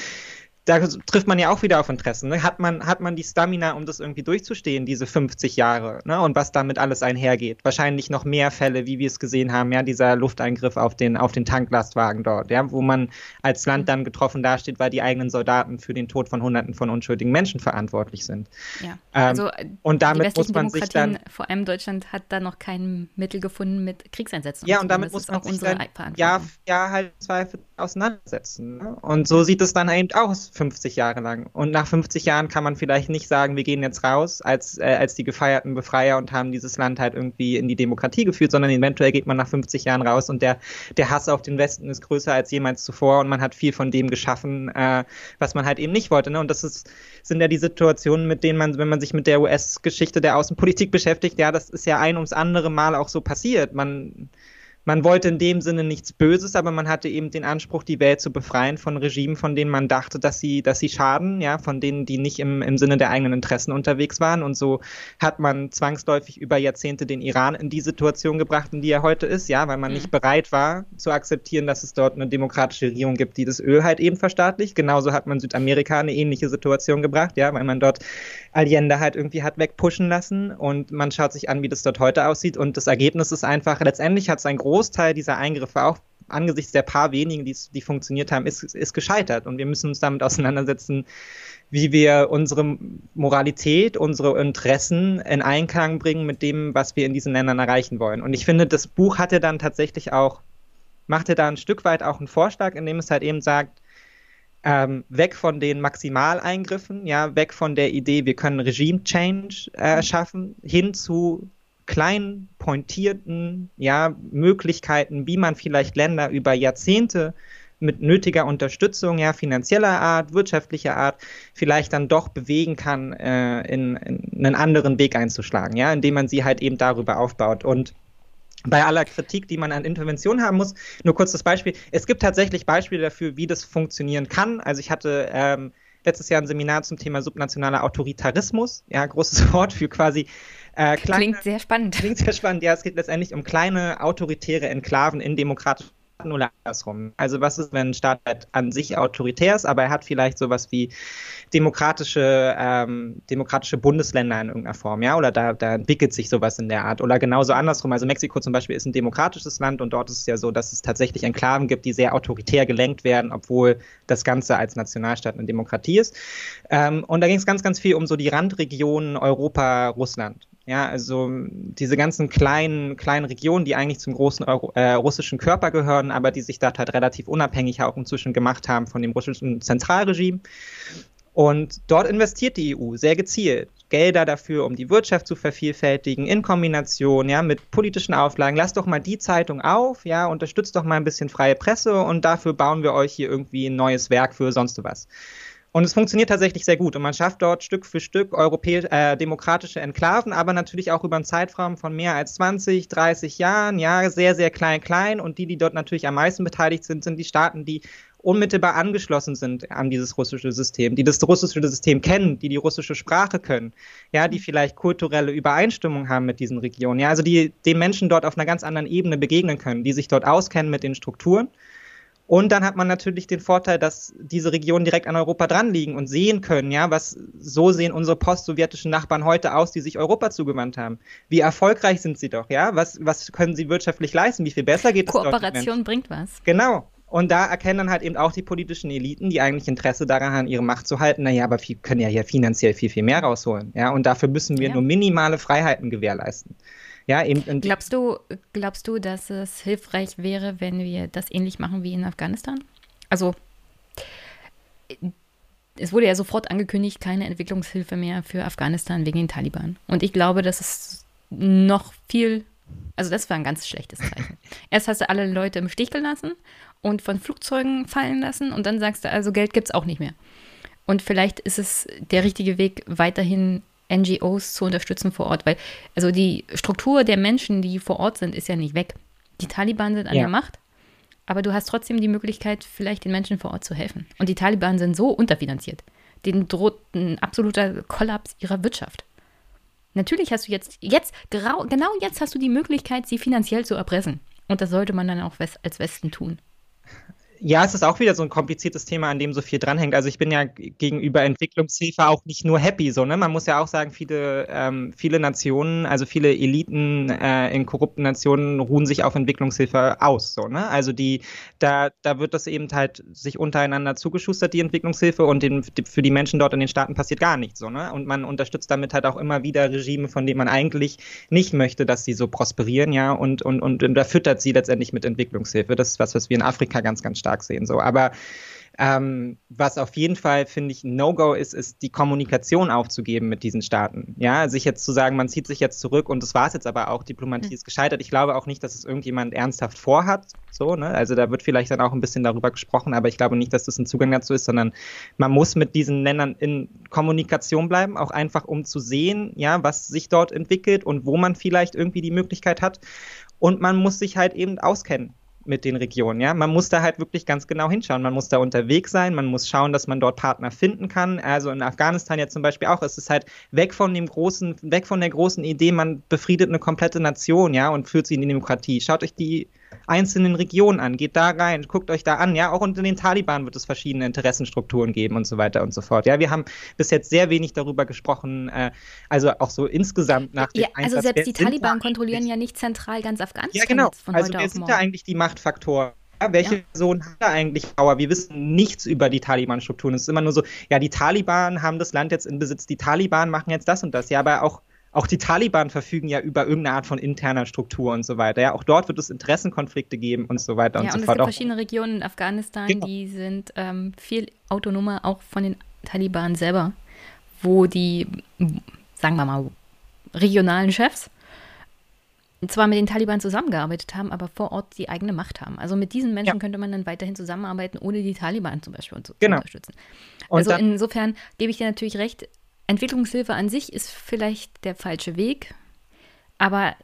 da trifft man ja auch wieder auf Interessen. Ne? Hat, man, hat man die Stamina, um das irgendwie durchzustehen, diese 50 Jahre? Ne? Und was damit alles einhergeht? Wahrscheinlich noch mehr Fälle, wie wir es gesehen haben, ja, dieser Lufteingriff auf den, auf den Tanklastwagen dort, ja, wo man als Land dann getroffen dasteht, weil die eigenen Soldaten für den Tod von Hunderten von unschuldigen Menschen verantwortlich sind. Ja. Ähm, also äh, und damit muss man sich dann. Vor allem Deutschland hat da noch kein Mittel gefunden mit Kriegseinsätzen. Ja, und damit muss man sich dann Jahr, Jahr halt Zweifel auseinandersetzen. Ne? Und so sieht es dann eben aus, 50 Jahre lang. Und nach 50 Jahren kann man vielleicht nicht sagen, wir gehen jetzt raus als, äh, als die gefeierten Befreier und haben dieses Land halt irgendwie in die Demokratie geführt, sondern eventuell geht man nach 50 Jahren raus und der, der Hass auf den Westen ist größer als jemals zuvor und man hat viel von dem geschaffen, äh, was man halt eben nicht wollte. Ne? Und das ist, sind ja die Situationen, mit denen man, wenn man sich mit der US-Geschichte der Außenpolitik beschäftigt, ja, das ist ja ein ums andere Mal auch so passiert. Man man wollte in dem Sinne nichts Böses, aber man hatte eben den Anspruch, die Welt zu befreien von Regimen, von denen man dachte, dass sie, dass sie schaden, ja, von denen, die nicht im, im Sinne der eigenen Interessen unterwegs waren. Und so hat man zwangsläufig über Jahrzehnte den Iran in die Situation gebracht, in die er heute ist, ja, weil man mhm. nicht bereit war zu akzeptieren, dass es dort eine demokratische Regierung gibt, die das Öl halt eben verstaatlicht. Genauso hat man Südamerika eine ähnliche Situation gebracht, ja, weil man dort Allende halt irgendwie hat wegpushen lassen und man schaut sich an, wie das dort heute aussieht und das Ergebnis ist einfach, letztendlich hat es ein Großteil dieser Eingriffe auch angesichts der paar wenigen, die, die funktioniert haben, ist, ist gescheitert und wir müssen uns damit auseinandersetzen, wie wir unsere Moralität, unsere Interessen in Einklang bringen mit dem, was wir in diesen Ländern erreichen wollen. Und ich finde, das Buch hatte dann tatsächlich auch, machte da ein Stück weit auch einen Vorschlag, in dem es halt eben sagt, ähm, weg von den Maximaleingriffen, ja, weg von der Idee, wir können Regime-Change äh, schaffen, hin zu kleinen, pointierten ja, Möglichkeiten, wie man vielleicht Länder über Jahrzehnte mit nötiger Unterstützung, ja, finanzieller Art, wirtschaftlicher Art, vielleicht dann doch bewegen kann, äh, in, in einen anderen Weg einzuschlagen, ja, indem man sie halt eben darüber aufbaut. Und bei aller Kritik, die man an Intervention haben muss, nur kurz das Beispiel. Es gibt tatsächlich Beispiele dafür, wie das funktionieren kann. Also ich hatte ähm, letztes Jahr ein Seminar zum Thema subnationaler Autoritarismus. Ja, großes [LAUGHS] Wort für quasi äh, kleine, Klingt sehr spannend. Klingt sehr spannend. Ja, es geht letztendlich um kleine autoritäre Enklaven in demokratischen oder andersrum. Also was ist, wenn ein Staat halt an sich autoritär ist, aber er hat vielleicht sowas wie demokratische, ähm, demokratische Bundesländer in irgendeiner Form, ja, oder da, da entwickelt sich sowas in der Art. Oder genauso andersrum. Also Mexiko zum Beispiel ist ein demokratisches Land und dort ist es ja so, dass es tatsächlich Enklaven gibt, die sehr autoritär gelenkt werden, obwohl das Ganze als Nationalstaat eine Demokratie ist. Ähm, und da ging es ganz, ganz viel um so die Randregionen Europa, Russland. Ja, also diese ganzen kleinen, kleinen Regionen, die eigentlich zum großen Euro, äh, russischen Körper gehören, aber die sich dort halt relativ unabhängig auch inzwischen gemacht haben von dem russischen Zentralregime. Und dort investiert die EU sehr gezielt. Gelder dafür, um die Wirtschaft zu vervielfältigen, in Kombination ja, mit politischen Auflagen. Lasst doch mal die Zeitung auf, ja, unterstützt doch mal ein bisschen freie Presse und dafür bauen wir euch hier irgendwie ein neues Werk für sonst was. Und es funktioniert tatsächlich sehr gut. Und man schafft dort Stück für Stück europäisch, äh, demokratische Enklaven, aber natürlich auch über einen Zeitraum von mehr als 20, 30 Jahren. Ja, sehr, sehr klein, klein. Und die, die dort natürlich am meisten beteiligt sind, sind die Staaten, die unmittelbar angeschlossen sind an dieses russische System, die das russische System kennen, die die russische Sprache können, ja, die vielleicht kulturelle Übereinstimmung haben mit diesen Regionen, ja, also die den Menschen dort auf einer ganz anderen Ebene begegnen können, die sich dort auskennen mit den Strukturen und dann hat man natürlich den Vorteil, dass diese Regionen direkt an Europa dran liegen und sehen können, ja, was so sehen unsere postsowjetischen Nachbarn heute aus, die sich Europa zugewandt haben. Wie erfolgreich sind sie doch, ja? Was, was können sie wirtschaftlich leisten? Wie viel besser geht es Kooperation bringt was. Genau. Und da erkennen dann halt eben auch die politischen Eliten, die eigentlich Interesse daran haben, ihre Macht zu halten, naja, aber wir können ja hier finanziell viel, viel mehr rausholen. Ja, und dafür müssen wir ja. nur minimale Freiheiten gewährleisten. Ja, eben, glaubst, du, glaubst du, dass es hilfreich wäre, wenn wir das ähnlich machen wie in Afghanistan? Also, es wurde ja sofort angekündigt, keine Entwicklungshilfe mehr für Afghanistan wegen den Taliban. Und ich glaube, dass es noch viel, also das war ein ganz schlechtes Zeichen. [LAUGHS] Erst hast du alle Leute im Stich gelassen und von Flugzeugen fallen lassen und dann sagst du, also Geld gibt es auch nicht mehr. Und vielleicht ist es der richtige Weg, weiterhin NGOs zu unterstützen vor Ort, weil also die Struktur der Menschen, die vor Ort sind, ist ja nicht weg. Die Taliban sind an ja. der Macht, aber du hast trotzdem die Möglichkeit, vielleicht den Menschen vor Ort zu helfen. Und die Taliban sind so unterfinanziert. Denen droht ein absoluter Kollaps ihrer Wirtschaft. Natürlich hast du jetzt, jetzt, genau jetzt hast du die Möglichkeit, sie finanziell zu erpressen. Und das sollte man dann auch als Westen tun. Ja, es ist auch wieder so ein kompliziertes Thema, an dem so viel dranhängt. Also ich bin ja gegenüber Entwicklungshilfe auch nicht nur happy, so ne. Man muss ja auch sagen, viele ähm, viele Nationen, also viele Eliten äh, in korrupten Nationen ruhen sich auf Entwicklungshilfe aus, so ne. Also die da da wird das eben halt sich untereinander zugeschustert die Entwicklungshilfe und den, für die Menschen dort in den Staaten passiert gar nichts, so ne. Und man unterstützt damit halt auch immer wieder Regime, von denen man eigentlich nicht möchte, dass sie so prosperieren, ja. Und und und, und da füttert sie letztendlich mit Entwicklungshilfe. Das ist was, was wir in Afrika ganz ganz stark stark sehen. So, aber ähm, was auf jeden Fall, finde ich, ein No-Go ist, ist die Kommunikation aufzugeben mit diesen Staaten. Ja, sich jetzt zu sagen, man zieht sich jetzt zurück und das war es jetzt aber auch, Diplomatie mhm. ist gescheitert. Ich glaube auch nicht, dass es irgendjemand ernsthaft vorhat. So, ne? Also da wird vielleicht dann auch ein bisschen darüber gesprochen, aber ich glaube nicht, dass das ein Zugang dazu ist, sondern man muss mit diesen Ländern in Kommunikation bleiben, auch einfach um zu sehen, ja, was sich dort entwickelt und wo man vielleicht irgendwie die Möglichkeit hat. Und man muss sich halt eben auskennen mit den Regionen. Ja, man muss da halt wirklich ganz genau hinschauen. Man muss da unterwegs sein. Man muss schauen, dass man dort Partner finden kann. Also in Afghanistan ja zum Beispiel auch. Es ist halt weg von dem großen, weg von der großen Idee, man befriedet eine komplette Nation, ja, und führt sie in die Demokratie. Schaut euch die einzelnen Regionen an. Geht da rein, guckt euch da an. Ja, auch unter den Taliban wird es verschiedene Interessenstrukturen geben und so weiter und so fort. Ja, wir haben bis jetzt sehr wenig darüber gesprochen, äh, also auch so insgesamt nach dem ja, Also Einsatz selbst die Taliban kontrollieren ja nicht zentral ganz Afghanistan. Ja, genau. also wer sind da eigentlich die Machtfaktoren? Ja, welche ja. Person hat da eigentlich Power? Wir wissen nichts über die Taliban-Strukturen. Es ist immer nur so, ja, die Taliban haben das Land jetzt in Besitz, die Taliban machen jetzt das und das. Ja, aber auch auch die Taliban verfügen ja über irgendeine Art von interner Struktur und so weiter. Ja, auch dort wird es Interessenkonflikte geben und so weiter ja, und so und fort. Es gibt verschiedene Regionen in Afghanistan, genau. die sind ähm, viel autonomer, auch von den Taliban selber, wo die, sagen wir mal, regionalen Chefs zwar mit den Taliban zusammengearbeitet haben, aber vor Ort die eigene Macht haben. Also mit diesen Menschen ja. könnte man dann weiterhin zusammenarbeiten, ohne die Taliban zum Beispiel zu genau. unterstützen. Also insofern gebe ich dir natürlich recht, Entwicklungshilfe an sich ist vielleicht der falsche Weg, aber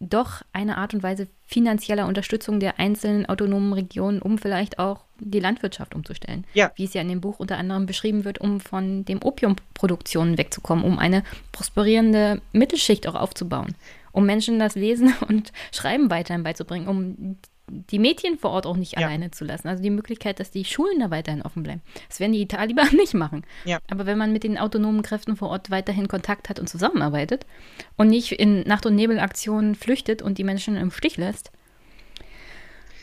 doch eine Art und Weise finanzieller Unterstützung der einzelnen autonomen Regionen, um vielleicht auch die Landwirtschaft umzustellen. Ja. Wie es ja in dem Buch unter anderem beschrieben wird, um von dem Opiumproduktionen wegzukommen, um eine prosperierende Mittelschicht auch aufzubauen, um Menschen das Lesen [LAUGHS] und Schreiben weiterhin beizubringen, um die Mädchen vor Ort auch nicht ja. alleine zu lassen. Also die Möglichkeit, dass die Schulen da weiterhin offen bleiben. Das werden die Taliban [LAUGHS] nicht machen. Ja. Aber wenn man mit den autonomen Kräften vor Ort weiterhin Kontakt hat und zusammenarbeitet und nicht in Nacht- und Nebelaktionen flüchtet und die Menschen im Stich lässt,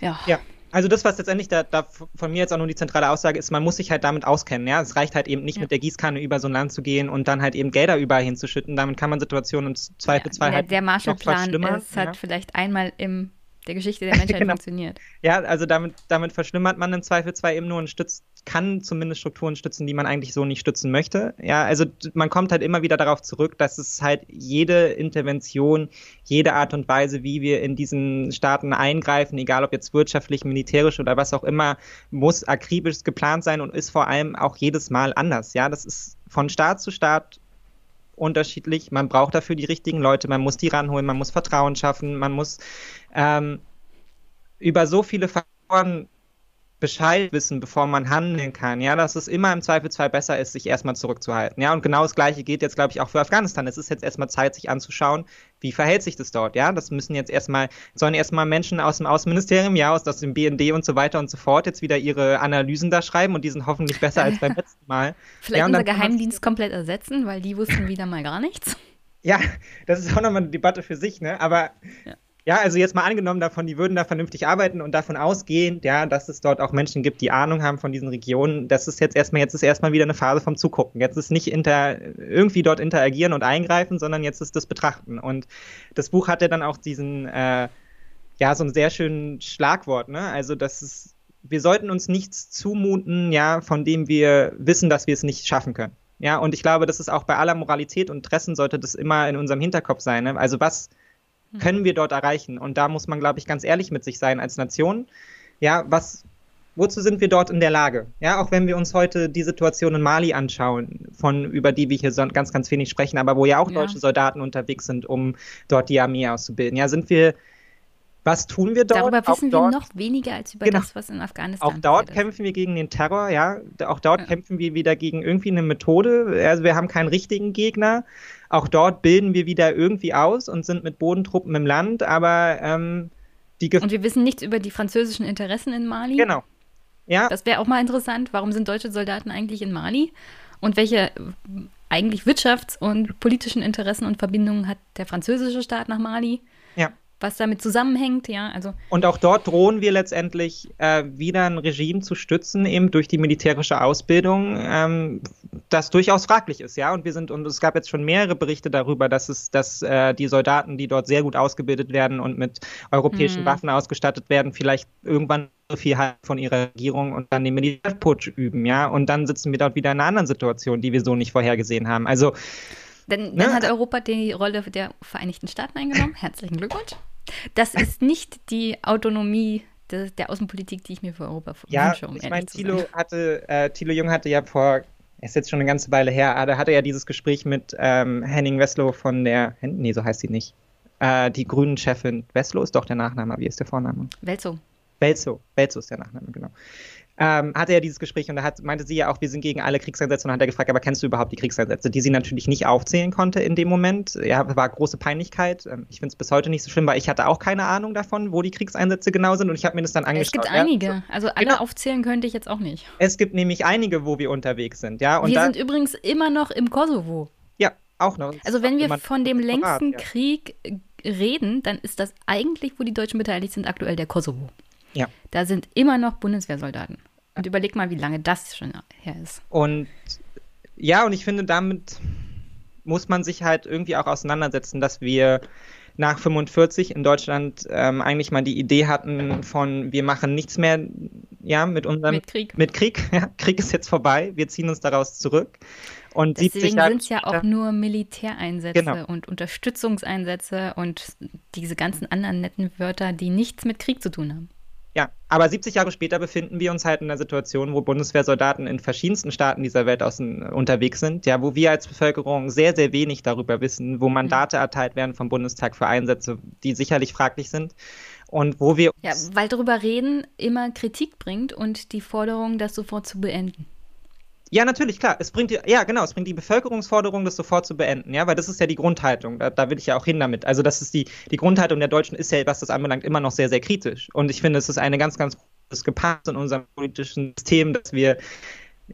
ja. Ja. Also das, was letztendlich da, da, von mir jetzt auch nur die zentrale Aussage ist, man muss sich halt damit auskennen. Ja, es reicht halt eben nicht ja. mit der Gießkanne über so ein Land zu gehen und dann halt eben Gelder überall hinzuschütten. Damit kann man Situationen im Zweifelsfall ja, halt der Marshallplan ist halt ja. vielleicht einmal im der Geschichte der Menschheit [LAUGHS] genau. funktioniert. Ja, also damit, damit verschlimmert man im Zweifelsfall eben nur und stützt, kann zumindest Strukturen stützen, die man eigentlich so nicht stützen möchte. Ja, also man kommt halt immer wieder darauf zurück, dass es halt jede Intervention, jede Art und Weise, wie wir in diesen Staaten eingreifen, egal ob jetzt wirtschaftlich, militärisch oder was auch immer, muss akribisch geplant sein und ist vor allem auch jedes Mal anders. Ja, das ist von Staat zu Staat unterschiedlich. Man braucht dafür die richtigen Leute, man muss die ranholen, man muss Vertrauen schaffen, man muss ähm, über so viele Faktoren Bescheid wissen, bevor man handeln kann. Ja, dass es immer im Zweifelsfall besser ist, sich erstmal zurückzuhalten. Ja, und genau das Gleiche geht jetzt, glaube ich, auch für Afghanistan. Es ist jetzt erstmal Zeit, sich anzuschauen, wie verhält sich das dort. Ja, das müssen jetzt erstmal, sollen erstmal Menschen aus dem Außenministerium, ja, aus, aus dem BND und so weiter und so fort jetzt wieder ihre Analysen da schreiben und die sind hoffentlich besser als beim letzten Mal. [LAUGHS] Vielleicht ja, unser Geheimdienst komplett ersetzen, weil die wussten wieder mal gar nichts. [LAUGHS] Ja, das ist auch nochmal eine Debatte für sich, ne? Aber ja. Ja, also jetzt mal angenommen davon, die würden da vernünftig arbeiten und davon ausgehend, ja, dass es dort auch Menschen gibt, die Ahnung haben von diesen Regionen. Das ist jetzt erstmal, jetzt ist erstmal wieder eine Phase vom Zugucken. Jetzt ist nicht inter, irgendwie dort interagieren und eingreifen, sondern jetzt ist das Betrachten. Und das Buch hat ja dann auch diesen, äh, ja, so ein sehr schönen Schlagwort, ne? Also, das ist, wir sollten uns nichts zumuten, ja, von dem wir wissen, dass wir es nicht schaffen können. Ja, und ich glaube, das ist auch bei aller Moralität und Interessen sollte das immer in unserem Hinterkopf sein. Ne? Also was. Können wir dort erreichen? Und da muss man, glaube ich, ganz ehrlich mit sich sein als Nation. Ja, was, wozu sind wir dort in der Lage? Ja, auch wenn wir uns heute die Situation in Mali anschauen, von über die wir hier so ganz, ganz wenig sprechen, aber wo ja auch ja. deutsche Soldaten unterwegs sind, um dort die Armee auszubilden. Ja, sind wir was tun wir dort? Darüber wissen auch wir noch weniger als über genau. das, was in Afghanistan Auch dort kämpfen wir gegen den Terror, ja. Auch dort ja. kämpfen wir wieder gegen irgendwie eine Methode. Also wir haben keinen richtigen Gegner. Auch dort bilden wir wieder irgendwie aus und sind mit Bodentruppen im Land, aber ähm, die Gef Und wir wissen nichts über die französischen Interessen in Mali. Genau. Ja. Das wäre auch mal interessant. Warum sind deutsche Soldaten eigentlich in Mali? Und welche eigentlich wirtschafts- und politischen Interessen und Verbindungen hat der französische Staat nach Mali? Was damit zusammenhängt, ja, also. Und auch dort drohen wir letztendlich äh, wieder ein Regime zu stützen, eben durch die militärische Ausbildung, ähm, das durchaus fraglich ist, ja. Und wir sind, und es gab jetzt schon mehrere Berichte darüber, dass es, dass äh, die Soldaten, die dort sehr gut ausgebildet werden und mit europäischen Mhm. Waffen ausgestattet werden, vielleicht irgendwann so viel halt von ihrer Regierung und dann den Militärputsch üben, ja. Und dann sitzen wir dort wieder in einer anderen Situation, die wir so nicht vorhergesehen haben. Also Denn Ne? dann hat Europa die Rolle der Vereinigten Staaten eingenommen. [CLEARS THROAT] Herzlichen Glückwunsch. Das ist nicht die Autonomie de, der Außenpolitik, die ich mir für Europa Ja, wünsche, um ich meine, Thilo hatte, äh, Thilo Jung hatte ja vor, ist jetzt schon eine ganze Weile her, aber da hatte ja dieses Gespräch mit ähm, Henning Wesslow von der, nee, so heißt sie nicht, äh, die Grünen-Chefin, Wesslow ist doch der Nachname, wie ist der Vorname? Welzo. Belzo, Belzo ist der Nachname, genau. Ähm, hatte ja dieses Gespräch und da hat, meinte sie ja auch, wir sind gegen alle Kriegseinsätze und hat er gefragt, aber kennst du überhaupt die Kriegseinsätze, die sie natürlich nicht aufzählen konnte in dem Moment. Ja, war große Peinlichkeit. Ähm, Ich finde es bis heute nicht so schlimm, weil ich hatte auch keine Ahnung davon, wo die Kriegseinsätze genau sind und ich habe mir das dann angeschaut. Es gibt ja. einige. Also alle Genau. aufzählen könnte ich jetzt auch nicht. Es gibt nämlich einige, wo wir unterwegs sind, ja. Und wir sind übrigens immer noch im Kosovo. ja, auch noch. Also wenn wir von dem längsten ja. Krieg äh, reden, dann ist das eigentlich, wo die Deutschen beteiligt sind, aktuell der Kosovo. Ja. Da sind immer noch Bundeswehrsoldaten. Und überleg mal, wie lange das schon her ist. Und ja, und ich finde, damit muss man sich halt irgendwie auch auseinandersetzen, dass wir nach 45 in Deutschland ähm, eigentlich mal die Idee hatten von, wir machen nichts mehr, ja, mit unserem Mit Krieg. Mit Krieg, [LAUGHS] ja, Krieg ist jetzt vorbei, wir ziehen uns daraus zurück. Und 70 Deswegen sind es ja auch nur Militäreinsätze Genau. und Unterstützungseinsätze und diese ganzen anderen netten Wörter, die nichts mit Krieg zu tun haben. Ja, aber 70 Jahre später befinden wir uns halt in einer Situation, wo Bundeswehrsoldaten in verschiedensten Staaten dieser Welt außen, unterwegs sind, ja, wo wir als Bevölkerung sehr, sehr wenig darüber wissen, wo Mandate erteilt werden vom Bundestag für Einsätze, die sicherlich fraglich sind. Und wo wir Ja, weil darüber reden immer Kritik bringt und die Forderung, das sofort zu beenden. Ja, natürlich, klar. Es bringt die, ja, genau, es bringt die Bevölkerungsforderung, das sofort zu beenden, ja, weil das ist ja die Grundhaltung. Da, da will ich ja auch hin damit. Also, das ist die, die Grundhaltung der Deutschen ist ja, was das anbelangt, immer noch sehr, sehr kritisch. Und ich finde, es ist eine ganz, ganz großes Gepass in unserem politischen System, dass wir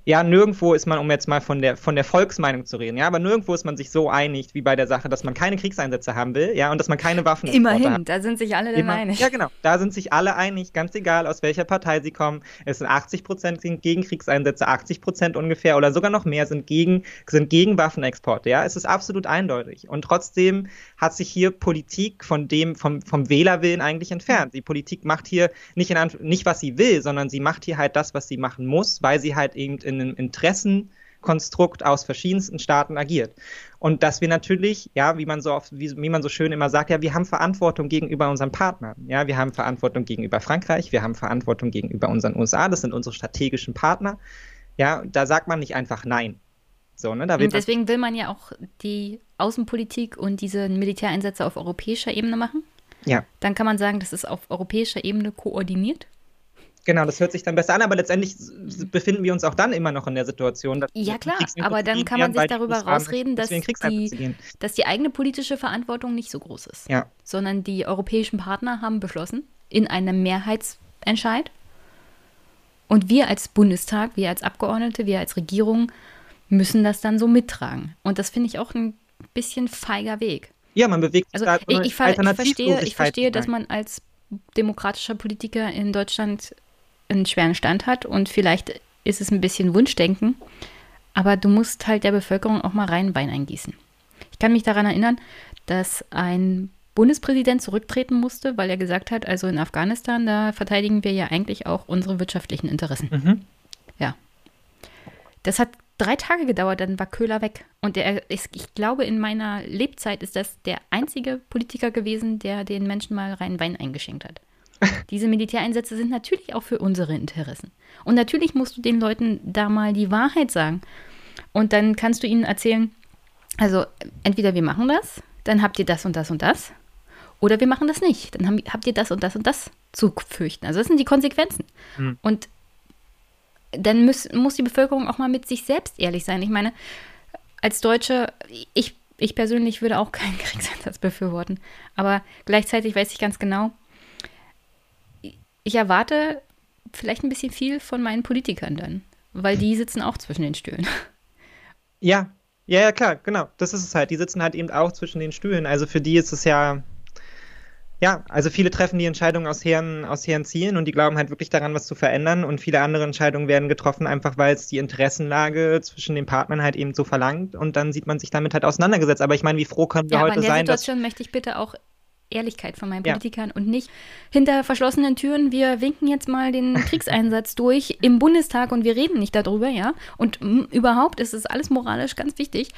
ja, nirgendwo ist man, um jetzt mal von der, von der Volksmeinung zu reden, ja, aber nirgendwo ist man sich so einig wie bei der Sache, dass man keine Kriegseinsätze haben will, ja, und dass man keine Waffen Immerhin, da sind sich alle Immer, einig. ja, genau. Da sind sich alle einig, ganz egal, aus welcher Partei sie kommen. Es sind 80 Prozent gegen Kriegseinsätze, 80 Prozent ungefähr oder sogar noch mehr sind gegen, sind gegen Waffenexporte. Ja, es ist absolut eindeutig. Und trotzdem hat sich hier Politik von dem, vom, vom Wählerwillen eigentlich entfernt. Die Politik macht hier nicht, in Anf nicht, was sie will, sondern sie macht hier halt das, was sie machen muss, weil sie halt eben in einem Interessenkonstrukt aus verschiedensten Staaten agiert. Und dass wir natürlich, ja, wie man so oft, wie, wie man so schön immer sagt, ja, wir haben Verantwortung gegenüber unseren Partnern. Ja, wir haben Verantwortung gegenüber Frankreich, wir haben Verantwortung gegenüber unseren USA, das sind unsere strategischen Partner. Ja, da sagt man nicht einfach nein. So, ne, deswegen will man ja auch die Außenpolitik und diese Militäreinsätze auf europäischer Ebene machen. Ja. Dann kann man sagen, das ist auf europäischer Ebene koordiniert. Genau, das hört sich dann besser an, aber letztendlich befinden wir uns auch dann immer noch in der Situation, dass Ja klar, aber dann kann man sich darüber rausreden, dass die, dass die eigene politische Verantwortung nicht so groß ist. Ja. Sondern die europäischen Partner haben beschlossen, in einem Mehrheitsentscheid. Und wir als Bundestag, wir als Abgeordnete, wir als Regierung müssen das dann so mittragen. Und das finde ich auch ein bisschen feiger Weg. Ja, man bewegt sich Also da ich, ich, ver ich, verstehe, ich verstehe, dass man als demokratischer Politiker in Deutschland einen schweren Stand hat und vielleicht ist es ein bisschen Wunschdenken, aber du musst halt der Bevölkerung auch mal rein Wein eingießen. Ich kann mich daran erinnern, dass ein Bundespräsident zurücktreten musste, weil er gesagt hat, also in Afghanistan, da verteidigen wir ja eigentlich auch unsere wirtschaftlichen Interessen. Mhm. Ja. Das hat drei Tage gedauert, dann war Köhler weg. Und der ist, ich glaube, in meiner Lebzeit ist das der einzige Politiker gewesen, der den Menschen mal rein Wein eingeschenkt hat. Diese Militäreinsätze sind natürlich auch für unsere Interessen. Und natürlich musst du den Leuten da mal die Wahrheit sagen. Und dann kannst du ihnen erzählen, also entweder wir machen das, dann habt ihr das und das und das, oder wir machen das nicht, dann haben, habt ihr das und das und das zu fürchten. Also das sind die Konsequenzen. Hm. Und dann muss, muss die Bevölkerung auch mal mit sich selbst ehrlich sein. Ich meine, als Deutsche, ich, ich persönlich würde auch keinen [LAUGHS] Kriegseinsatz befürworten. Aber gleichzeitig weiß ich ganz genau, ich erwarte vielleicht ein bisschen viel von meinen Politikern dann, weil die sitzen auch zwischen den Stühlen. [LAUGHS] Ja, ja, ja, klar, genau. Das ist es halt. Die sitzen halt eben auch zwischen den Stühlen. Also für die ist es ja, ja, also viele treffen die Entscheidungen aus hehren, aus hehren Zielen und die glauben halt wirklich daran, was zu verändern. Und viele andere Entscheidungen werden getroffen, einfach weil es die Interessenlage zwischen den Partnern halt eben so verlangt. Und dann sieht man sich damit halt auseinandergesetzt. Aber ich meine, wie froh können wir ja, heute aber in der sein, dass Situation möchte ich bitte auch Ehrlichkeit von meinen Ja. Politikern und nicht hinter verschlossenen Türen, wir winken jetzt mal den [LAUGHS] Kriegseinsatz durch im Bundestag und wir reden nicht darüber, ja. Und überhaupt ist es alles moralisch ganz wichtig.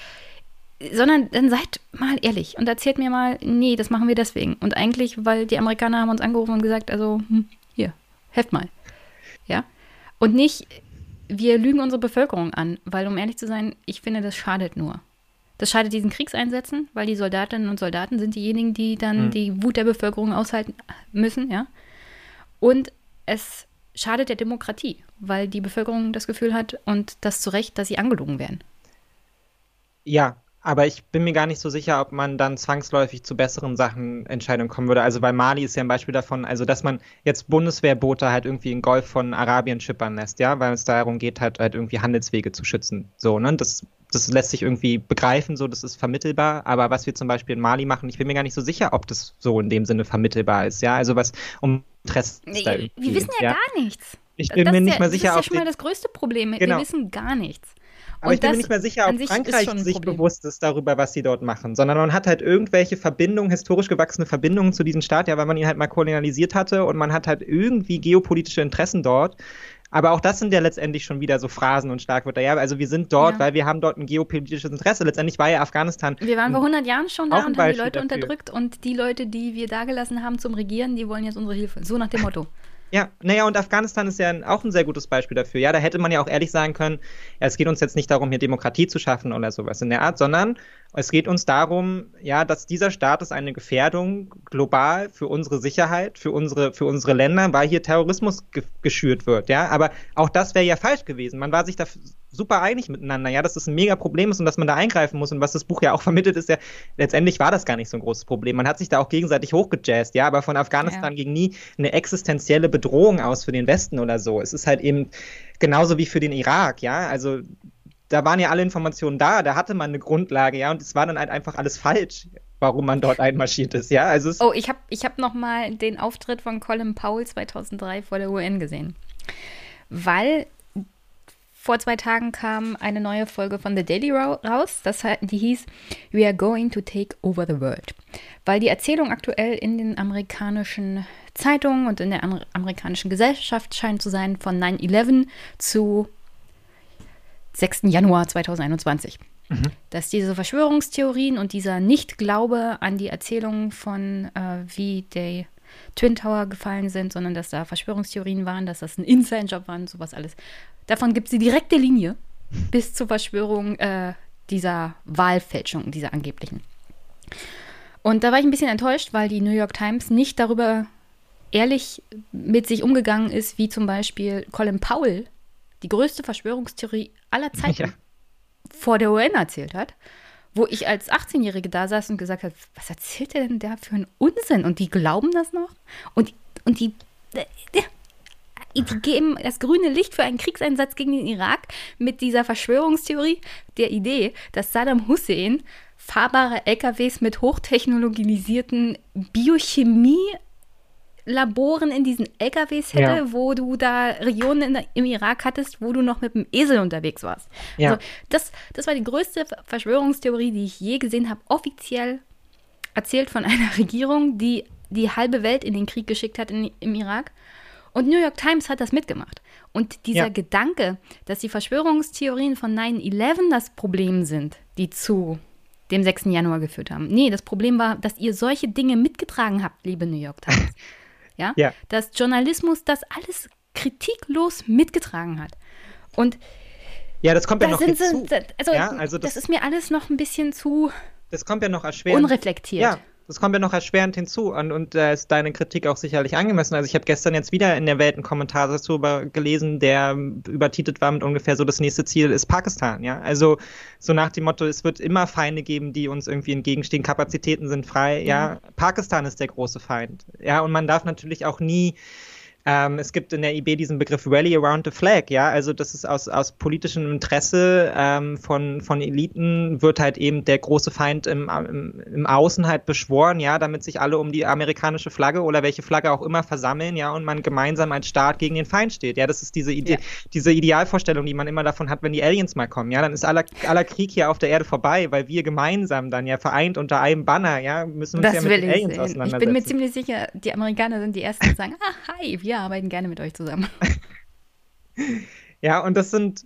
Sondern dann seid mal ehrlich und erzählt mir mal, nee, das machen wir deswegen. Und eigentlich, weil die Amerikaner haben uns angerufen und gesagt, also, hm, hier, helft mal. Ja. Und nicht, wir lügen unsere Bevölkerung an, weil, um ehrlich zu sein, ich finde, das schadet nur. Das schadet diesen Kriegseinsätzen, weil die Soldatinnen und Soldaten sind diejenigen, die dann Mhm. die Wut der Bevölkerung aushalten müssen, ja. Und es schadet der Demokratie, weil die Bevölkerung das Gefühl hat und das zu Recht, dass sie angelogen werden. Ja, aber ich bin mir gar nicht so sicher, ob man dann zwangsläufig zu besseren Sachen Entscheidungen kommen würde. Also bei Mali ist ja ein Beispiel davon, also dass man jetzt Bundeswehrboote halt irgendwie im Golf von Arabien schippern lässt, ja, weil es darum geht, halt, halt irgendwie Handelswege zu schützen. So, ne? Das, das lässt sich irgendwie begreifen, so, das ist vermittelbar. Aber was wir zum Beispiel in Mali machen, ich bin mir gar nicht so sicher, ob das so in dem Sinne vermittelbar ist, ja. Also was um Interesse da wir wissen geht, ja, gar nichts. Ich bin das mir nicht ja, mal das sicher, ist ja schon mal das größte Problem. Genau. Wir wissen gar nichts. Aber Und ich bin mir das nicht mal sicher, ob sich Frankreich sich bewusst ist darüber, was sie dort machen, sondern man hat halt irgendwelche Verbindungen, historisch gewachsene Verbindungen zu diesem Staat, ja, weil man ihn halt mal kolonialisiert hatte und man hat halt irgendwie geopolitische Interessen dort. Aber auch das sind ja letztendlich schon wieder so Phrasen und Schlagwörter. Ja, also wir sind dort, Ja. weil wir haben dort ein geopolitisches Interesse. Letztendlich war ja Afghanistan. Wir waren vor 100 Jahren schon da und haben die Leute dafür. unterdrückt und die Leute, die wir da gelassen haben zum Regieren, die wollen jetzt unsere Hilfe. So nach dem Motto. Ja, naja, und Afghanistan ist ja auch ein sehr gutes Beispiel dafür. Ja, da hätte man ja auch ehrlich sagen können, es geht uns jetzt nicht darum, hier Demokratie zu schaffen oder sowas in der Art, sondern es geht uns darum, ja, dass dieser Staat ist eine Gefährdung global für unsere Sicherheit, für unsere, für unsere Länder, weil hier Terrorismus ge geschürt wird, ja. Aber auch das wäre ja falsch gewesen. Man war sich da super einig miteinander, ja, dass das ein mega Problem ist und dass man da eingreifen muss. Und was das Buch ja auch [LAUGHS] vermittelt, ist ja, letztendlich war das gar nicht so ein großes Problem. Man hat sich da auch gegenseitig hochgejazzt, ja, aber von Afghanistan Ja. ging nie eine existenzielle Bedrohung aus für den Westen oder so. Es ist halt eben genauso wie für den Irak, ja. Also da waren ja alle Informationen da, da hatte man eine Grundlage, ja, und es war dann halt einfach alles falsch, warum man dort einmarschiert ist, ja. Also Oh, ich habe ich hab noch mal den Auftritt von Colin Powell 2003 vor der UN gesehen. Weil vor zwei Tagen kam eine neue Folge von The Daily Ra- raus, das, die hieß We are going to take over the world. Weil die Erzählung aktuell in den amerikanischen Zeitungen und in der amer- amerikanischen Gesellschaft scheint zu sein von 9-11 zu 6. Januar 2021. Dass diese Verschwörungstheorien und dieser Nicht-Glaube an die Erzählung von, äh, wie die Twin Tower gefallen sind, sondern dass da Verschwörungstheorien waren, dass das ein Inside-Job war und sowas alles. Davon gibt es die direkte Linie [LAUGHS] bis zur Verschwörung äh, dieser Wahlfälschung, dieser angeblichen. Und da war ich ein bisschen enttäuscht, weil die New York Times nicht darüber ehrlich mit sich umgegangen ist, wie zum Beispiel Colin Powell die größte Verschwörungstheorie aller [LAUGHS] Zeiten Ja. vor der UN erzählt hat, wo ich als 18-Jährige da saß und gesagt habe, was erzählt der denn da für einen Unsinn? Und die glauben das noch? Und, und die, die geben das grüne Licht für einen Kriegseinsatz gegen den Irak mit dieser Verschwörungstheorie der Idee, dass Saddam Hussein fahrbare LKWs mit hochtechnologisierten Biochemie Laboren in diesen LKWs hätte, Ja. wo du da Regionen in im Irak hattest, wo du noch mit dem Esel unterwegs warst. Ja. Also das, das war die größte Verschwörungstheorie, die ich je gesehen habe, offiziell erzählt von [LAUGHS] einer Regierung, die die halbe Welt in den Krieg geschickt hat in, im Irak. Und New York Times hat das mitgemacht. Und dieser Ja. Gedanke, dass die Verschwörungstheorien von 9-11 das Problem sind, die zu dem 6. Januar geführt haben. Nee, das Problem war, dass ihr solche Dinge mitgetragen habt, liebe New York Times. [LAUGHS] Ja? Ja. Dass Journalismus das alles kritiklos mitgetragen hat. Und ja, das kommt ja noch sind hinzu. also, ja, also das, das, ist mir alles noch ein bisschen zu das kommt ja noch erschwerend. unreflektiert. Ja, das kommt ja noch erschwerend hinzu und, und da ist deine Kritik auch sicherlich angemessen. Also ich habe gestern jetzt wieder in der Welt einen Kommentar dazu gelesen, der übertitelt war mit ungefähr so, das nächste Ziel ist Pakistan, ja. Also so nach dem Motto, es wird immer Feinde geben, die uns irgendwie entgegenstehen, Kapazitäten sind frei, ja. Pakistan ist der große Feind, ja. Und man darf natürlich auch nie Ähm, es gibt in der IB diesen Begriff Rally Around the Flag, ja, also das ist aus, aus politischem Interesse ähm, von, von Eliten wird halt eben der große Feind im, im, im Außen halt beschworen, ja, damit sich alle um die amerikanische Flagge oder welche Flagge auch immer versammeln, ja, und man gemeinsam als Staat gegen den Feind steht. Ja, das ist diese Idee, ja. diese Idealvorstellung, die man immer davon hat, wenn die Aliens mal kommen, ja, dann ist aller, aller Krieg hier auf der Erde vorbei, weil wir gemeinsam dann ja vereint unter einem Banner, ja, müssen uns das ja mit den Aliens sehen. auseinandersetzen. Ich bin mir ziemlich sicher, die Amerikaner sind die Ersten, die sagen, [LAUGHS] ah, hi, wir arbeiten gerne mit euch zusammen. [LAUGHS] ja, und das sind,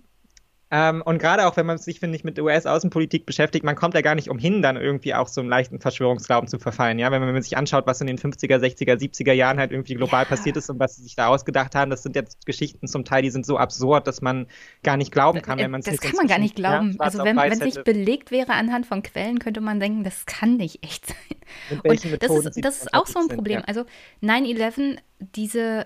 ähm, und gerade auch wenn man sich, finde ich, mit US-Außenpolitik beschäftigt, man kommt ja gar nicht umhin, dann irgendwie auch so einen leichten Verschwörungsglauben zu verfallen. Ja, wenn man sich anschaut, was in den 50er, 60er, 70er Jahren halt irgendwie global ja. passiert ist und was sie sich da ausgedacht haben, das sind jetzt Geschichten zum Teil, die sind so absurd, dass man gar nicht glauben kann, wenn man es Das kann man gar nicht glauben. Ja, also wenn es nicht belegt wäre anhand von Quellen, könnte man denken, das kann nicht echt sein. Und das ist, das ist auch so ein Problem. Sind, ja. Also 9-11, diese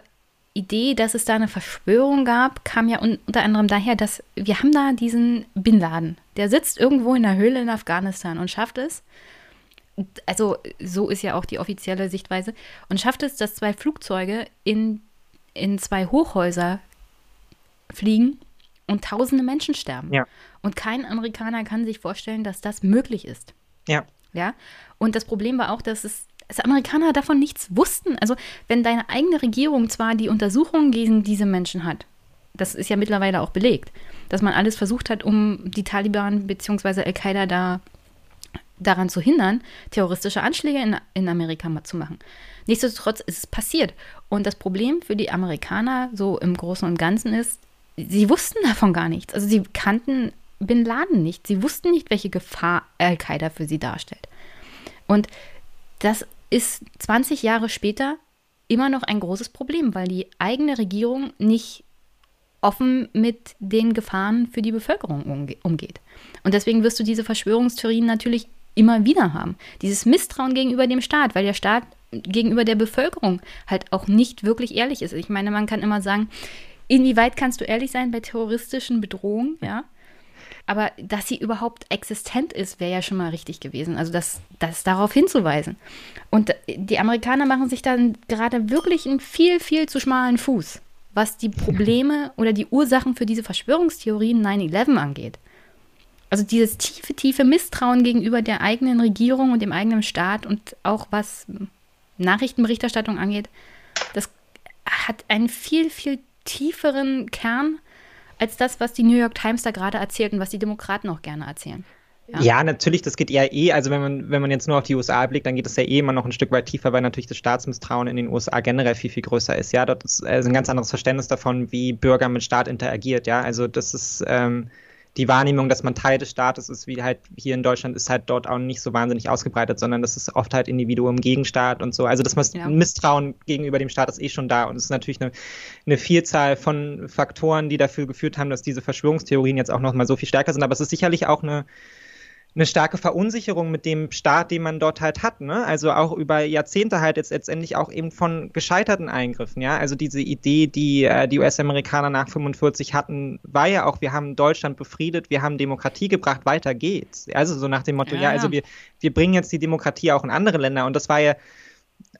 Idee, dass es da eine Verschwörung gab, kam ja unter anderem daher, dass wir haben da diesen Bin Laden. Der sitzt irgendwo in der Höhle in Afghanistan und schafft es, also so ist ja auch die offizielle Sichtweise, und schafft es, dass zwei Flugzeuge in, in zwei Hochhäuser fliegen und tausende Menschen sterben. Ja. Und kein Amerikaner kann sich vorstellen, dass das möglich ist. Ja. Ja. Und das Problem war auch, dass es dass Amerikaner davon nichts wussten. Also wenn deine eigene Regierung zwar die Untersuchungen gegen diese Menschen hat, das ist ja mittlerweile auch belegt, dass man alles versucht hat, um die Taliban bzw. Al-Qaida da daran zu hindern, terroristische Anschläge in, in Amerika zu machen. Nichtsdestotrotz ist es passiert. Und das Problem für die Amerikaner so im Großen und Ganzen ist, sie wussten davon gar nichts. Also sie kannten Bin Laden nicht. Sie wussten nicht, welche Gefahr Al-Qaida für sie darstellt. Und das ist 20 Jahre später immer noch ein großes Problem, weil die eigene Regierung nicht offen mit den Gefahren für die Bevölkerung umgeht. Und deswegen wirst du diese Verschwörungstheorien natürlich immer wieder haben. Dieses Misstrauen gegenüber dem Staat, weil der Staat gegenüber der Bevölkerung halt auch nicht wirklich ehrlich ist. Ich meine, man kann immer sagen, inwieweit kannst du ehrlich sein bei terroristischen Bedrohungen, ja? Aber dass sie überhaupt existent ist, wäre ja schon mal richtig gewesen. Also das, das darauf hinzuweisen. Und die Amerikaner machen sich dann gerade wirklich einen viel, viel zu schmalen Fuß, was die Probleme [LAUGHS] oder die Ursachen für diese Verschwörungstheorien 9-11 angeht. Also dieses tiefe, tiefe Misstrauen gegenüber der eigenen Regierung und dem eigenen Staat und auch was Nachrichtenberichterstattung angeht, das hat einen viel, viel tieferen Kern als das, was die New York Times da gerade erzählt und was die Demokraten auch gerne erzählen. Ja. ja. natürlich, das geht ja eh, also wenn man, wenn man jetzt nur auf die USA blickt, dann geht es ja eh immer noch ein Stück weit tiefer, weil natürlich das Staatsmisstrauen in den USA generell viel, viel größer ist. Ja, dort ist also ein ganz anderes Verständnis davon, wie Bürger mit Staat interagiert. Ja, also das ist, ähm, die Wahrnehmung, dass man Teil des Staates ist, wie halt hier in Deutschland, ist halt dort auch nicht so wahnsinnig ausgebreitet, sondern das ist oft halt Individuum gegen Staat und so. Also das ja. Misstrauen gegenüber dem Staat ist eh schon da und es ist natürlich eine, eine Vielzahl von Faktoren, die dafür geführt haben, dass diese Verschwörungstheorien jetzt auch noch mal so viel stärker sind. Aber es ist sicherlich auch eine eine starke Verunsicherung mit dem Staat, den man dort halt hat. Ne? Also auch über Jahrzehnte halt jetzt letztendlich auch eben von gescheiterten Eingriffen. Ja, also diese Idee, die äh, die US-Amerikaner nach 45 hatten, war ja auch, wir haben Deutschland befriedet, wir haben Demokratie gebracht, weiter geht's. Also so nach dem Motto, ja, ja also wir wir bringen jetzt die Demokratie auch in andere Länder und das war ja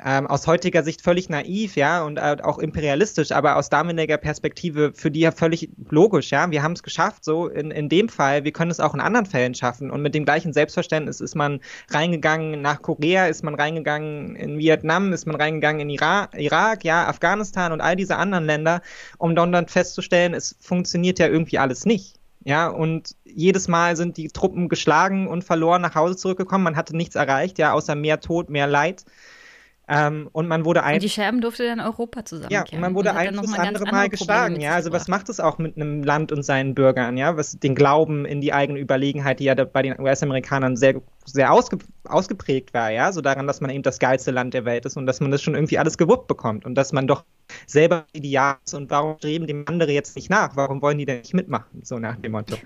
ähm, aus heutiger Sicht völlig naiv, ja, und äh, auch imperialistisch, aber aus damaliger Perspektive für die ja völlig logisch, ja. Wir haben es geschafft, so in, in dem Fall, wir können es auch in anderen Fällen schaffen. Und mit dem gleichen Selbstverständnis ist man reingegangen nach Korea, ist man reingegangen in Vietnam, ist man reingegangen in Ira Irak, ja, Afghanistan und all diese anderen Länder, um dann, dann festzustellen, es funktioniert ja irgendwie alles nicht. Ja, und jedes Mal sind die Truppen geschlagen und verloren nach Hause zurückgekommen. Man hatte nichts erreicht, ja, außer mehr Tod, mehr Leid. Ähm, und man wurde ein. Und die Scherben durfte dann Europa zusammenkehren. Ja, und man wurde und ein fürs andere Mal geschlagen. Ja, also was macht es auch mit einem Land und seinen Bürgern? Ja, was den Glauben in die eigene Überlegenheit, die ja bei den US-Amerikanern sehr, sehr ausge, ausgeprägt war. Ja, so daran, dass man eben das geilste Land der Welt ist und dass man das schon irgendwie alles gewuppt bekommt und dass man doch selber ideal ist und warum streben dem andere jetzt nicht nach? Warum wollen die denn nicht mitmachen? So nach dem Motto.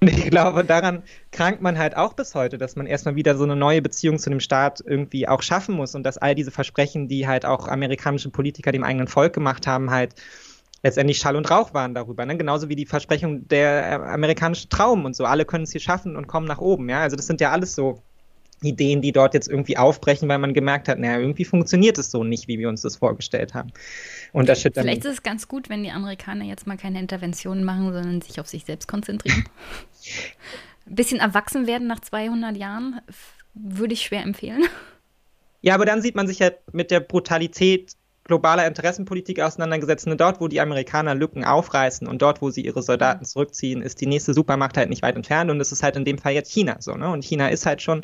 Und ich glaube, daran krankt man halt auch bis heute, dass man erstmal wieder so eine neue Beziehung zu dem Staat irgendwie auch schaffen muss und dass all diese Versprechen, die halt auch amerikanische Politiker dem eigenen Volk gemacht haben, halt letztendlich Schall und Rauch waren darüber. Ne? Genauso wie die Versprechung der amerikanische Traum und so. Alle können es hier schaffen und kommen nach oben. Ja, also das sind ja alles so Ideen, die dort jetzt irgendwie aufbrechen, weil man gemerkt hat, naja, irgendwie funktioniert es so nicht, wie wir uns das vorgestellt haben. Und das Vielleicht ist es ganz gut, wenn die Amerikaner jetzt mal keine Interventionen machen, sondern sich auf sich selbst konzentrieren. [LAUGHS] Ein bisschen erwachsen werden nach 200 Jahren würde ich schwer empfehlen. Ja, aber dann sieht man sich halt mit der Brutalität globaler Interessenpolitik auseinandergesetzt. Und dort, wo die Amerikaner Lücken aufreißen und dort, wo sie ihre Soldaten zurückziehen, ist die nächste Supermacht halt nicht weit entfernt. Und das ist halt in dem Fall jetzt China so. Ne? Und China ist halt schon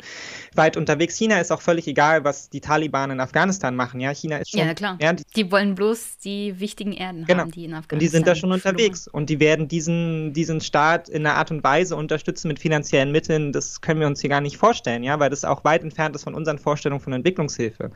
weit unterwegs. China ist auch völlig egal, was die Taliban in Afghanistan machen. Ja, China ist schon. Ja, klar. Ja, die, die, wollen bloß die wichtigen Erden genau. haben, die in Afghanistan. Und die sind da schon unterwegs. Und die werden diesen, diesen Staat in einer Art und Weise unterstützen mit finanziellen Mitteln. Das können wir uns hier gar nicht vorstellen, ja, weil das auch weit entfernt ist von unseren Vorstellungen von Entwicklungshilfe.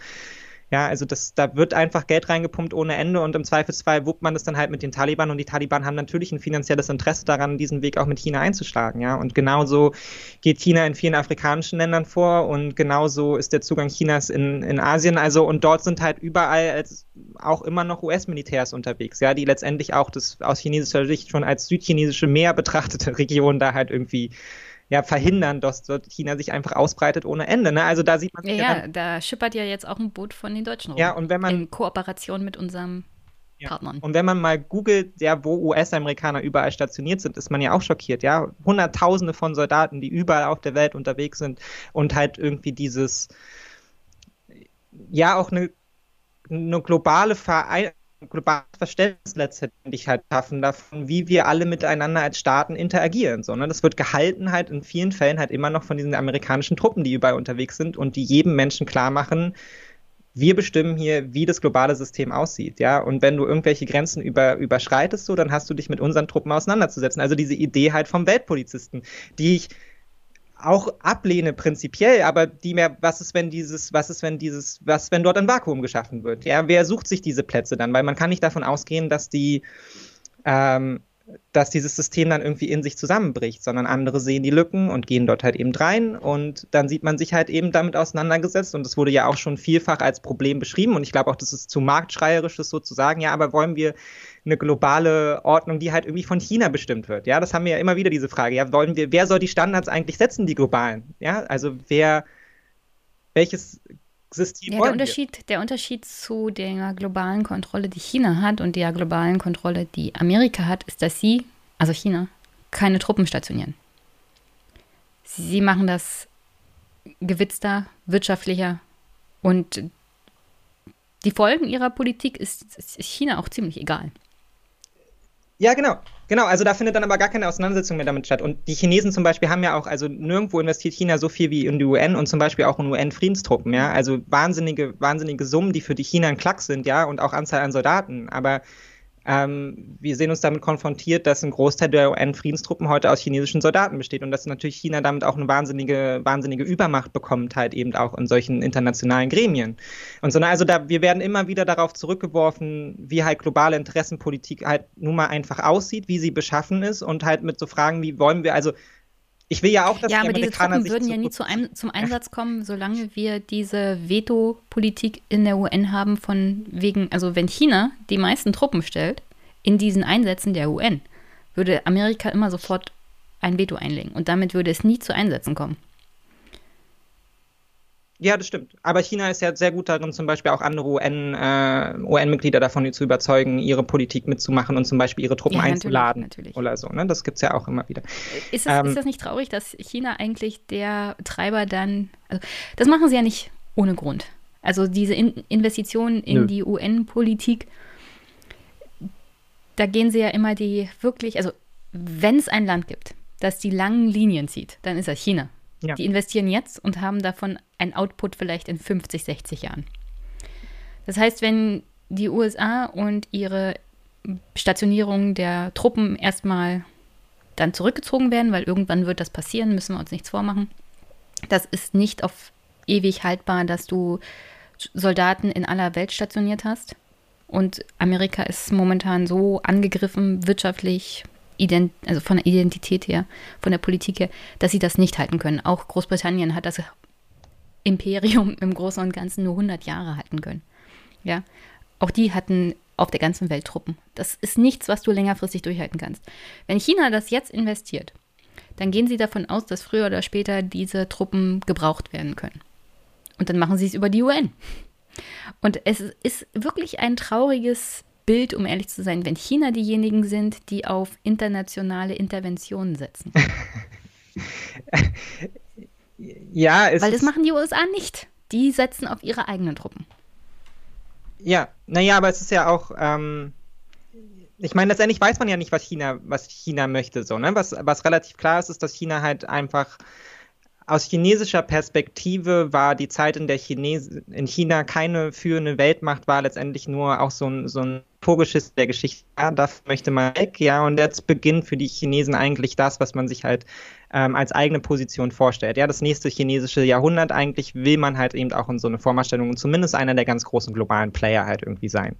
Ja, also das, da wird einfach Geld reingepumpt ohne Ende und im Zweifelsfall wuppt man das dann halt mit den Taliban und die Taliban haben natürlich ein finanzielles Interesse daran, diesen Weg auch mit China einzuschlagen, ja. Und genauso geht China in vielen afrikanischen Ländern vor und genauso ist der Zugang Chinas in, in Asien. Also und dort sind halt überall auch immer noch US-Militärs unterwegs, ja, die letztendlich auch das aus chinesischer Sicht schon als südchinesische Meer betrachtete [LAUGHS] Region da halt irgendwie ja, verhindern, dass dort China sich einfach ausbreitet ohne Ende. Ne? Also da sieht man. Ja, ja, da schippert ja jetzt auch ein Boot von den Deutschen rum. Ja, und wenn man. In Kooperation mit unserem ja. Partnern. Und wenn man mal googelt, ja, wo US-Amerikaner überall stationiert sind, ist man ja auch schockiert, ja. Hunderttausende von Soldaten, die überall auf der Welt unterwegs sind und halt irgendwie dieses, ja, auch eine, eine globale Verein globales Verständnis letztendlich halt schaffen davon, wie wir alle miteinander als Staaten interagieren. So, ne? Das wird gehalten halt in vielen Fällen halt immer noch von diesen amerikanischen Truppen, die überall unterwegs sind und die jedem Menschen klar machen, wir bestimmen hier, wie das globale System aussieht, ja. Und wenn du irgendwelche Grenzen über, überschreitest, so, dann hast du dich mit unseren Truppen auseinanderzusetzen. Also diese Idee halt vom Weltpolizisten, die ich auch ablehne prinzipiell, aber die mehr, was ist, wenn dieses, was ist, wenn dieses, was, wenn dort ein Vakuum geschaffen wird? Ja, wer sucht sich diese Plätze dann? Weil man kann nicht davon ausgehen, dass die, ähm, dass dieses System dann irgendwie in sich zusammenbricht, sondern andere sehen die Lücken und gehen dort halt eben rein und dann sieht man sich halt eben damit auseinandergesetzt und es wurde ja auch schon vielfach als Problem beschrieben und ich glaube auch, das ist zu marktschreierisch, das so zu sagen, ja, aber wollen wir eine globale Ordnung, die halt irgendwie von China bestimmt wird. Ja, das haben wir ja immer wieder diese Frage. Ja, wollen wir, wer soll die Standards eigentlich setzen, die globalen? Ja, also wer, welches System ja, der Unterschied, wir? der Unterschied zu der globalen Kontrolle, die China hat und der globalen Kontrolle, die Amerika hat, ist, dass sie, also China, keine Truppen stationieren. Sie machen das gewitzter, wirtschaftlicher und die Folgen ihrer Politik ist China auch ziemlich egal. Ja, genau. Genau, also da findet dann aber gar keine Auseinandersetzung mehr damit statt. Und die Chinesen zum Beispiel haben ja auch, also nirgendwo investiert China so viel wie in die UN und zum Beispiel auch in UN-Friedenstruppen, ja. Also wahnsinnige, wahnsinnige Summen, die für die China ein Klack sind, ja, und auch Anzahl an Soldaten. Aber ähm, wir sehen uns damit konfrontiert, dass ein Großteil der UN-Friedenstruppen heute aus chinesischen Soldaten besteht und dass natürlich China damit auch eine wahnsinnige, wahnsinnige Übermacht bekommt, halt eben auch in solchen internationalen Gremien. Und so, also da, wir werden immer wieder darauf zurückgeworfen, wie halt globale Interessenpolitik halt nun mal einfach aussieht, wie sie beschaffen ist und halt mit so Fragen, wie wollen wir, also ich will ja auch, dass ja, die aber Amerikaner diese Truppen würden ja nie zu einem, zum Einsatz kommen, solange wir diese Veto-Politik in der UN haben, von wegen, also wenn China die meisten Truppen stellt in diesen Einsätzen der UN, würde Amerika immer sofort ein Veto einlegen und damit würde es nie zu Einsätzen kommen. Ja, das stimmt. Aber China ist ja sehr gut darin, zum Beispiel auch andere UN-Mitglieder äh, UN davon zu überzeugen, ihre Politik mitzumachen und zum Beispiel ihre Truppen ja, einzuladen natürlich, natürlich. oder so. Ne? Das gibt es ja auch immer wieder. Ist, es, ähm, ist das nicht traurig, dass China eigentlich der Treiber dann, also das machen sie ja nicht ohne Grund. Also diese in Investitionen in nö. die UN-Politik, da gehen sie ja immer die wirklich, also wenn es ein Land gibt, das die langen Linien zieht, dann ist das China. Ja. Die investieren jetzt und haben davon ein Output vielleicht in 50, 60 Jahren. Das heißt, wenn die USA und ihre Stationierung der Truppen erstmal dann zurückgezogen werden, weil irgendwann wird das passieren, müssen wir uns nichts vormachen. Das ist nicht auf ewig haltbar, dass du Soldaten in aller Welt stationiert hast. Und Amerika ist momentan so angegriffen, wirtschaftlich, ident also von der Identität her, von der Politik her, dass sie das nicht halten können. Auch Großbritannien hat das Imperium im Großen und Ganzen nur 100 Jahre halten können. Ja, auch die hatten auf der ganzen Welt Truppen. Das ist nichts, was du längerfristig durchhalten kannst. Wenn China das jetzt investiert dann gehen sie davon aus, dass früher oder später diese Truppen gebraucht werden können. Und dann machen sie es über die UN. Und es ist wirklich ein trauriges Bild, um ehrlich zu sein, wenn China diejenigen sind, die auf internationale Interventionen setzen. [LAUGHS] ja, es Weil das machen die USA nicht. Die setzen auf ihre eigenen Truppen. Ja, naja, aber es ist ja auch, ähm, ich meine, letztendlich weiß man ja nicht, was China, was China möchte, so, ne? Was, was relativ klar ist, ist, dass China halt einfach aus chinesischer Perspektive war die Zeit in der Chines in China keine führende Weltmacht, war letztendlich nur auch so ein, so ein Vorschiss der Geschichte. Ja, das möchte man weg, ja, und jetzt beginnt für die Chinesen eigentlich das, was man sich halt ähm, als eigene Position vorstellt. Ja, das nächste chinesische Jahrhundert eigentlich will man halt eben auch in so eine Vormachtstellung zumindest einer der ganz großen globalen Player halt irgendwie sein.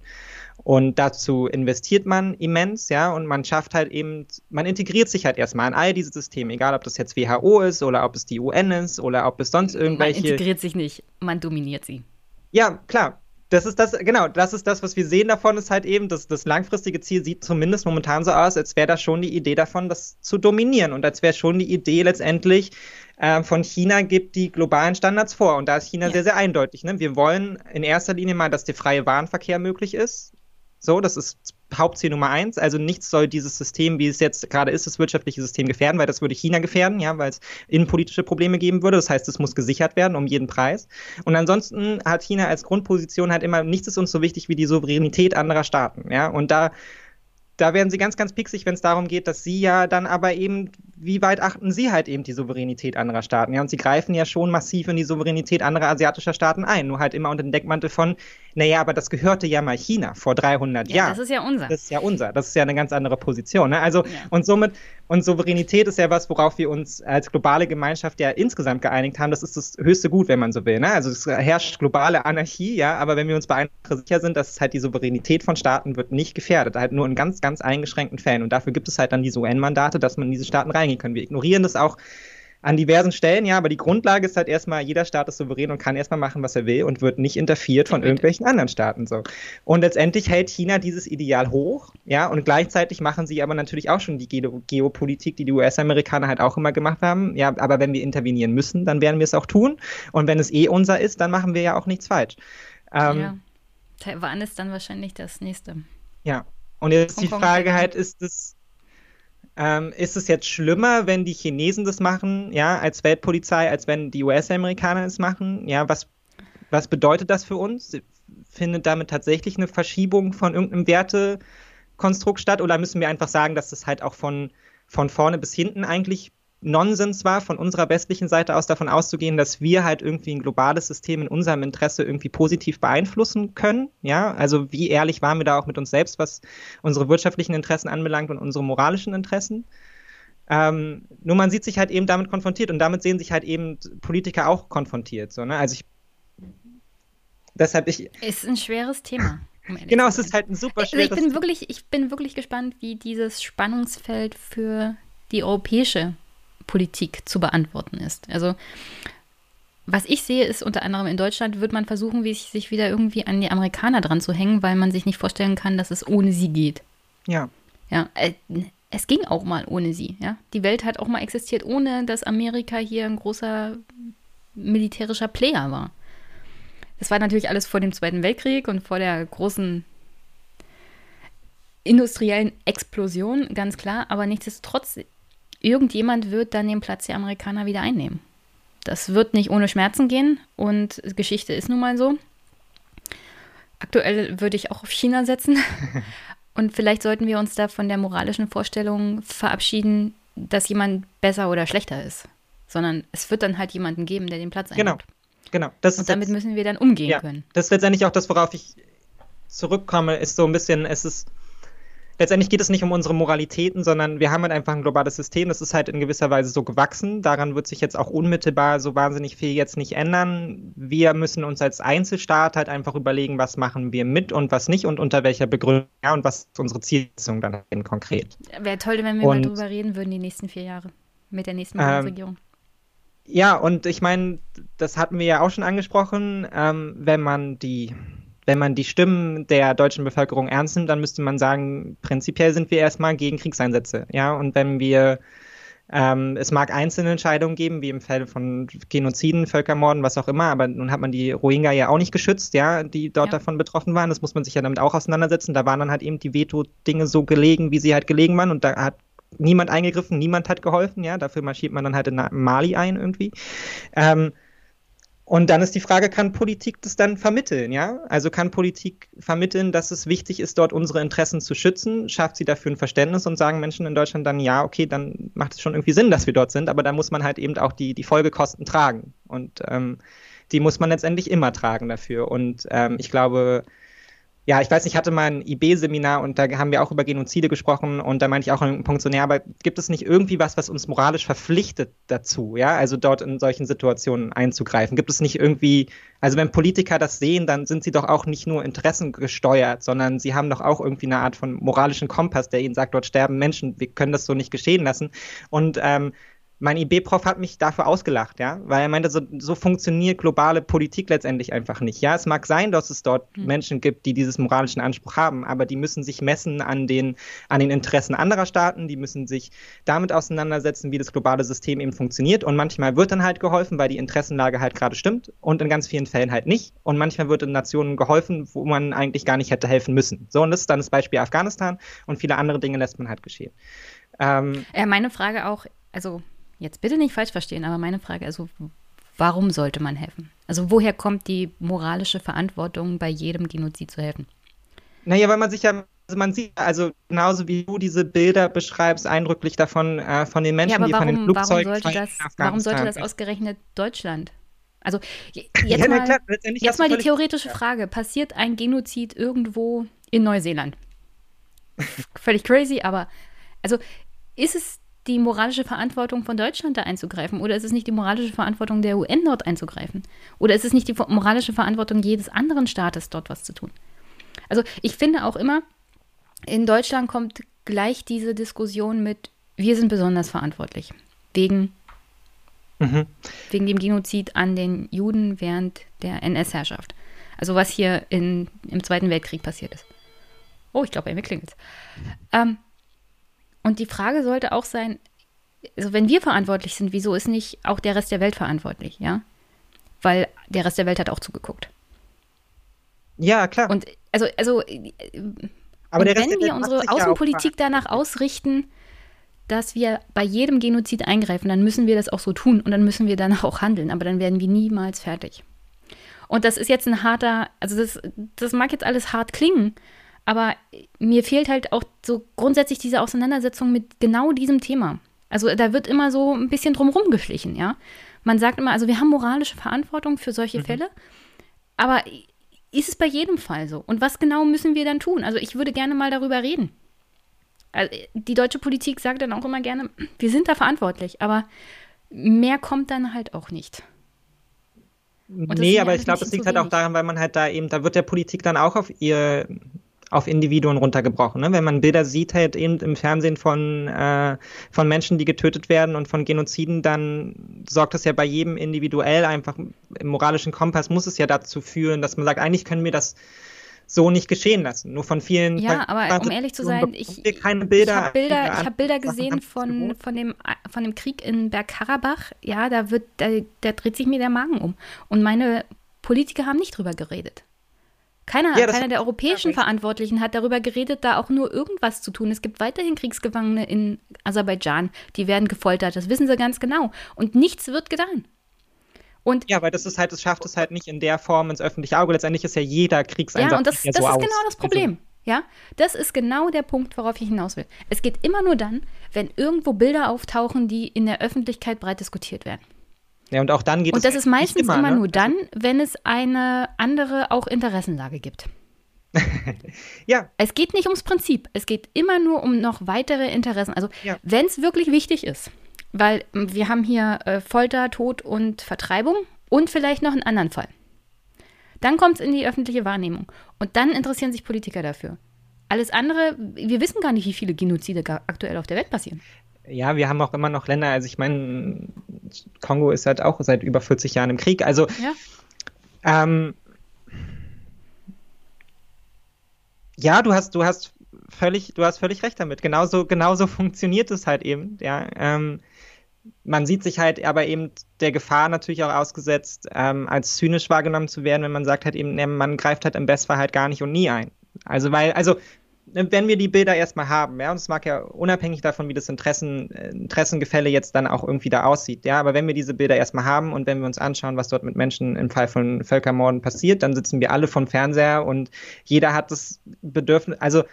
Und dazu investiert man immens, ja, und man schafft halt eben, man integriert sich halt erstmal in all diese Systeme, egal ob das jetzt WHO ist oder ob es die UN ist oder ob es sonst irgendwelche. Man integriert sich nicht, man dominiert sie. Ja, klar. Das ist das, genau, das ist das, was wir sehen davon, ist halt eben, dass das langfristige Ziel sieht zumindest momentan so aus, als wäre da schon die Idee davon, das zu dominieren. Und als wäre schon die Idee letztendlich, äh, von China gibt die globalen Standards vor. Und da ist China ja. sehr, sehr eindeutig. Ne? Wir wollen in erster Linie mal, dass der freie Warenverkehr möglich ist. So, das ist Hauptziel Nummer eins. Also nichts soll dieses System, wie es jetzt gerade ist, das wirtschaftliche System gefährden, weil das würde China gefährden, ja, weil es innenpolitische Probleme geben würde. Das heißt, es muss gesichert werden um jeden Preis. Und ansonsten hat China als Grundposition halt immer, nichts ist uns so wichtig wie die Souveränität anderer Staaten, ja. Und da da werden sie ganz, ganz pixig, wenn es darum geht, dass sie ja dann aber eben, wie weit achten sie halt eben die Souveränität anderer Staaten? Ja, und sie greifen ja schon massiv in die Souveränität anderer asiatischer Staaten ein, nur halt immer unter dem Deckmantel von, naja, aber das gehörte ja mal China vor 300 ja, Jahren. Das ist ja unser. Das ist ja unser. Das ist ja eine ganz andere Position. Ne? Also, ja. und somit, und Souveränität ist ja was, worauf wir uns als globale Gemeinschaft ja insgesamt geeinigt haben. Das ist das höchste Gut, wenn man so will. Ne? Also, es herrscht globale Anarchie, ja, aber wenn wir uns bei einer sicher sind, dass halt die Souveränität von Staaten wird nicht gefährdet, halt nur in ganz, ganz eingeschränkten Fällen. Und dafür gibt es halt dann diese UN-Mandate, dass man in diese Staaten reingehen kann. Wir ignorieren das auch an diversen Stellen, ja, aber die Grundlage ist halt erstmal, jeder Staat ist souverän und kann erstmal machen, was er will und wird nicht interferiert von irgendwelchen anderen Staaten so. Und letztendlich hält China dieses Ideal hoch, ja, und gleichzeitig machen sie aber natürlich auch schon die Ge Geopolitik, die die US-Amerikaner halt auch immer gemacht haben, ja, aber wenn wir intervenieren müssen, dann werden wir es auch tun und wenn es eh unser ist, dann machen wir ja auch nichts falsch. Ähm, ja. Taiwan ist dann wahrscheinlich das nächste. Ja, und jetzt die Frage halt, ist es ähm, ist es jetzt schlimmer, wenn die Chinesen das machen, ja, als Weltpolizei, als wenn die US-Amerikaner es machen? Ja, was, was bedeutet das für uns? Findet damit tatsächlich eine Verschiebung von irgendeinem Wertekonstrukt statt? Oder müssen wir einfach sagen, dass das halt auch von, von vorne bis hinten eigentlich Nonsens war, von unserer westlichen Seite aus davon auszugehen, dass wir halt irgendwie ein globales System in unserem Interesse irgendwie positiv beeinflussen können. Ja, also wie ehrlich waren wir da auch mit uns selbst, was unsere wirtschaftlichen Interessen anbelangt und unsere moralischen Interessen. Ähm, nur man sieht sich halt eben damit konfrontiert und damit sehen sich halt eben Politiker auch konfrontiert. So, ne? Also ich deshalb ich. Ist ein schweres Thema. Um genau, es ist halt ein super schweres also ich bin wirklich, ich bin wirklich gespannt, wie dieses Spannungsfeld für die europäische Politik zu beantworten ist. Also was ich sehe, ist unter anderem in Deutschland wird man versuchen, wie sich wieder irgendwie an die Amerikaner dran zu hängen, weil man sich nicht vorstellen kann, dass es ohne sie geht. Ja. Ja, äh, es ging auch mal ohne sie. Ja, die Welt hat auch mal existiert, ohne dass Amerika hier ein großer militärischer Player war. Das war natürlich alles vor dem Zweiten Weltkrieg und vor der großen industriellen Explosion, ganz klar. Aber nichtsdestotrotz irgendjemand wird dann den Platz der Amerikaner wieder einnehmen. Das wird nicht ohne Schmerzen gehen und Geschichte ist nun mal so. Aktuell würde ich auch auf China setzen. [LAUGHS] Und vielleicht sollten wir uns da von der moralischen Vorstellung verabschieden, dass jemand besser oder schlechter ist. Sondern es wird dann halt jemanden geben, der den Platz einnimmt. Genau, genau. Das und damit jetzt, müssen wir dann umgehen ja, können. Das ist letztendlich auch das, worauf ich zurückkomme, ist so ein bisschen, es ist letztendlich geht es nicht um unsere Moralitäten, sondern wir haben halt einfach ein globales System. Das ist halt in gewisser Weise so gewachsen. Daran wird sich jetzt auch unmittelbar so wahnsinnig viel jetzt nicht ändern. Wir müssen uns als Einzelstaat halt einfach überlegen, was machen wir mit und was nicht und unter welcher Begründung ja, und was ist unsere Zielsetzung dann konkret. Wäre toll, wenn wir und, mal drüber reden würden, die nächsten vier Jahre mit der nächsten ähm, Regierung. Ja, und ich meine, das hatten wir ja auch schon angesprochen, ähm, wenn man die wenn man die Stimmen der deutschen Bevölkerung ernst nimmt, dann müsste man sagen, prinzipiell sind wir erstmal gegen Kriegseinsätze. Ja, und wenn wir Ähm, es mag einzelne Entscheidungen geben, wie im Fall von Genoziden, Völkermorden, was auch immer, aber nun hat man die Rohingya ja auch nicht geschützt, ja, die dort ja. davon betroffen waren. Das muss man sich ja damit auch auseinandersetzen. Da waren dann halt eben die Veto-Dinge so gelegen, wie sie halt gelegen waren und da hat niemand eingegriffen, niemand hat geholfen, ja, dafür marschiert man dann halt in Mali ein irgendwie. Ähm, und dann ist die Frage, kann Politik das dann vermitteln, ja? Also kann Politik vermitteln, dass es wichtig ist, dort unsere Interessen zu schützen? Schafft sie dafür ein Verständnis und sagen Menschen in Deutschland dann, ja, okay, dann macht es schon irgendwie Sinn, dass wir dort sind, aber da muss man halt eben auch die, die Folgekosten tragen. Und ähm, die muss man letztendlich immer tragen dafür. Und ähm, ich glaube, ja, ich weiß nicht, ich hatte mal ein IB-Seminar und da haben wir auch über Genozide gesprochen und da meinte ich auch einen Punkt so, naja, aber gibt es nicht irgendwie was, was uns moralisch verpflichtet dazu, ja, also dort in solchen Situationen einzugreifen? Gibt es nicht irgendwie, also wenn Politiker das sehen, dann sind sie doch auch nicht nur interessengesteuert, sondern sie haben doch auch irgendwie eine Art von moralischen Kompass, der ihnen sagt, dort sterben Menschen, wir können das so nicht geschehen lassen. Und ähm, mein IB-Prof hat mich dafür ausgelacht, ja, weil er meinte, so, so, funktioniert globale Politik letztendlich einfach nicht. Ja, es mag sein, dass es dort mhm. Menschen gibt, die diesen moralischen Anspruch haben, aber die müssen sich messen an den, an den Interessen anderer Staaten, die müssen sich damit auseinandersetzen, wie das globale System eben funktioniert. Und manchmal wird dann halt geholfen, weil die Interessenlage halt gerade stimmt und in ganz vielen Fällen halt nicht. Und manchmal wird in Nationen geholfen, wo man eigentlich gar nicht hätte helfen müssen. So, und das ist dann das Beispiel Afghanistan und viele andere Dinge lässt man halt geschehen. Ähm, ja, meine Frage auch, also Jetzt bitte nicht falsch verstehen, aber meine Frage, also warum sollte man helfen? Also woher kommt die moralische Verantwortung, bei jedem Genozid zu helfen? Naja, weil man sich ja, also man sieht, also genauso wie du diese Bilder beschreibst, eindrücklich davon, äh, von den Menschen, ja, die warum, von den Flugzeugen warum sollte, das, warum sollte das ausgerechnet Deutschland? Also [LAUGHS] jetzt ja, mal, klar, jetzt mal die theoretische Frage, passiert ein Genozid irgendwo in Neuseeland? [LAUGHS] Völlig crazy, aber also ist es die moralische Verantwortung von Deutschland da einzugreifen? Oder ist es nicht die moralische Verantwortung der UN dort einzugreifen? Oder ist es nicht die moralische Verantwortung jedes anderen Staates, dort was zu tun? Also ich finde auch immer, in Deutschland kommt gleich diese Diskussion mit, wir sind besonders verantwortlich. Wegen, mhm. wegen dem Genozid an den Juden während der NS-Herrschaft. Also was hier in, im Zweiten Weltkrieg passiert ist. Oh, ich glaube, er mir klingelt. Ähm, und die Frage sollte auch sein, also wenn wir verantwortlich sind, wieso ist nicht auch der Rest der Welt verantwortlich, ja? Weil der Rest der Welt hat auch zugeguckt. Ja, klar. Und also, also Aber wenn wir unsere Außenpolitik danach ausrichten, dass wir bei jedem Genozid eingreifen, dann müssen wir das auch so tun und dann müssen wir danach auch handeln, aber dann werden wir niemals fertig. Und das ist jetzt ein harter, also das, das mag jetzt alles hart klingen, aber mir fehlt halt auch so grundsätzlich diese Auseinandersetzung mit genau diesem Thema. Also da wird immer so ein bisschen drumherum geschlichen, ja. Man sagt immer, also wir haben moralische Verantwortung für solche mhm. Fälle, aber ist es bei jedem Fall so? Und was genau müssen wir dann tun? Also ich würde gerne mal darüber reden. Also die deutsche Politik sagt dann auch immer gerne, wir sind da verantwortlich, aber mehr kommt dann halt auch nicht. nee, aber ich glaube, es liegt halt auch daran, weil man halt da eben, da wird der Politik dann auch auf ihr auf Individuen runtergebrochen. Ne? Wenn man Bilder sieht halt eben im Fernsehen von, äh, von Menschen, die getötet werden und von Genoziden, dann sorgt das ja bei jedem individuell einfach im moralischen Kompass muss es ja dazu führen, dass man sagt, eigentlich können wir das so nicht geschehen lassen. Nur von vielen. Ja, aber um ehrlich zu sein, ich, Bilder, ich habe Bilder, ich hab Bilder gesehen von, von, dem, von dem Krieg in Bergkarabach. Ja, da wird, da, da dreht sich mir der Magen um. Und meine Politiker haben nicht drüber geredet. Keiner, ja, keiner der europäischen Verantwortlichen hat darüber geredet, da auch nur irgendwas zu tun. Es gibt weiterhin Kriegsgefangene in Aserbaidschan, die werden gefoltert. Das wissen sie ganz genau. Und nichts wird getan. Und ja, weil das ist halt, es schafft es halt nicht in der Form ins öffentliche Auge. Letztendlich ist ja jeder Kriegseinsatz. Ja, und das, ja das so ist aus. genau das Problem. Also, ja, das ist genau der Punkt, worauf ich hinaus will. Es geht immer nur dann, wenn irgendwo Bilder auftauchen, die in der Öffentlichkeit breit diskutiert werden. Ja, und auch dann geht und es. Und das ist meistens immer, immer ne? nur dann, wenn es eine andere auch Interessenlage gibt. [LAUGHS] ja. Es geht nicht ums Prinzip. Es geht immer nur um noch weitere Interessen. Also, ja. wenn es wirklich wichtig ist, weil wir haben hier äh, Folter, Tod und Vertreibung und vielleicht noch einen anderen Fall. Dann kommt es in die öffentliche Wahrnehmung. Und dann interessieren sich Politiker dafür. Alles andere, wir wissen gar nicht, wie viele Genozide aktuell auf der Welt passieren ja, wir haben auch immer noch Länder, also ich meine, Kongo ist halt auch seit über 40 Jahren im Krieg. Also ja, ähm, ja du hast, du hast völlig, du hast völlig recht damit. Genauso, genauso [LAUGHS] funktioniert es halt eben. Ja, ähm, man sieht sich halt aber eben der Gefahr natürlich auch ausgesetzt, ähm, als zynisch wahrgenommen zu werden, wenn man sagt halt eben, man greift halt im Bestfall halt gar nicht und nie ein. Also weil, also wenn wir die Bilder erstmal haben, ja, und es mag ja unabhängig davon, wie das Interessen, äh, Interessengefälle jetzt dann auch irgendwie da aussieht, ja, aber wenn wir diese Bilder erstmal haben und wenn wir uns anschauen, was dort mit Menschen im Fall von Völkermorden passiert, dann sitzen wir alle vom Fernseher und jeder hat das Bedürfnis, also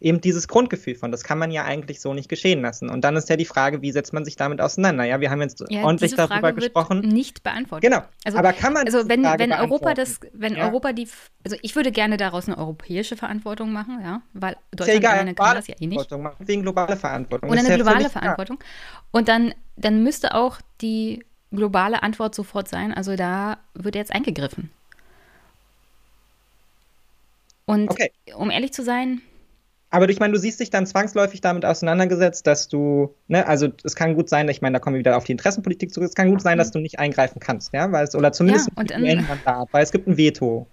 eben dieses Grundgefühl von, das kann man ja eigentlich so nicht geschehen lassen. Und dann ist ja die Frage, wie setzt man sich damit auseinander? Ja, wir haben jetzt ja, ordentlich darüber Frage gesprochen. nicht beantwortet. Genau. Also, aber kann man Also wenn, wenn Europa das, wenn ja. Europa die, also ich würde gerne daraus eine europäische Verantwortung machen, ja, weil Deutschland ja egal, kann das ja eh nicht. Wegen globale Verantwortung. Oder eine globale Verantwortung. Und dann, dann müsste auch die globale Antwort sofort sein, also da wird jetzt eingegriffen. Und okay. um ehrlich zu sein, aber ich meine, du siehst dich dann zwangsläufig damit auseinandergesetzt, dass du, ne, also es kann gut sein, ich meine, da kommen wir wieder auf die Interessenpolitik zurück, es kann gut sein, dass du nicht eingreifen kannst, ja, weil es, oder zumindest ja, und, ein Mandat, weil es gibt ein Veto.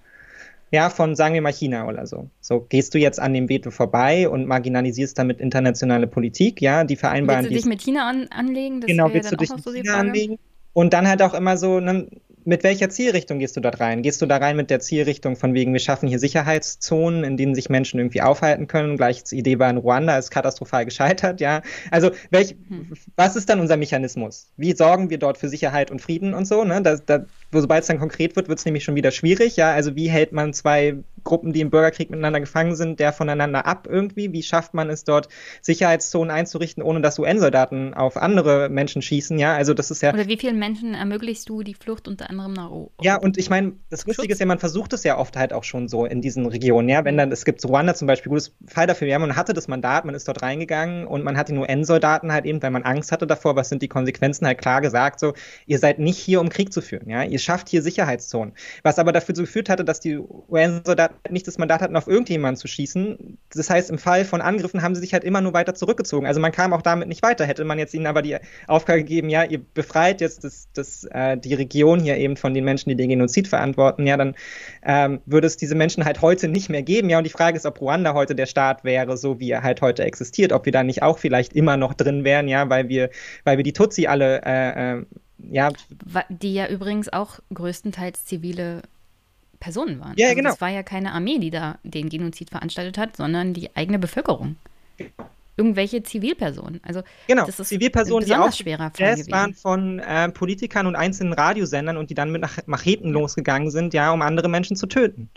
Ja, von sagen wir mal China oder so. So gehst du jetzt an dem Veto vorbei und marginalisierst damit internationale Politik, ja, die vereinbaren. Willst du dich mit China an, anlegen? Das genau, willst du dich mit China anlegen? Und dann halt auch immer so, ne, mit welcher Zielrichtung gehst du dort rein? Gehst du da rein mit der Zielrichtung von wegen, wir schaffen hier Sicherheitszonen, in denen sich Menschen irgendwie aufhalten können? Gleiche Idee war in Ruanda, ist katastrophal gescheitert, ja. Also, welch, hm. was ist dann unser Mechanismus? Wie sorgen wir dort für Sicherheit und Frieden und so, ne? Da, da, sobald es dann konkret wird, wird es nämlich schon wieder schwierig, ja. Also, wie hält man zwei Gruppen, die im Bürgerkrieg miteinander gefangen sind, der voneinander ab irgendwie? Wie schafft man es dort, Sicherheitszonen einzurichten, ohne dass UN-Soldaten auf andere Menschen schießen, ja? Also, das ist ja. Oder wie vielen Menschen ermöglichst du die Flucht unter anderem nach Europa. Ja, und ich meine, das Lustige ist ja, man versucht es ja oft halt auch schon so in diesen Regionen, ja. Wenn dann, es gibt Ruanda zum Beispiel, gutes Fall dafür, ja, man hatte das Mandat, man ist dort reingegangen und man hat den UN-Soldaten halt eben, weil man Angst hatte davor, was sind die Konsequenzen, halt klar gesagt, so, ihr seid nicht hier, um Krieg zu führen, ja. Ihr schafft hier Sicherheitszonen. Was aber dafür so geführt hatte, dass die UN-Soldaten nicht das Mandat hatten, auf irgendjemanden zu schießen. Das heißt, im Fall von Angriffen haben sie sich halt immer nur weiter zurückgezogen. Also man kam auch damit nicht weiter. Hätte man jetzt ihnen aber die Aufgabe gegeben, ja, ihr befreit jetzt das, das, äh, die Region hier eben von den Menschen, die den Genozid verantworten, ja, dann ähm, würde es diese Menschen halt heute nicht mehr geben. Ja, und die Frage ist, ob Ruanda heute der Staat wäre, so wie er halt heute existiert, ob wir da nicht auch vielleicht immer noch drin wären, ja, weil wir, weil wir die Tutsi alle, äh, äh, ja. Die ja übrigens auch größtenteils zivile Personen waren. Ja, also genau. Es war ja keine Armee, die da den Genozid veranstaltet hat, sondern die eigene Bevölkerung. Genau irgendwelche Zivilpersonen. Also genau, das ist Zivilpersonen, die auch schwerer Fall waren von äh, Politikern und einzelnen Radiosendern und die dann mit Macheten losgegangen sind, ja, um andere Menschen zu töten.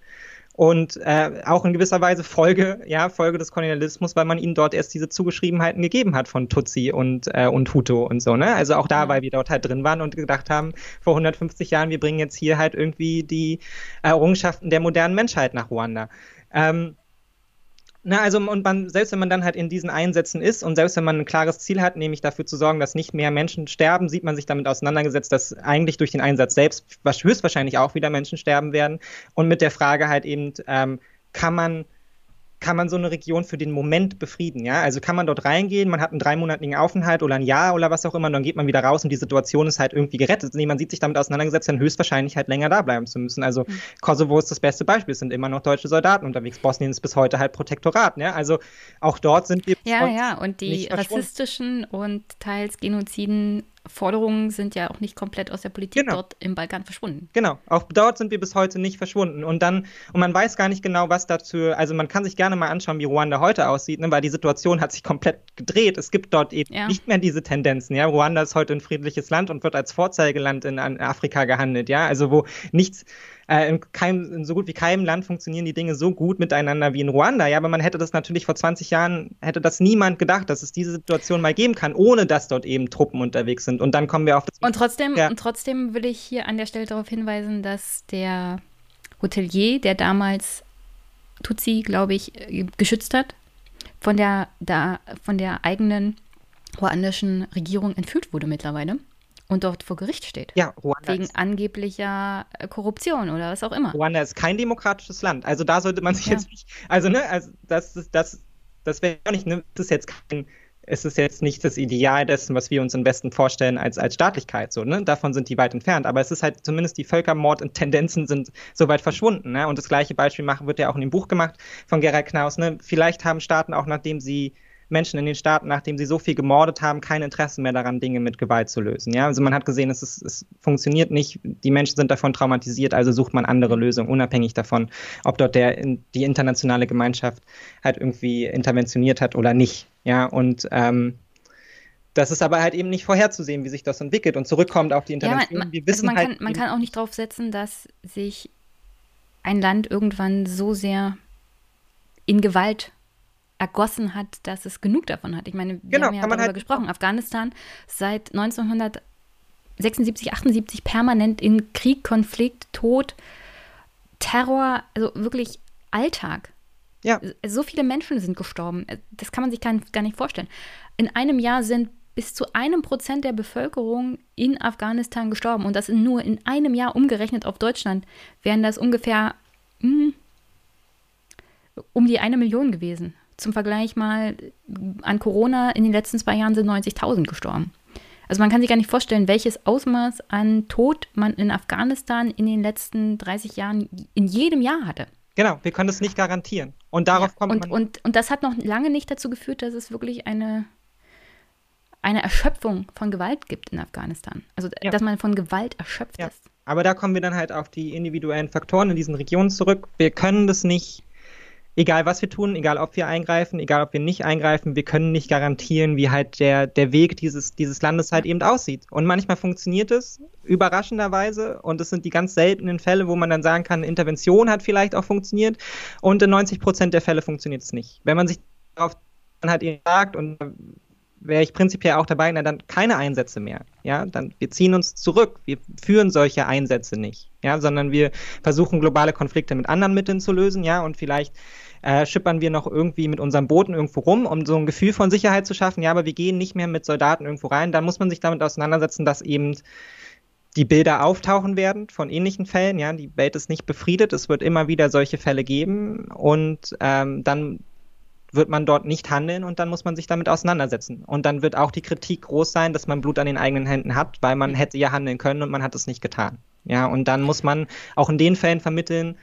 Und äh, auch in gewisser Weise Folge, ja, Folge des Kolonialismus, weil man ihnen dort erst diese Zugeschriebenheiten gegeben hat von Tutsi und, äh, und Hutu und so, ne? Also auch da, weil wir dort halt drin waren und gedacht haben, vor 150 Jahren, wir bringen jetzt hier halt irgendwie die Errungenschaften der modernen Menschheit nach Ruanda. Ähm, na, also und man, selbst wenn man dann halt in diesen Einsätzen ist und selbst wenn man ein klares Ziel hat, nämlich dafür zu sorgen, dass nicht mehr Menschen sterben, sieht man sich damit auseinandergesetzt, dass eigentlich durch den Einsatz selbst höchstwahrscheinlich auch wieder Menschen sterben werden. Und mit der Frage halt eben, ähm, kann man kann man so eine Region für den Moment befrieden, ja? Also kann man dort reingehen, man hat einen dreimonatigen Aufenthalt oder ein Jahr oder was auch immer, und dann geht man wieder raus und die Situation ist halt irgendwie gerettet. Nee, man sieht sich damit auseinandergesetzt, dann höchstwahrscheinlich halt länger da bleiben zu müssen. Also mhm. Kosovo ist das beste Beispiel, es sind immer noch deutsche Soldaten unterwegs. Bosnien ist bis heute halt Protektorat, ja? Also auch dort sind wir. Ja, ja, und die rassistischen und teils Genoziden Forderungen sind ja auch nicht komplett aus der Politik genau. dort im Balkan verschwunden. Genau, auch dort sind wir bis heute nicht verschwunden. Und dann, und man weiß gar nicht genau, was dazu, also man kann sich gerne mal anschauen, wie Ruanda heute aussieht, ne, weil die Situation hat sich komplett gedreht. Es gibt dort eben ja. nicht mehr diese Tendenzen. Ja? Ruanda ist heute ein friedliches Land und wird als Vorzeigeland in, in Afrika gehandelt, ja. Also wo nichts, äh, in, keinem, in so gut wie keinem Land funktionieren die Dinge so gut miteinander wie in Ruanda. Ja, aber man hätte das natürlich vor 20 Jahren, hätte das niemand gedacht, dass es diese Situation mal geben kann, ohne dass dort eben Truppen unterwegs sind. Und dann kommen wir auf das. Und trotzdem, ja. und trotzdem will ich hier an der Stelle darauf hinweisen, dass der Hotelier, der damals Tutsi, glaube ich, äh, geschützt hat, von der, da, von der eigenen ruandischen Regierung entführt wurde mittlerweile und dort vor Gericht steht. Ja, Ruanda. Wegen angeblicher äh, Korruption oder was auch immer. Ruanda ist kein demokratisches Land. Also da sollte man sich ja. jetzt nicht. Also, ne, also das, das, das, das wäre nicht, ne, das ist jetzt kein. Es ist jetzt nicht das Ideal dessen, was wir uns am besten vorstellen als, als Staatlichkeit. So, ne? Davon sind die weit entfernt. Aber es ist halt zumindest die Völkermord und Tendenzen sind so weit verschwunden. Ne? Und das gleiche Beispiel machen wird ja auch in dem Buch gemacht von Gerald Knaus. Ne? Vielleicht haben Staaten auch, nachdem sie Menschen in den Staaten, nachdem sie so viel gemordet haben, kein Interesse mehr daran, Dinge mit Gewalt zu lösen. Ja, also man hat gesehen, es, ist, es funktioniert nicht. Die Menschen sind davon traumatisiert, also sucht man andere Lösungen, unabhängig davon, ob dort der, die internationale Gemeinschaft halt irgendwie interventioniert hat oder nicht. Ja, und ähm, das ist aber halt eben nicht vorherzusehen, wie sich das entwickelt und zurückkommt auf die Intervention. Ja, man, Wir wissen also man, halt kann, man kann auch nicht darauf setzen, dass sich ein Land irgendwann so sehr in Gewalt ergossen hat, dass es genug davon hat. Ich meine, wir genau, haben ja darüber halt gesprochen. Afghanistan seit 1976, 78 permanent in Krieg, Konflikt, Tod, Terror, also wirklich Alltag. Ja. So viele Menschen sind gestorben. Das kann man sich gar nicht vorstellen. In einem Jahr sind bis zu einem Prozent der Bevölkerung in Afghanistan gestorben. Und das nur in einem Jahr umgerechnet auf Deutschland wären das ungefähr mh, hm, um die eine Million gewesen. Zum Vergleich mal an Corona in den letzten zwei Jahren sind 90.000 gestorben. Also man kann sich gar nicht vorstellen, welches Ausmaß an Tod man in Afghanistan in den letzten 30 Jahren in jedem Jahr hatte. Genau, wir können es nicht garantieren. Und darauf ja, kommt und, man. Und, und das hat noch lange nicht dazu geführt, dass es wirklich eine, eine Erschöpfung von Gewalt gibt in Afghanistan. Also, ja. dass man von Gewalt erschöpft ja. ist. Aber da kommen wir dann halt auf die individuellen Faktoren in diesen Regionen zurück. Wir können das nicht egal was wir tun, egal ob wir eingreifen, egal ob wir nicht eingreifen, wir können nicht garantieren, wie halt der, der Weg dieses, dieses Landes halt eben aussieht. Und manchmal funktioniert es überraschenderweise und es sind die ganz seltenen Fälle, wo man dann sagen kann, Intervention hat vielleicht auch funktioniert und in 90 Prozent der Fälle funktioniert es nicht. Wenn man sich darauf dann halt eben sagt und wäre ich prinzipiell auch dabei, na dann keine Einsätze mehr. Ja, dann wir ziehen uns zurück, wir führen solche Einsätze nicht, ja, sondern wir versuchen globale Konflikte mit anderen Mitteln zu lösen, ja, und vielleicht äh, schippern wir noch irgendwie mit unseren Booten irgendwo rum, um so ein Gefühl von Sicherheit zu schaffen. Ja, aber wir gehen nicht mehr mit Soldaten irgendwo rein. Dann muss man sich damit auseinandersetzen, dass eben die Bilder auftauchen werden von ähnlichen Fällen. Ja, die Welt ist nicht befriedet. Es wird immer wieder solche Fälle geben und ähm, dann wird man dort nicht handeln und dann muss man sich damit auseinandersetzen. Und dann wird auch die Kritik groß sein, dass man Blut an den eigenen Händen hat, weil man hätte ja handeln können und man hat es nicht getan. Ja, und dann muss man auch in den Fällen vermitteln,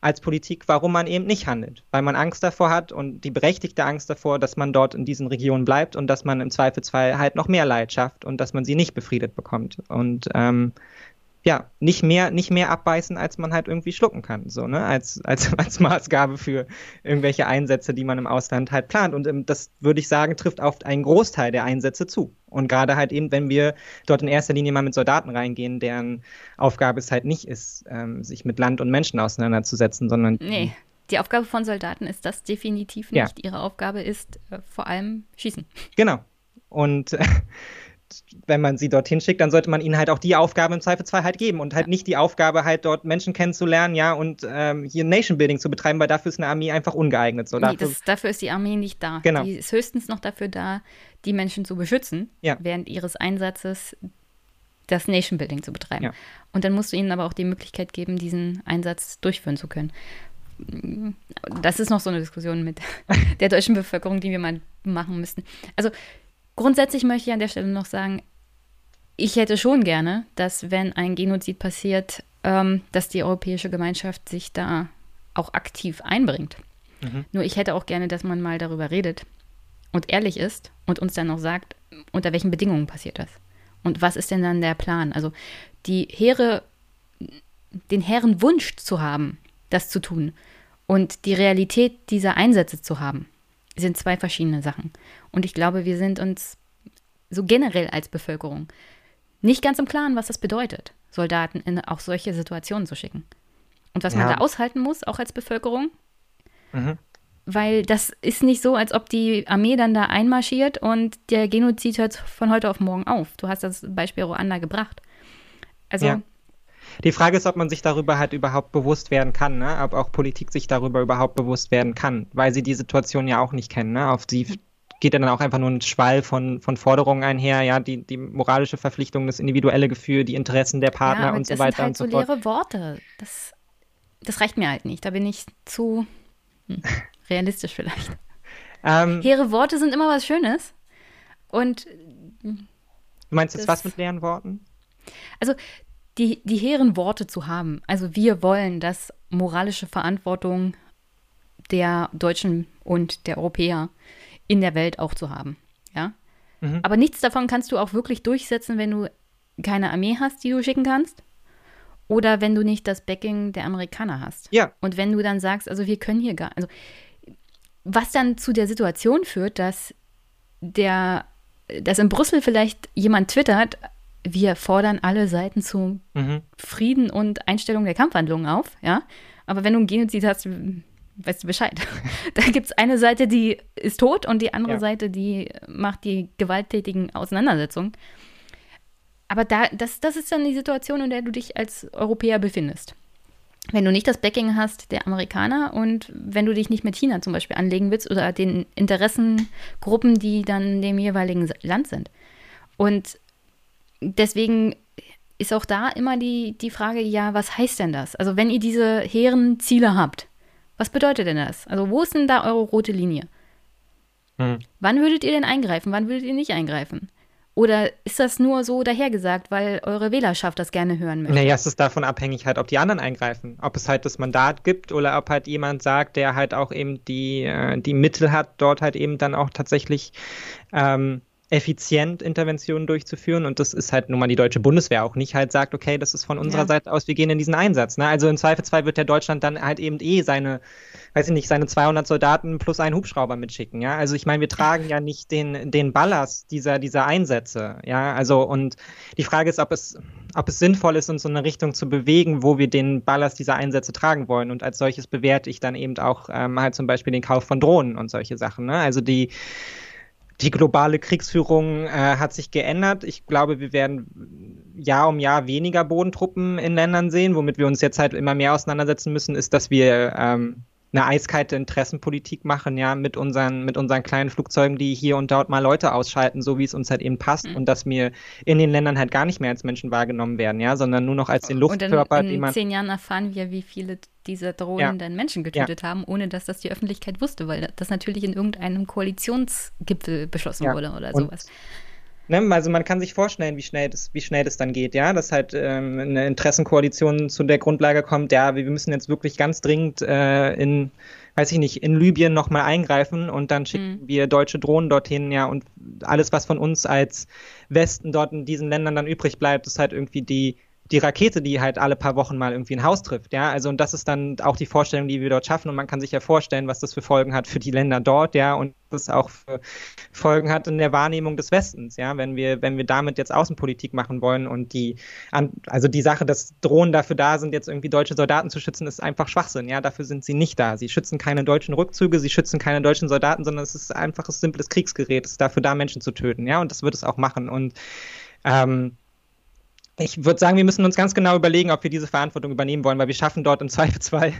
als Politik, warum man eben nicht handelt. Weil man Angst davor hat und die berechtigte Angst davor, dass man dort in diesen Regionen bleibt und dass man im Zweifelsfall halt noch mehr Leid schafft und dass man sie nicht befriedet bekommt. Und ähm, ja, nicht mehr, nicht mehr abbeißen, als man halt irgendwie schlucken kann, so, ne, als, als, [LAUGHS] als Maßgabe für irgendwelche Einsätze, die man im Ausland halt plant. Und ähm, das würde ich sagen, trifft auf einen Großteil der Einsätze zu. Und gerade halt eben, wenn wir dort in erster Linie mal mit Soldaten reingehen, deren Aufgabe es halt nicht ist, ähm, sich mit Land und Menschen auseinanderzusetzen, sondern. Nee. Die Aufgabe von Soldaten ist das definitiv nicht. Ja. Ihre Aufgabe ist äh, vor allem schießen. Genau. Und äh, [LAUGHS] wenn man sie dorthin schickt, dann sollte man ihnen halt auch die Aufgabe im Zweifelsfall halt geben und halt nicht die Aufgabe halt dort Menschen kennenzulernen, ja, und ähm, hier Nation Building zu betreiben, weil dafür ist eine Armee einfach ungeeignet. So, nee, das, dafür ist die Armee nicht da. Genau. Die ist höchstens noch dafür da, die Menschen zu beschützen, ja. während ihres Einsatzes das Nation Building zu betreiben. Ja. Und dann musst du ihnen aber auch die Möglichkeit geben, diesen Einsatz durchführen zu können. Das ist noch so eine Diskussion mit [LAUGHS] der deutschen Bevölkerung, die wir mal machen müssten. Also Grundsätzlich möchte ich an der Stelle noch sagen, ich hätte schon gerne, dass wenn ein Genozid passiert, ähm, dass die europäische Gemeinschaft sich da auch aktiv einbringt. Mhm. Nur ich hätte auch gerne, dass man mal darüber redet und ehrlich ist und uns dann noch sagt, unter welchen Bedingungen passiert das. Und was ist denn dann der Plan? Also die hehre, den hehren Wunsch zu haben, das zu tun und die Realität dieser Einsätze zu haben, sind zwei verschiedene Sachen. Und ich glaube, wir sind uns so generell als Bevölkerung nicht ganz im Klaren, was das bedeutet, Soldaten in auch solche Situationen zu schicken. Und was ja. man da aushalten muss, auch als Bevölkerung. Mhm. Weil das ist nicht so, als ob die Armee dann da einmarschiert und der Genozid hört von heute auf morgen auf. Du hast das Beispiel Ruanda gebracht. Also ja. Die Frage ist, ob man sich darüber halt überhaupt bewusst werden kann, ne? ob auch Politik sich darüber überhaupt bewusst werden kann, weil sie die Situation ja auch nicht kennen. Ne? Auf sie geht ja dann auch einfach nur ein Schwall von, von Forderungen einher, ja, die, die moralische Verpflichtung, das individuelle Gefühl, die Interessen der Partner ja, und so weiter halt und so, fort. leere Worte. Das, das reicht mir halt nicht. Da bin ich zu hm, [LAUGHS] realistisch vielleicht. ähm, Leere Worte sind immer was Schönes. Und Du meinst jetzt was mit leeren Worten? Also die, die hehren Worte zu haben. Also wir wollen, dass moralische Verantwortung der Deutschen und der Europäer in der Welt auch zu haben. Ja. Mhm. Aber nichts davon kannst du auch wirklich durchsetzen, wenn du keine Armee hast, die du schicken kannst. Oder wenn du nicht das Backing der Amerikaner hast. Ja. Und wenn du dann sagst, also wir können hier gar, also was dann zu der Situation führt, dass der, dass in Brüssel vielleicht jemand twittert, wir fordern alle Seiten zu mhm. Frieden und Einstellung der Kampfhandlungen auf, ja. Aber wenn du ein Genozid hast, weißt du Bescheid. [LAUGHS] da gibt es eine Seite, die ist tot und die andere ja. Seite, die macht die gewalttätigen Auseinandersetzungen. Aber da, das, das ist dann die Situation, in der du dich als Europäer befindest. Wenn du nicht das Backing hast der Amerikaner und wenn du dich nicht mit China zum Beispiel anlegen willst oder den Interessengruppen, die dann in dem jeweiligen Land sind. Und deswegen ist auch da immer die, die Frage, ja, was heißt denn das? Also wenn ihr diese hehren Ziele habt, was bedeutet denn das? Also wo ist denn da eure rote Linie? Hm. Wann würdet ihr denn eingreifen? Wann würdet ihr nicht eingreifen? Oder ist das nur so dahergesagt, weil eure Wählerschaft das gerne hören möchte? Naja, es ist davon abhängig halt, ob die anderen eingreifen. Ob es halt das Mandat gibt oder ob halt jemand sagt, der halt auch eben die, äh, die Mittel hat, dort halt eben dann auch tatsächlich ähm, effizient Interventionen durchzuführen. Und das ist halt nun mal die deutsche Bundeswehr auch nicht halt sagt, okay, das ist von unserer ja. Seite aus, wir gehen in diesen Einsatz. Ne? Also im Zweifelsfall wird der Deutschland dann halt eben eh seine, weiß ich nicht, seine 200 Soldaten plus einen Hubschrauber mitschicken. Ja, also ich meine, wir tragen ja nicht den, den Ballast dieser, dieser Einsätze. Ja, also und die Frage ist, ob es, ob es sinnvoll ist, uns in eine Richtung zu bewegen, wo wir den Ballast dieser Einsätze tragen wollen. Und als solches bewerte ich dann eben auch ähm, halt zum Beispiel den Kauf von Drohnen und solche Sachen. Ne? Also die, die globale Kriegsführung äh, hat sich geändert. Ich glaube, wir werden Jahr um Jahr weniger Bodentruppen in Ländern sehen. Womit wir uns jetzt halt immer mehr auseinandersetzen müssen, ist, dass wir ähm, eine eiskalte Interessenpolitik machen, ja, mit unseren, mit unseren kleinen Flugzeugen, die hier und dort mal Leute ausschalten, so wie es uns halt eben passt mhm. und dass wir in den Ländern halt gar nicht mehr als Menschen wahrgenommen werden, ja, sondern nur noch als den Luftkörper, und in, in den man. In zehn Jahren erfahren wir, wie viele dieser Drohnen ja. dann Menschen getötet ja. haben, ohne dass das die Öffentlichkeit wusste, weil das natürlich in irgendeinem Koalitionsgipfel beschlossen ja. wurde oder und sowas. Ne, also man kann sich vorstellen, wie schnell das, wie schnell das dann geht, ja, dass halt ähm, eine Interessenkoalition zu der Grundlage kommt, ja, wir müssen jetzt wirklich ganz dringend äh, in, weiß ich nicht, in Libyen nochmal eingreifen und dann schicken mhm. wir deutsche Drohnen dorthin, ja, und alles, was von uns als Westen dort in diesen Ländern dann übrig bleibt, ist halt irgendwie die die Rakete, die halt alle paar Wochen mal irgendwie ein Haus trifft, ja, also und das ist dann auch die Vorstellung, die wir dort schaffen. Und man kann sich ja vorstellen, was das für Folgen hat für die Länder dort, ja, und das auch für Folgen hat in der Wahrnehmung des Westens, ja, wenn wir, wenn wir damit jetzt Außenpolitik machen wollen und die, also die Sache, dass Drohnen dafür da sind, jetzt irgendwie deutsche Soldaten zu schützen, ist einfach Schwachsinn, ja, dafür sind sie nicht da. Sie schützen keine deutschen Rückzüge, sie schützen keine deutschen Soldaten, sondern es ist einfaches, simples Kriegsgerät, es ist dafür da, Menschen zu töten, ja, und das wird es auch machen. Und ähm, ich würde sagen, wir müssen uns ganz genau überlegen, ob wir diese Verantwortung übernehmen wollen, weil wir schaffen dort im Zweifelsfall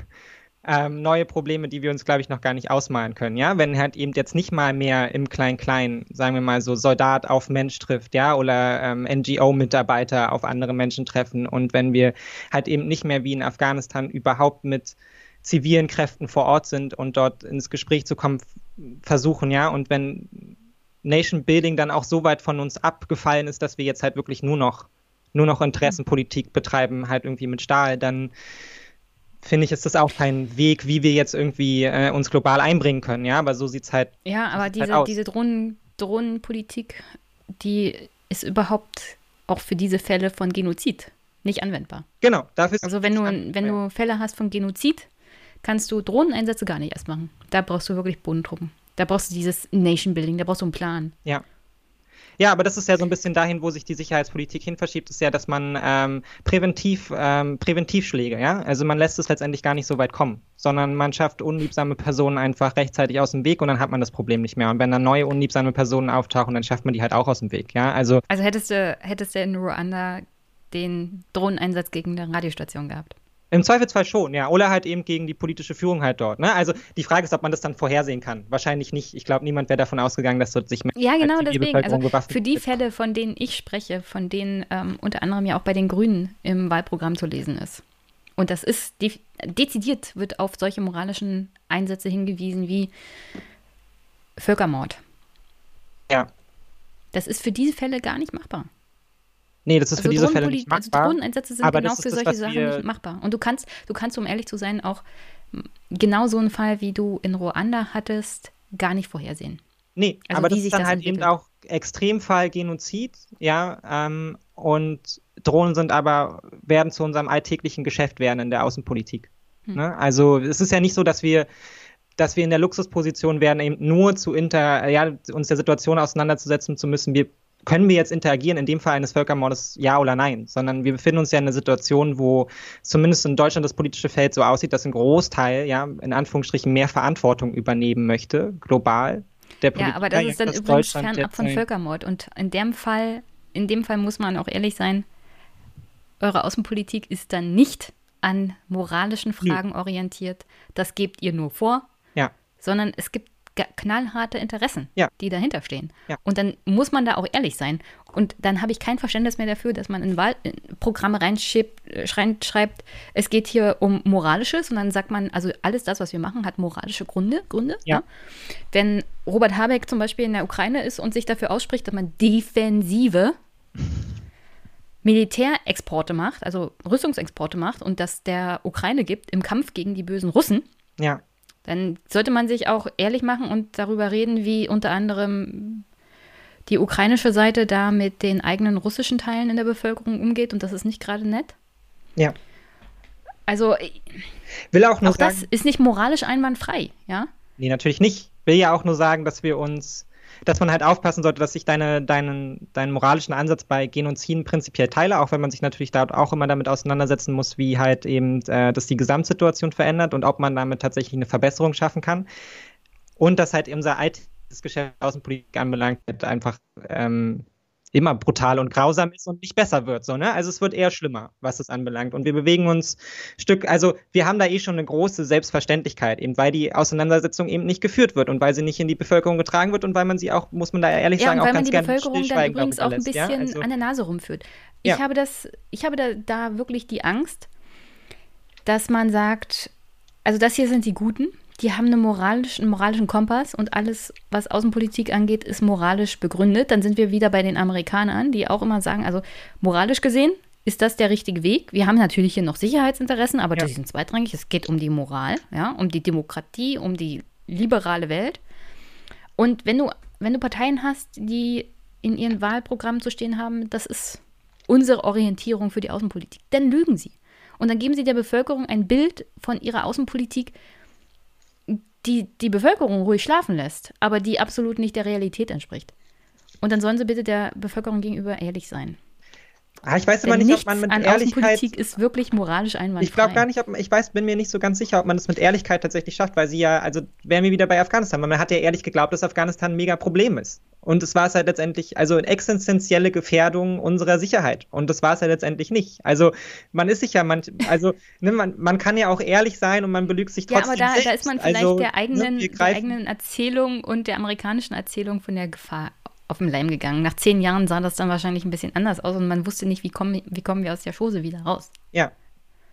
ähm, neue Probleme, die wir uns, glaube ich, noch gar nicht ausmalen können. Ja, wenn halt eben jetzt nicht mal mehr im Klein-Klein, sagen wir mal so, Soldat auf Mensch trifft, ja, oder ähm, NGO-Mitarbeiter auf andere Menschen treffen und wenn wir halt eben nicht mehr wie in Afghanistan überhaupt mit zivilen Kräften vor Ort sind und dort ins Gespräch zu kommen versuchen, ja, und wenn Nation Building dann auch so weit von uns abgefallen ist, dass wir jetzt halt wirklich nur noch nur noch Interessenpolitik betreiben, halt irgendwie mit Stahl, dann finde ich, ist das auch kein Weg, wie wir jetzt irgendwie äh, uns global einbringen können, ja, aber so sieht es halt Ja, aber halt diese, halt diese Drohnen, Drohnenpolitik, die ist überhaupt auch für diese Fälle von Genozid nicht anwendbar. Genau, dafür ist Also wenn du, wenn du Fälle hast von Genozid, kannst du Drohneneinsätze gar nicht erst machen. Da brauchst du wirklich Bodentruppen. Da brauchst du dieses Nation Building, da brauchst du einen Plan. Ja. Ja, aber das ist ja so ein bisschen dahin, wo sich die Sicherheitspolitik hin verschiebt, ist ja, dass man ähm, präventiv, ähm, Präventivschläge, ja, also man lässt es letztendlich gar nicht so weit kommen, sondern man schafft unliebsame Personen einfach rechtzeitig aus dem Weg und dann hat man das Problem nicht mehr. Und wenn dann neue unliebsame Personen auftauchen, dann schafft man die halt auch aus dem Weg, ja. Also, also hättest du, hättest du in Ruanda den Drohneneinsatz gegen eine Radiostation gehabt? Im Zweifelsfall schon, ja. Oder halt eben gegen die politische Führung halt dort. Ne? Also die Frage ist, ob man das dann vorhersehen kann. Wahrscheinlich nicht. Ich glaube, niemand wäre davon ausgegangen, dass dort sich Ja, genau deswegen. Also für die Fälle, von denen ich spreche, von denen ähm, unter anderem ja auch bei den Grünen im Wahlprogramm zu lesen ist. Und das ist de dezidiert wird auf solche moralischen Einsätze hingewiesen wie Völkermord. Ja. Das ist für diese Fälle gar nicht machbar. Nee, das ist also für diese Fälle nicht also machbar. Also Drohneneinsätze sind genau für solche Sachen nicht machbar. Und du kannst, du kannst, um ehrlich zu sein, auch genau so einen Fall, wie du in Ruanda hattest, gar nicht vorhersehen. Nee, Also aber das ist dann das halt eben auch Extremfall Genozid, ja, ähm, und Drohnen sind aber, werden zu unserem alltäglichen Geschäft werden in der Außenpolitik. Hm. Ne? Also es ist ja nicht so, dass wir dass wir in der Luxusposition werden, eben nur zu inter, ja, uns der Situation auseinanderzusetzen zu müssen, wir können wir jetzt interagieren, in dem Fall eines Völkermordes, ja oder nein, sondern wir befinden uns ja in einer Situation, wo zumindest in Deutschland das politische Feld so aussieht, dass ein Großteil, ja, in Anführungsstrichen mehr Verantwortung übernehmen möchte, global. Der Ja, aber das ist dann übrigens fernab von Völkermord. Und in dem Fall, in dem Fall muss man auch ehrlich sein, eure Außenpolitik ist dann nicht an moralischen Fragen orientiert. Das gebt ihr nur vor, Ja. sondern es gibt knallharte Interessen, Ja. die dahinter stehen. Ja. Und dann muss man da auch ehrlich sein. Und dann habe ich kein Verständnis mehr dafür, dass man in Wahlprogramme reinschreibt, äh, schrein- schreibt, es geht hier um Moralisches und dann sagt man, also alles das, was wir machen, hat moralische Gründe. Gründe Ja. ne? Wenn Robert Habeck zum Beispiel in der Ukraine ist und sich dafür ausspricht, dass man defensive Militärexporte macht, also Rüstungsexporte macht und das der Ukraine gibt im Kampf gegen die bösen Russen, Ja. Dann sollte man sich auch ehrlich machen und darüber reden, wie unter anderem die ukrainische Seite da mit den eigenen russischen Teilen in der Bevölkerung umgeht und das ist nicht gerade nett. Ja. Also Will auch nur auch das sagen, ist nicht moralisch einwandfrei, ja? nee, natürlich nicht. Will ja auch nur sagen, dass wir uns, dass man halt aufpassen sollte, dass ich deine, deinen, deinen moralischen Ansatz bei Genoziden prinzipiell teile, auch wenn man sich natürlich dort auch immer damit auseinandersetzen muss, wie halt eben äh, das die Gesamtsituation verändert und ob man damit tatsächlich eine Verbesserung schaffen kann. Und dass halt unser altes Geschäft Außenpolitik anbelangt, halt einfach ähm, immer brutal und grausam ist und nicht besser wird. So, ne? Also es wird eher schlimmer, was es anbelangt. Und wir bewegen uns Stück, also wir haben da eh schon eine große Selbstverständlichkeit, eben weil die Auseinandersetzung eben nicht geführt wird und weil sie nicht in die Bevölkerung getragen wird und weil man sie auch, muss man da ehrlich Ja, sagen, auch weil man ganz die gerne Bevölkerung dann übrigens auch darüber ein lässt, ja? bisschen Also, an der Nase rumführt. Ich Ja. habe das, ich habe da, da wirklich die Angst, dass man sagt, also das hier sind die Guten, die haben einen moralischen Kompass und alles, was Außenpolitik angeht, ist moralisch begründet. Dann sind wir wieder bei den Amerikanern, die auch immer sagen, also moralisch gesehen ist das der richtige Weg. Wir haben natürlich hier noch Sicherheitsinteressen, aber Ja. die sind zweitrangig. Es geht um die Moral, ja, um die Demokratie, um die liberale Welt. Und wenn du, wenn du Parteien hast, die in ihren Wahlprogrammen zu stehen haben, das ist unsere Orientierung für die Außenpolitik, dann lügen sie. Und dann geben sie der Bevölkerung ein Bild von ihrer Außenpolitik, die die Bevölkerung ruhig schlafen lässt, aber die absolut nicht der Realität entspricht. Und dann sollen sie bitte der Bevölkerung gegenüber ehrlich sein. Ah, ich weiß Denn immer nicht, ob man mit an Ehrlichkeit Außenpolitik ist wirklich moralisch einwandfrei. Ich glaube gar nicht, ob ich weiß, bin mir nicht so ganz sicher, ob man das mit Ehrlichkeit tatsächlich schafft, weil sie ja, also wären wir wieder bei Afghanistan, weil man hat ja ehrlich geglaubt, dass Afghanistan ein mega Problem ist. Und es war es halt letztendlich, also eine existenzielle Gefährdung unserer Sicherheit. Und das war es ja letztendlich nicht. Also man ist sich ja manch, also [LAUGHS] ne, man, man kann ja auch ehrlich sein und man belügt sich Ja, trotzdem aber da, da ist man vielleicht also, der, eigenen, ne, der eigenen Erzählung und der amerikanischen Erzählung von der Gefahr auf den Leim gegangen. Nach zehn Jahren sah das dann wahrscheinlich ein bisschen anders aus und man wusste nicht, wie kommen, wie kommen wir aus der Chose wieder raus. Ja.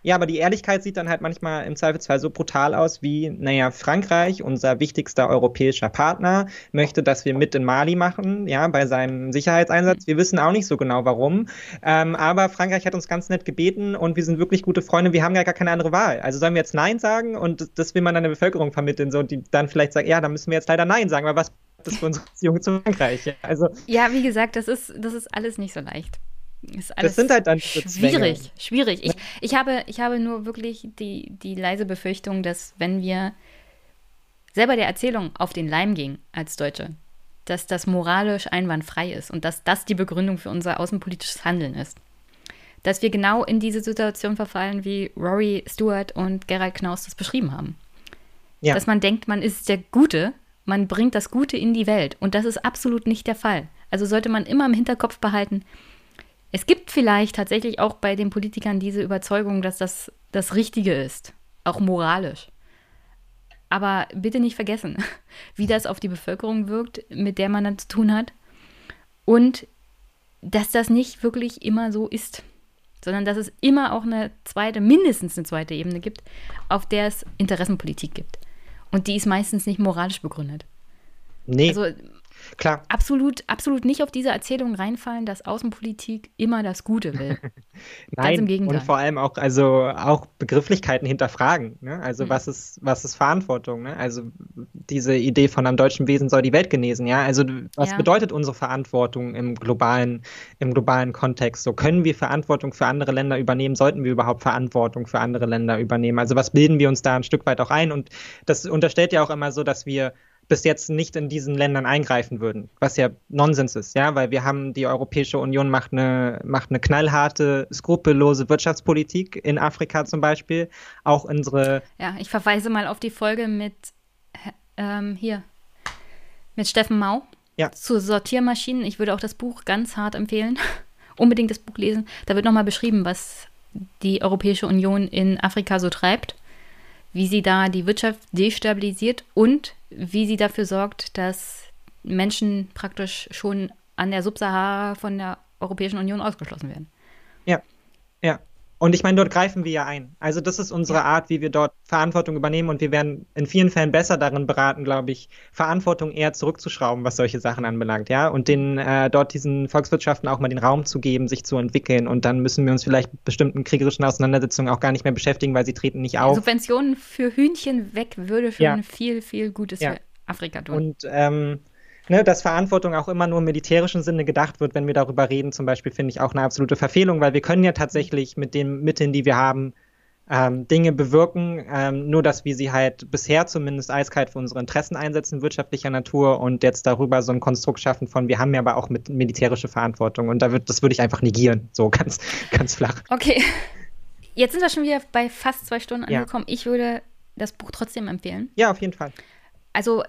Ja, aber die Ehrlichkeit sieht dann halt manchmal im Zweifelsfall so brutal aus wie, naja, Frankreich, unser wichtigster europäischer Partner, möchte, dass wir mit in Mali machen, ja, bei seinem Sicherheitseinsatz. Wir wissen auch nicht so genau warum. Ähm, aber Frankreich hat uns ganz nett gebeten und wir sind wirklich gute Freunde. Wir haben ja gar keine andere Wahl. Also sollen wir jetzt Nein sagen und das- will man dann der Bevölkerung vermitteln, so, die dann vielleicht sagt, ja, dann müssen wir jetzt leider Nein sagen, weil was das für unsere Beziehung zu Frankreich? Ja, also, Ja, wie gesagt, das ist, das ist alles nicht so leicht. Alles sind halt dann schwierig, schwierig. Ich, ich, habe, ich habe nur wirklich die, die leise Befürchtung, dass wenn wir selber der Erzählung auf den Leim gingen als Deutsche, dass das moralisch einwandfrei ist und dass das die Begründung für unser außenpolitisches Handeln ist. Dass wir genau in diese Situation verfallen, wie Rory Stewart und Gerald Knaus das beschrieben haben. Ja. Dass man denkt, man ist der Gute, man bringt das Gute in die Welt. Und das ist absolut nicht der Fall. Also sollte man immer im Hinterkopf behalten, es gibt vielleicht tatsächlich auch bei den Politikern diese Überzeugung, dass das das Richtige ist, auch moralisch. Aber bitte nicht vergessen, [LAUGHS] wie das auf die Bevölkerung wirkt, mit der man dann zu tun hat. Und dass das nicht wirklich immer so ist, sondern dass es immer auch eine zweite, mindestens eine zweite Ebene gibt, auf der es Interessenpolitik gibt. Und die ist meistens nicht moralisch begründet. nee. Also Klar. Absolut, absolut nicht auf diese Erzählung reinfallen, dass Außenpolitik immer das Gute will. Nein, [LAUGHS] Ganz im Gegenteil. und vor allem auch, also auch Begrifflichkeiten hinterfragen. Ne? Also mhm. was ist, was ist Verantwortung? Ne? Also diese Idee von einem deutschen Wesen soll die Welt genesen, ja. Also was ja. bedeutet unsere Verantwortung im globalen, im globalen Kontext? So können wir Verantwortung für andere Länder übernehmen? Sollten wir überhaupt Verantwortung für andere Länder übernehmen? Also was bilden wir uns da ein Stück weit auch ein? Und das unterstellt ja auch immer so, dass wir bis jetzt nicht in diesen Ländern eingreifen würden, was ja Nonsens ist, ja, weil wir haben die Europäische Union macht eine macht eine knallharte, skrupellose Wirtschaftspolitik in Afrika zum Beispiel, auch unsere. Ja, ich verweise mal auf die Folge mit ähm, hier mit Steffen Mau ja. zu Sortiermaschinen. Ich würde auch das Buch ganz hart empfehlen, [LAUGHS] unbedingt das Buch lesen. Da wird nochmal beschrieben, was die Europäische Union in Afrika so treibt wie sie da die Wirtschaft destabilisiert und wie sie dafür sorgt, dass Menschen praktisch schon an der Subsahara von der Europäischen Union ausgeschlossen werden. Ja, ja. Und ich meine, dort greifen wir ja ein. Also das ist unsere Art, wie wir dort Verantwortung übernehmen und wir werden in vielen Fällen besser darin beraten, glaube ich, Verantwortung eher zurückzuschrauben, was solche Sachen anbelangt, ja. Und den äh, dort diesen Volkswirtschaften auch mal den Raum zu geben, sich zu entwickeln. Und dann müssen wir uns vielleicht mit bestimmten kriegerischen Auseinandersetzungen auch gar nicht mehr beschäftigen, weil sie treten nicht auf. Subventionen für Hühnchen weg würde schon ja. viel, viel Gutes ja. für Afrika tun. Und ähm, ne, dass Verantwortung auch immer nur im militärischen Sinne gedacht wird, wenn wir darüber reden, zum Beispiel, finde ich auch eine absolute Verfehlung, weil wir können ja tatsächlich mit den Mitteln, die wir haben, ähm, Dinge bewirken, ähm, nur dass wir sie halt bisher zumindest eiskalt für unsere Interessen einsetzen, wirtschaftlicher Natur und jetzt darüber so ein Konstrukt schaffen von, wir haben ja aber auch mit militärische Verantwortung und da wird, das würde ich einfach negieren, so ganz, [LAUGHS] ganz flach. Okay. Jetzt sind wir schon wieder bei fast zwei Stunden angekommen. Ja. Ich würde das Buch trotzdem empfehlen. Ja, auf jeden Fall. Also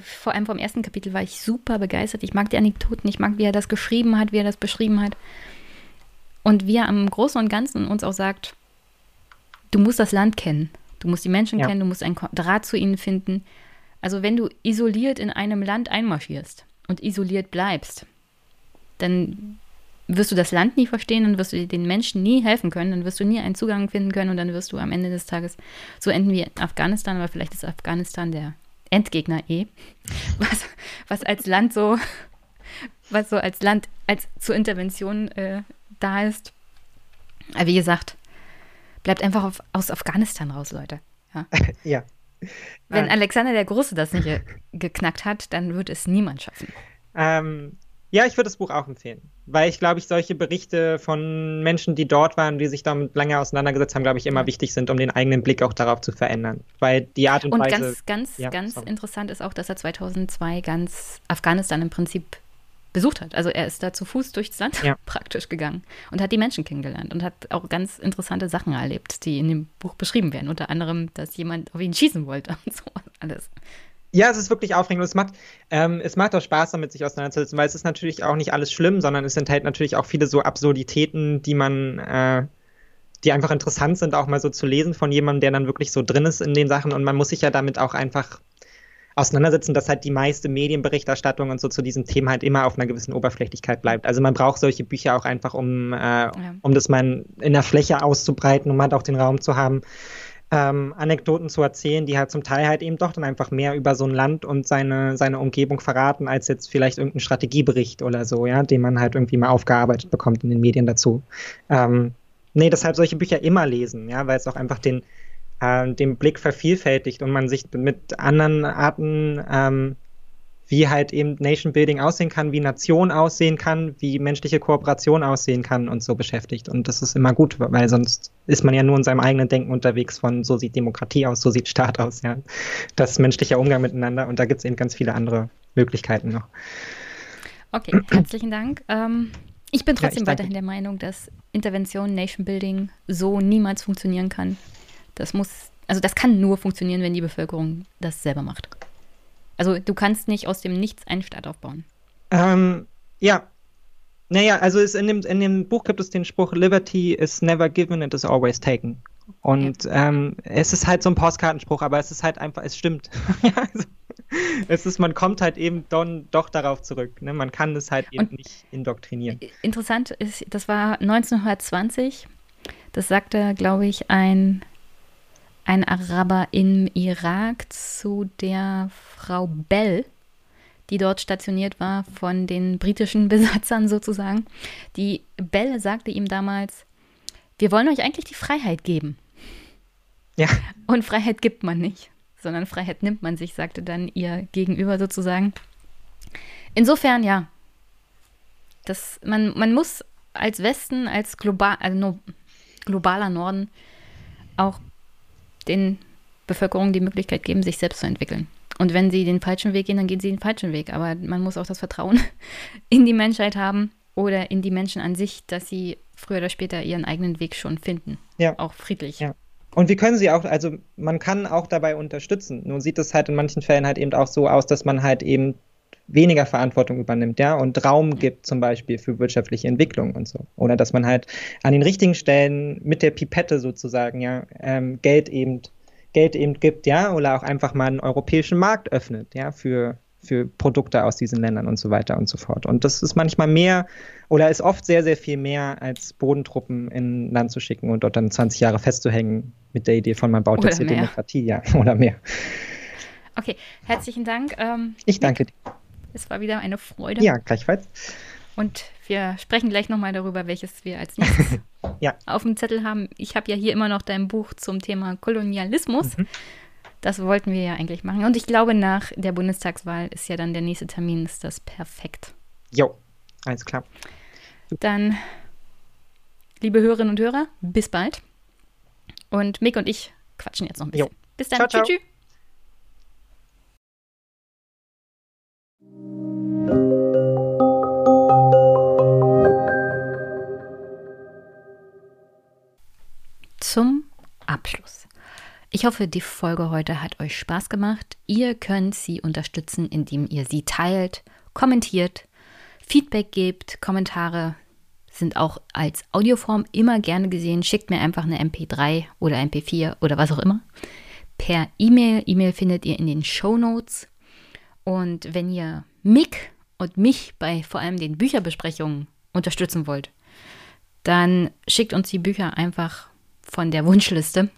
vor allem vom ersten Kapitel war ich super begeistert. Ich mag die Anekdoten, ich mag, wie er das geschrieben hat, wie er das beschrieben hat. Und wie er am Großen und Ganzen uns auch sagt, du musst das Land kennen, du musst die Menschen ja. kennen, du musst einen Draht zu ihnen finden. Also wenn du isoliert in einem Land einmarschierst und isoliert bleibst, dann wirst du das Land nie verstehen, dann wirst du den Menschen nie helfen können, dann wirst du nie einen Zugang finden können und dann wirst du am Ende des Tages so enden wie Afghanistan, aber vielleicht ist Afghanistan der Endgegner eh, was, was als Land so, was so als Land als zur Intervention äh, da ist. Aber wie gesagt, bleibt einfach auf, aus Afghanistan raus, Leute. Ja. [LAUGHS] ja. Wenn ähm. Alexander der Große das nicht geknackt hat, dann wird es niemand schaffen. Ähm, ja, ich würde das Buch auch empfehlen, weil ich glaube, ich solche Berichte von Menschen, die dort waren, die sich damit lange auseinandergesetzt haben, glaube ich, immer wichtig sind, um den eigenen Blick auch darauf zu verändern. Weil die Art und, und Weise. Und ganz, ganz, ja, ganz sorry. interessant ist auch, dass er 2002 ganz Afghanistan im Prinzip besucht hat. Also er ist da zu Fuß durchs Land ja. [LAUGHS] praktisch gegangen und hat die Menschen kennengelernt und hat auch ganz interessante Sachen erlebt, die in dem Buch beschrieben werden. Unter anderem, dass jemand auf ihn schießen wollte [LAUGHS] und so alles. Ja, es ist wirklich aufregend und es macht, ähm, es macht auch Spaß, damit sich auseinanderzusetzen, weil es ist natürlich auch nicht alles schlimm, sondern es enthält natürlich auch viele so Absurditäten, die man, äh, die einfach interessant sind, auch mal so zu lesen von jemandem, der dann wirklich so drin ist in den Sachen und man muss sich ja damit auch einfach auseinandersetzen, dass halt die meiste Medienberichterstattung und so zu diesem Thema halt immer auf einer gewissen Oberflächlichkeit bleibt. Also man braucht solche Bücher auch einfach, um, äh, ja. um das mal in der Fläche auszubreiten, um halt auch den Raum zu haben, ähm, Anekdoten zu erzählen, die halt zum Teil halt eben doch dann einfach mehr über so ein Land und seine, seine Umgebung verraten, als jetzt vielleicht irgendein Strategiebericht oder so, ja, den man halt irgendwie mal aufgearbeitet bekommt in den Medien dazu. Ähm, nee, deshalb solche Bücher immer lesen, ja, weil es auch einfach den, äh, den Blick vervielfältigt und man sich mit anderen Arten ähm, wie halt eben Nation Building aussehen kann, wie Nation aussehen kann, wie menschliche Kooperation aussehen kann und so beschäftigt. Und das ist immer gut, weil sonst ist man ja nur in seinem eigenen Denken unterwegs von so sieht Demokratie aus, so sieht Staat aus, ja. Das ist menschlicher Umgang miteinander und da gibt es eben ganz viele andere Möglichkeiten noch. Okay, herzlichen Dank. Ähm, ich bin trotzdem ja, ich weiterhin der Meinung, dass Intervention, Nation Building so niemals funktionieren kann. Das muss, also das kann nur funktionieren, wenn die Bevölkerung das selber macht. Also du kannst nicht aus dem Nichts einen Staat aufbauen. Ähm, ja. Naja, also in, dem, in dem Buch gibt es den Spruch, Liberty is never given, it is always taken. Und ja. ähm, es ist halt so ein Postkartenspruch, aber es ist halt einfach, es stimmt. [LAUGHS] also, es ist, man kommt halt eben don, doch darauf zurück. Ne? Man kann es halt eben Und nicht indoktrinieren. Interessant ist, das war 1920. Das sagte, glaube ich, ein ein Araber im Irak zu der Frau Bell, die dort stationiert war von den britischen [LAUGHS] Besatzern sozusagen. Die Belle sagte ihm damals, wir wollen euch eigentlich die Freiheit geben. Ja. Und Freiheit gibt man nicht, sondern Freiheit nimmt man sich, sagte dann ihr Gegenüber sozusagen. Insofern, ja, das, man, man muss als Westen, als global, also globaler Norden auch den Bevölkerung die Möglichkeit geben, sich selbst zu entwickeln. Und wenn sie den falschen Weg gehen, dann gehen sie den falschen Weg. Aber man muss auch das Vertrauen [LAUGHS] in die Menschheit haben oder in die Menschen an sich, dass sie früher oder später ihren eigenen Weg schon finden. Ja. Auch friedlich. Ja. Und wir können sie auch, also man kann auch dabei unterstützen. Nun sieht es halt in manchen Fällen halt eben auch so aus, dass man halt eben weniger Verantwortung übernimmt, ja, und Raum gibt zum Beispiel für wirtschaftliche Entwicklung und so. Oder dass man halt an den richtigen Stellen mit der Pipette sozusagen, ja, ähm, Geld eben, Geld eben gibt, ja, oder auch einfach mal einen europäischen Markt öffnet, ja, für, für Produkte aus diesen Ländern und so weiter und so fort. Und das ist manchmal mehr oder ist oft sehr, sehr viel mehr, als Bodentruppen in ein Land zu schicken und dort dann 20 Jahre festzuhängen mit der Idee von, man baut Oder jetzt die mehr. Demokratie, ja, [LAUGHS] oder mehr. Okay, herzlichen Dank. Ähm, Ich danke dir. Es war wieder eine Freude. Ja, gleichfalls. Und wir sprechen gleich nochmal darüber, welches wir als nächstes [LAUGHS] Ja. auf dem Zettel haben. Ich habe ja hier immer noch dein Buch zum Thema Kolonialismus. Mhm. Das wollten wir ja eigentlich machen. Und ich glaube, nach der Bundestagswahl ist ja dann der nächste Termin, ist das perfekt. Jo, alles klar. Dann, liebe Hörerinnen und Hörer, bis bald. Und Mick und ich quatschen jetzt noch ein bisschen. Jo. Bis dann. Ciao, ciao. Tschüss. Zum Abschluss. Ich hoffe, die Folge heute hat euch Spaß gemacht. Ihr könnt sie unterstützen, indem ihr sie teilt, kommentiert, Feedback gebt. Kommentare sind auch als Audioform immer gerne gesehen. Schickt mir einfach eine MP3 oder MP4 oder was auch immer. Per E-Mail. E-Mail findet ihr in den Show Notes. Und wenn ihr Mick und mich bei vor allem den Bücherbesprechungen unterstützen wollt, dann schickt uns die Bücher einfach von der Wunschliste.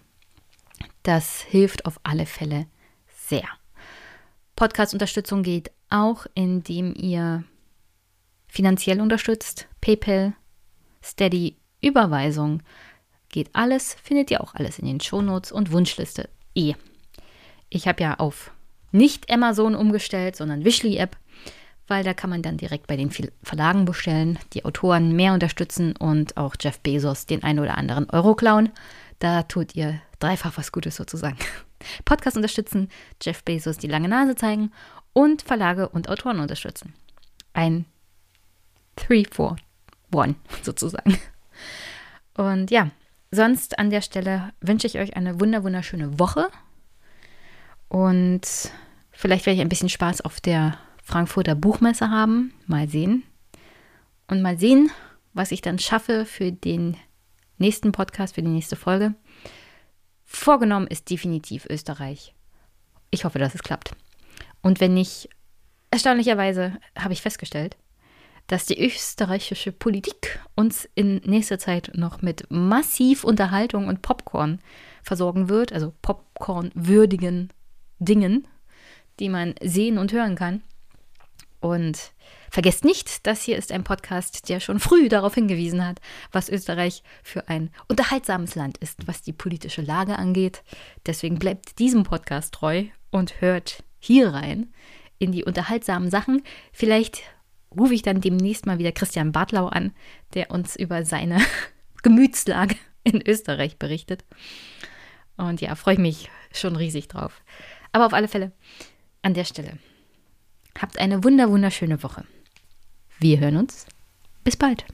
Das hilft auf alle Fälle sehr. Podcast-Unterstützung geht auch, indem ihr finanziell unterstützt. PayPal, Steady, Überweisung. Geht alles, findet ihr auch alles in den Shownotes und Wunschliste eh. Ich habe ja auf nicht Amazon umgestellt, sondern Wishly-App, weil da kann man dann direkt bei den Ver- Verlagen bestellen, die Autoren mehr unterstützen und auch Jeff Bezos den einen oder anderen Euro klauen. Da tut ihr dreifach was Gutes sozusagen. [LAUGHS] Podcast unterstützen, Jeff Bezos die lange Nase zeigen und Verlage und Autoren unterstützen. Ein 3 for 1 sozusagen. Und ja, sonst an der Stelle wünsche ich euch eine wunder wunderschöne Woche. Und vielleicht werde ich ein bisschen Spaß auf der Frankfurter Buchmesse haben. Mal sehen. Und mal sehen, was ich dann schaffe für den nächsten Podcast, für die nächste Folge. Vorgenommen ist definitiv Österreich. Ich hoffe, dass es klappt. Und wenn nicht, erstaunlicherweise habe ich festgestellt, dass die österreichische Politik uns in nächster Zeit noch mit massiv Unterhaltung und Popcorn versorgen wird, also Popcorn-würdigen Dingen, die man sehen und hören kann. Und vergesst nicht, das hier ist ein Podcast, der schon früh darauf hingewiesen hat, was Österreich für ein unterhaltsames Land ist, was die politische Lage angeht. Deswegen bleibt diesem Podcast treu und hört hier rein in die unterhaltsamen Sachen. Vielleicht rufe ich dann demnächst mal wieder Christian Bartlau an, der uns über seine [LAUGHS] Gemütslage in Österreich berichtet. Und ja, freue ich mich schon riesig drauf. Aber auf alle Fälle an der Stelle. Habt eine wunder wunderschöne Woche. Wir hören uns. Bis bald.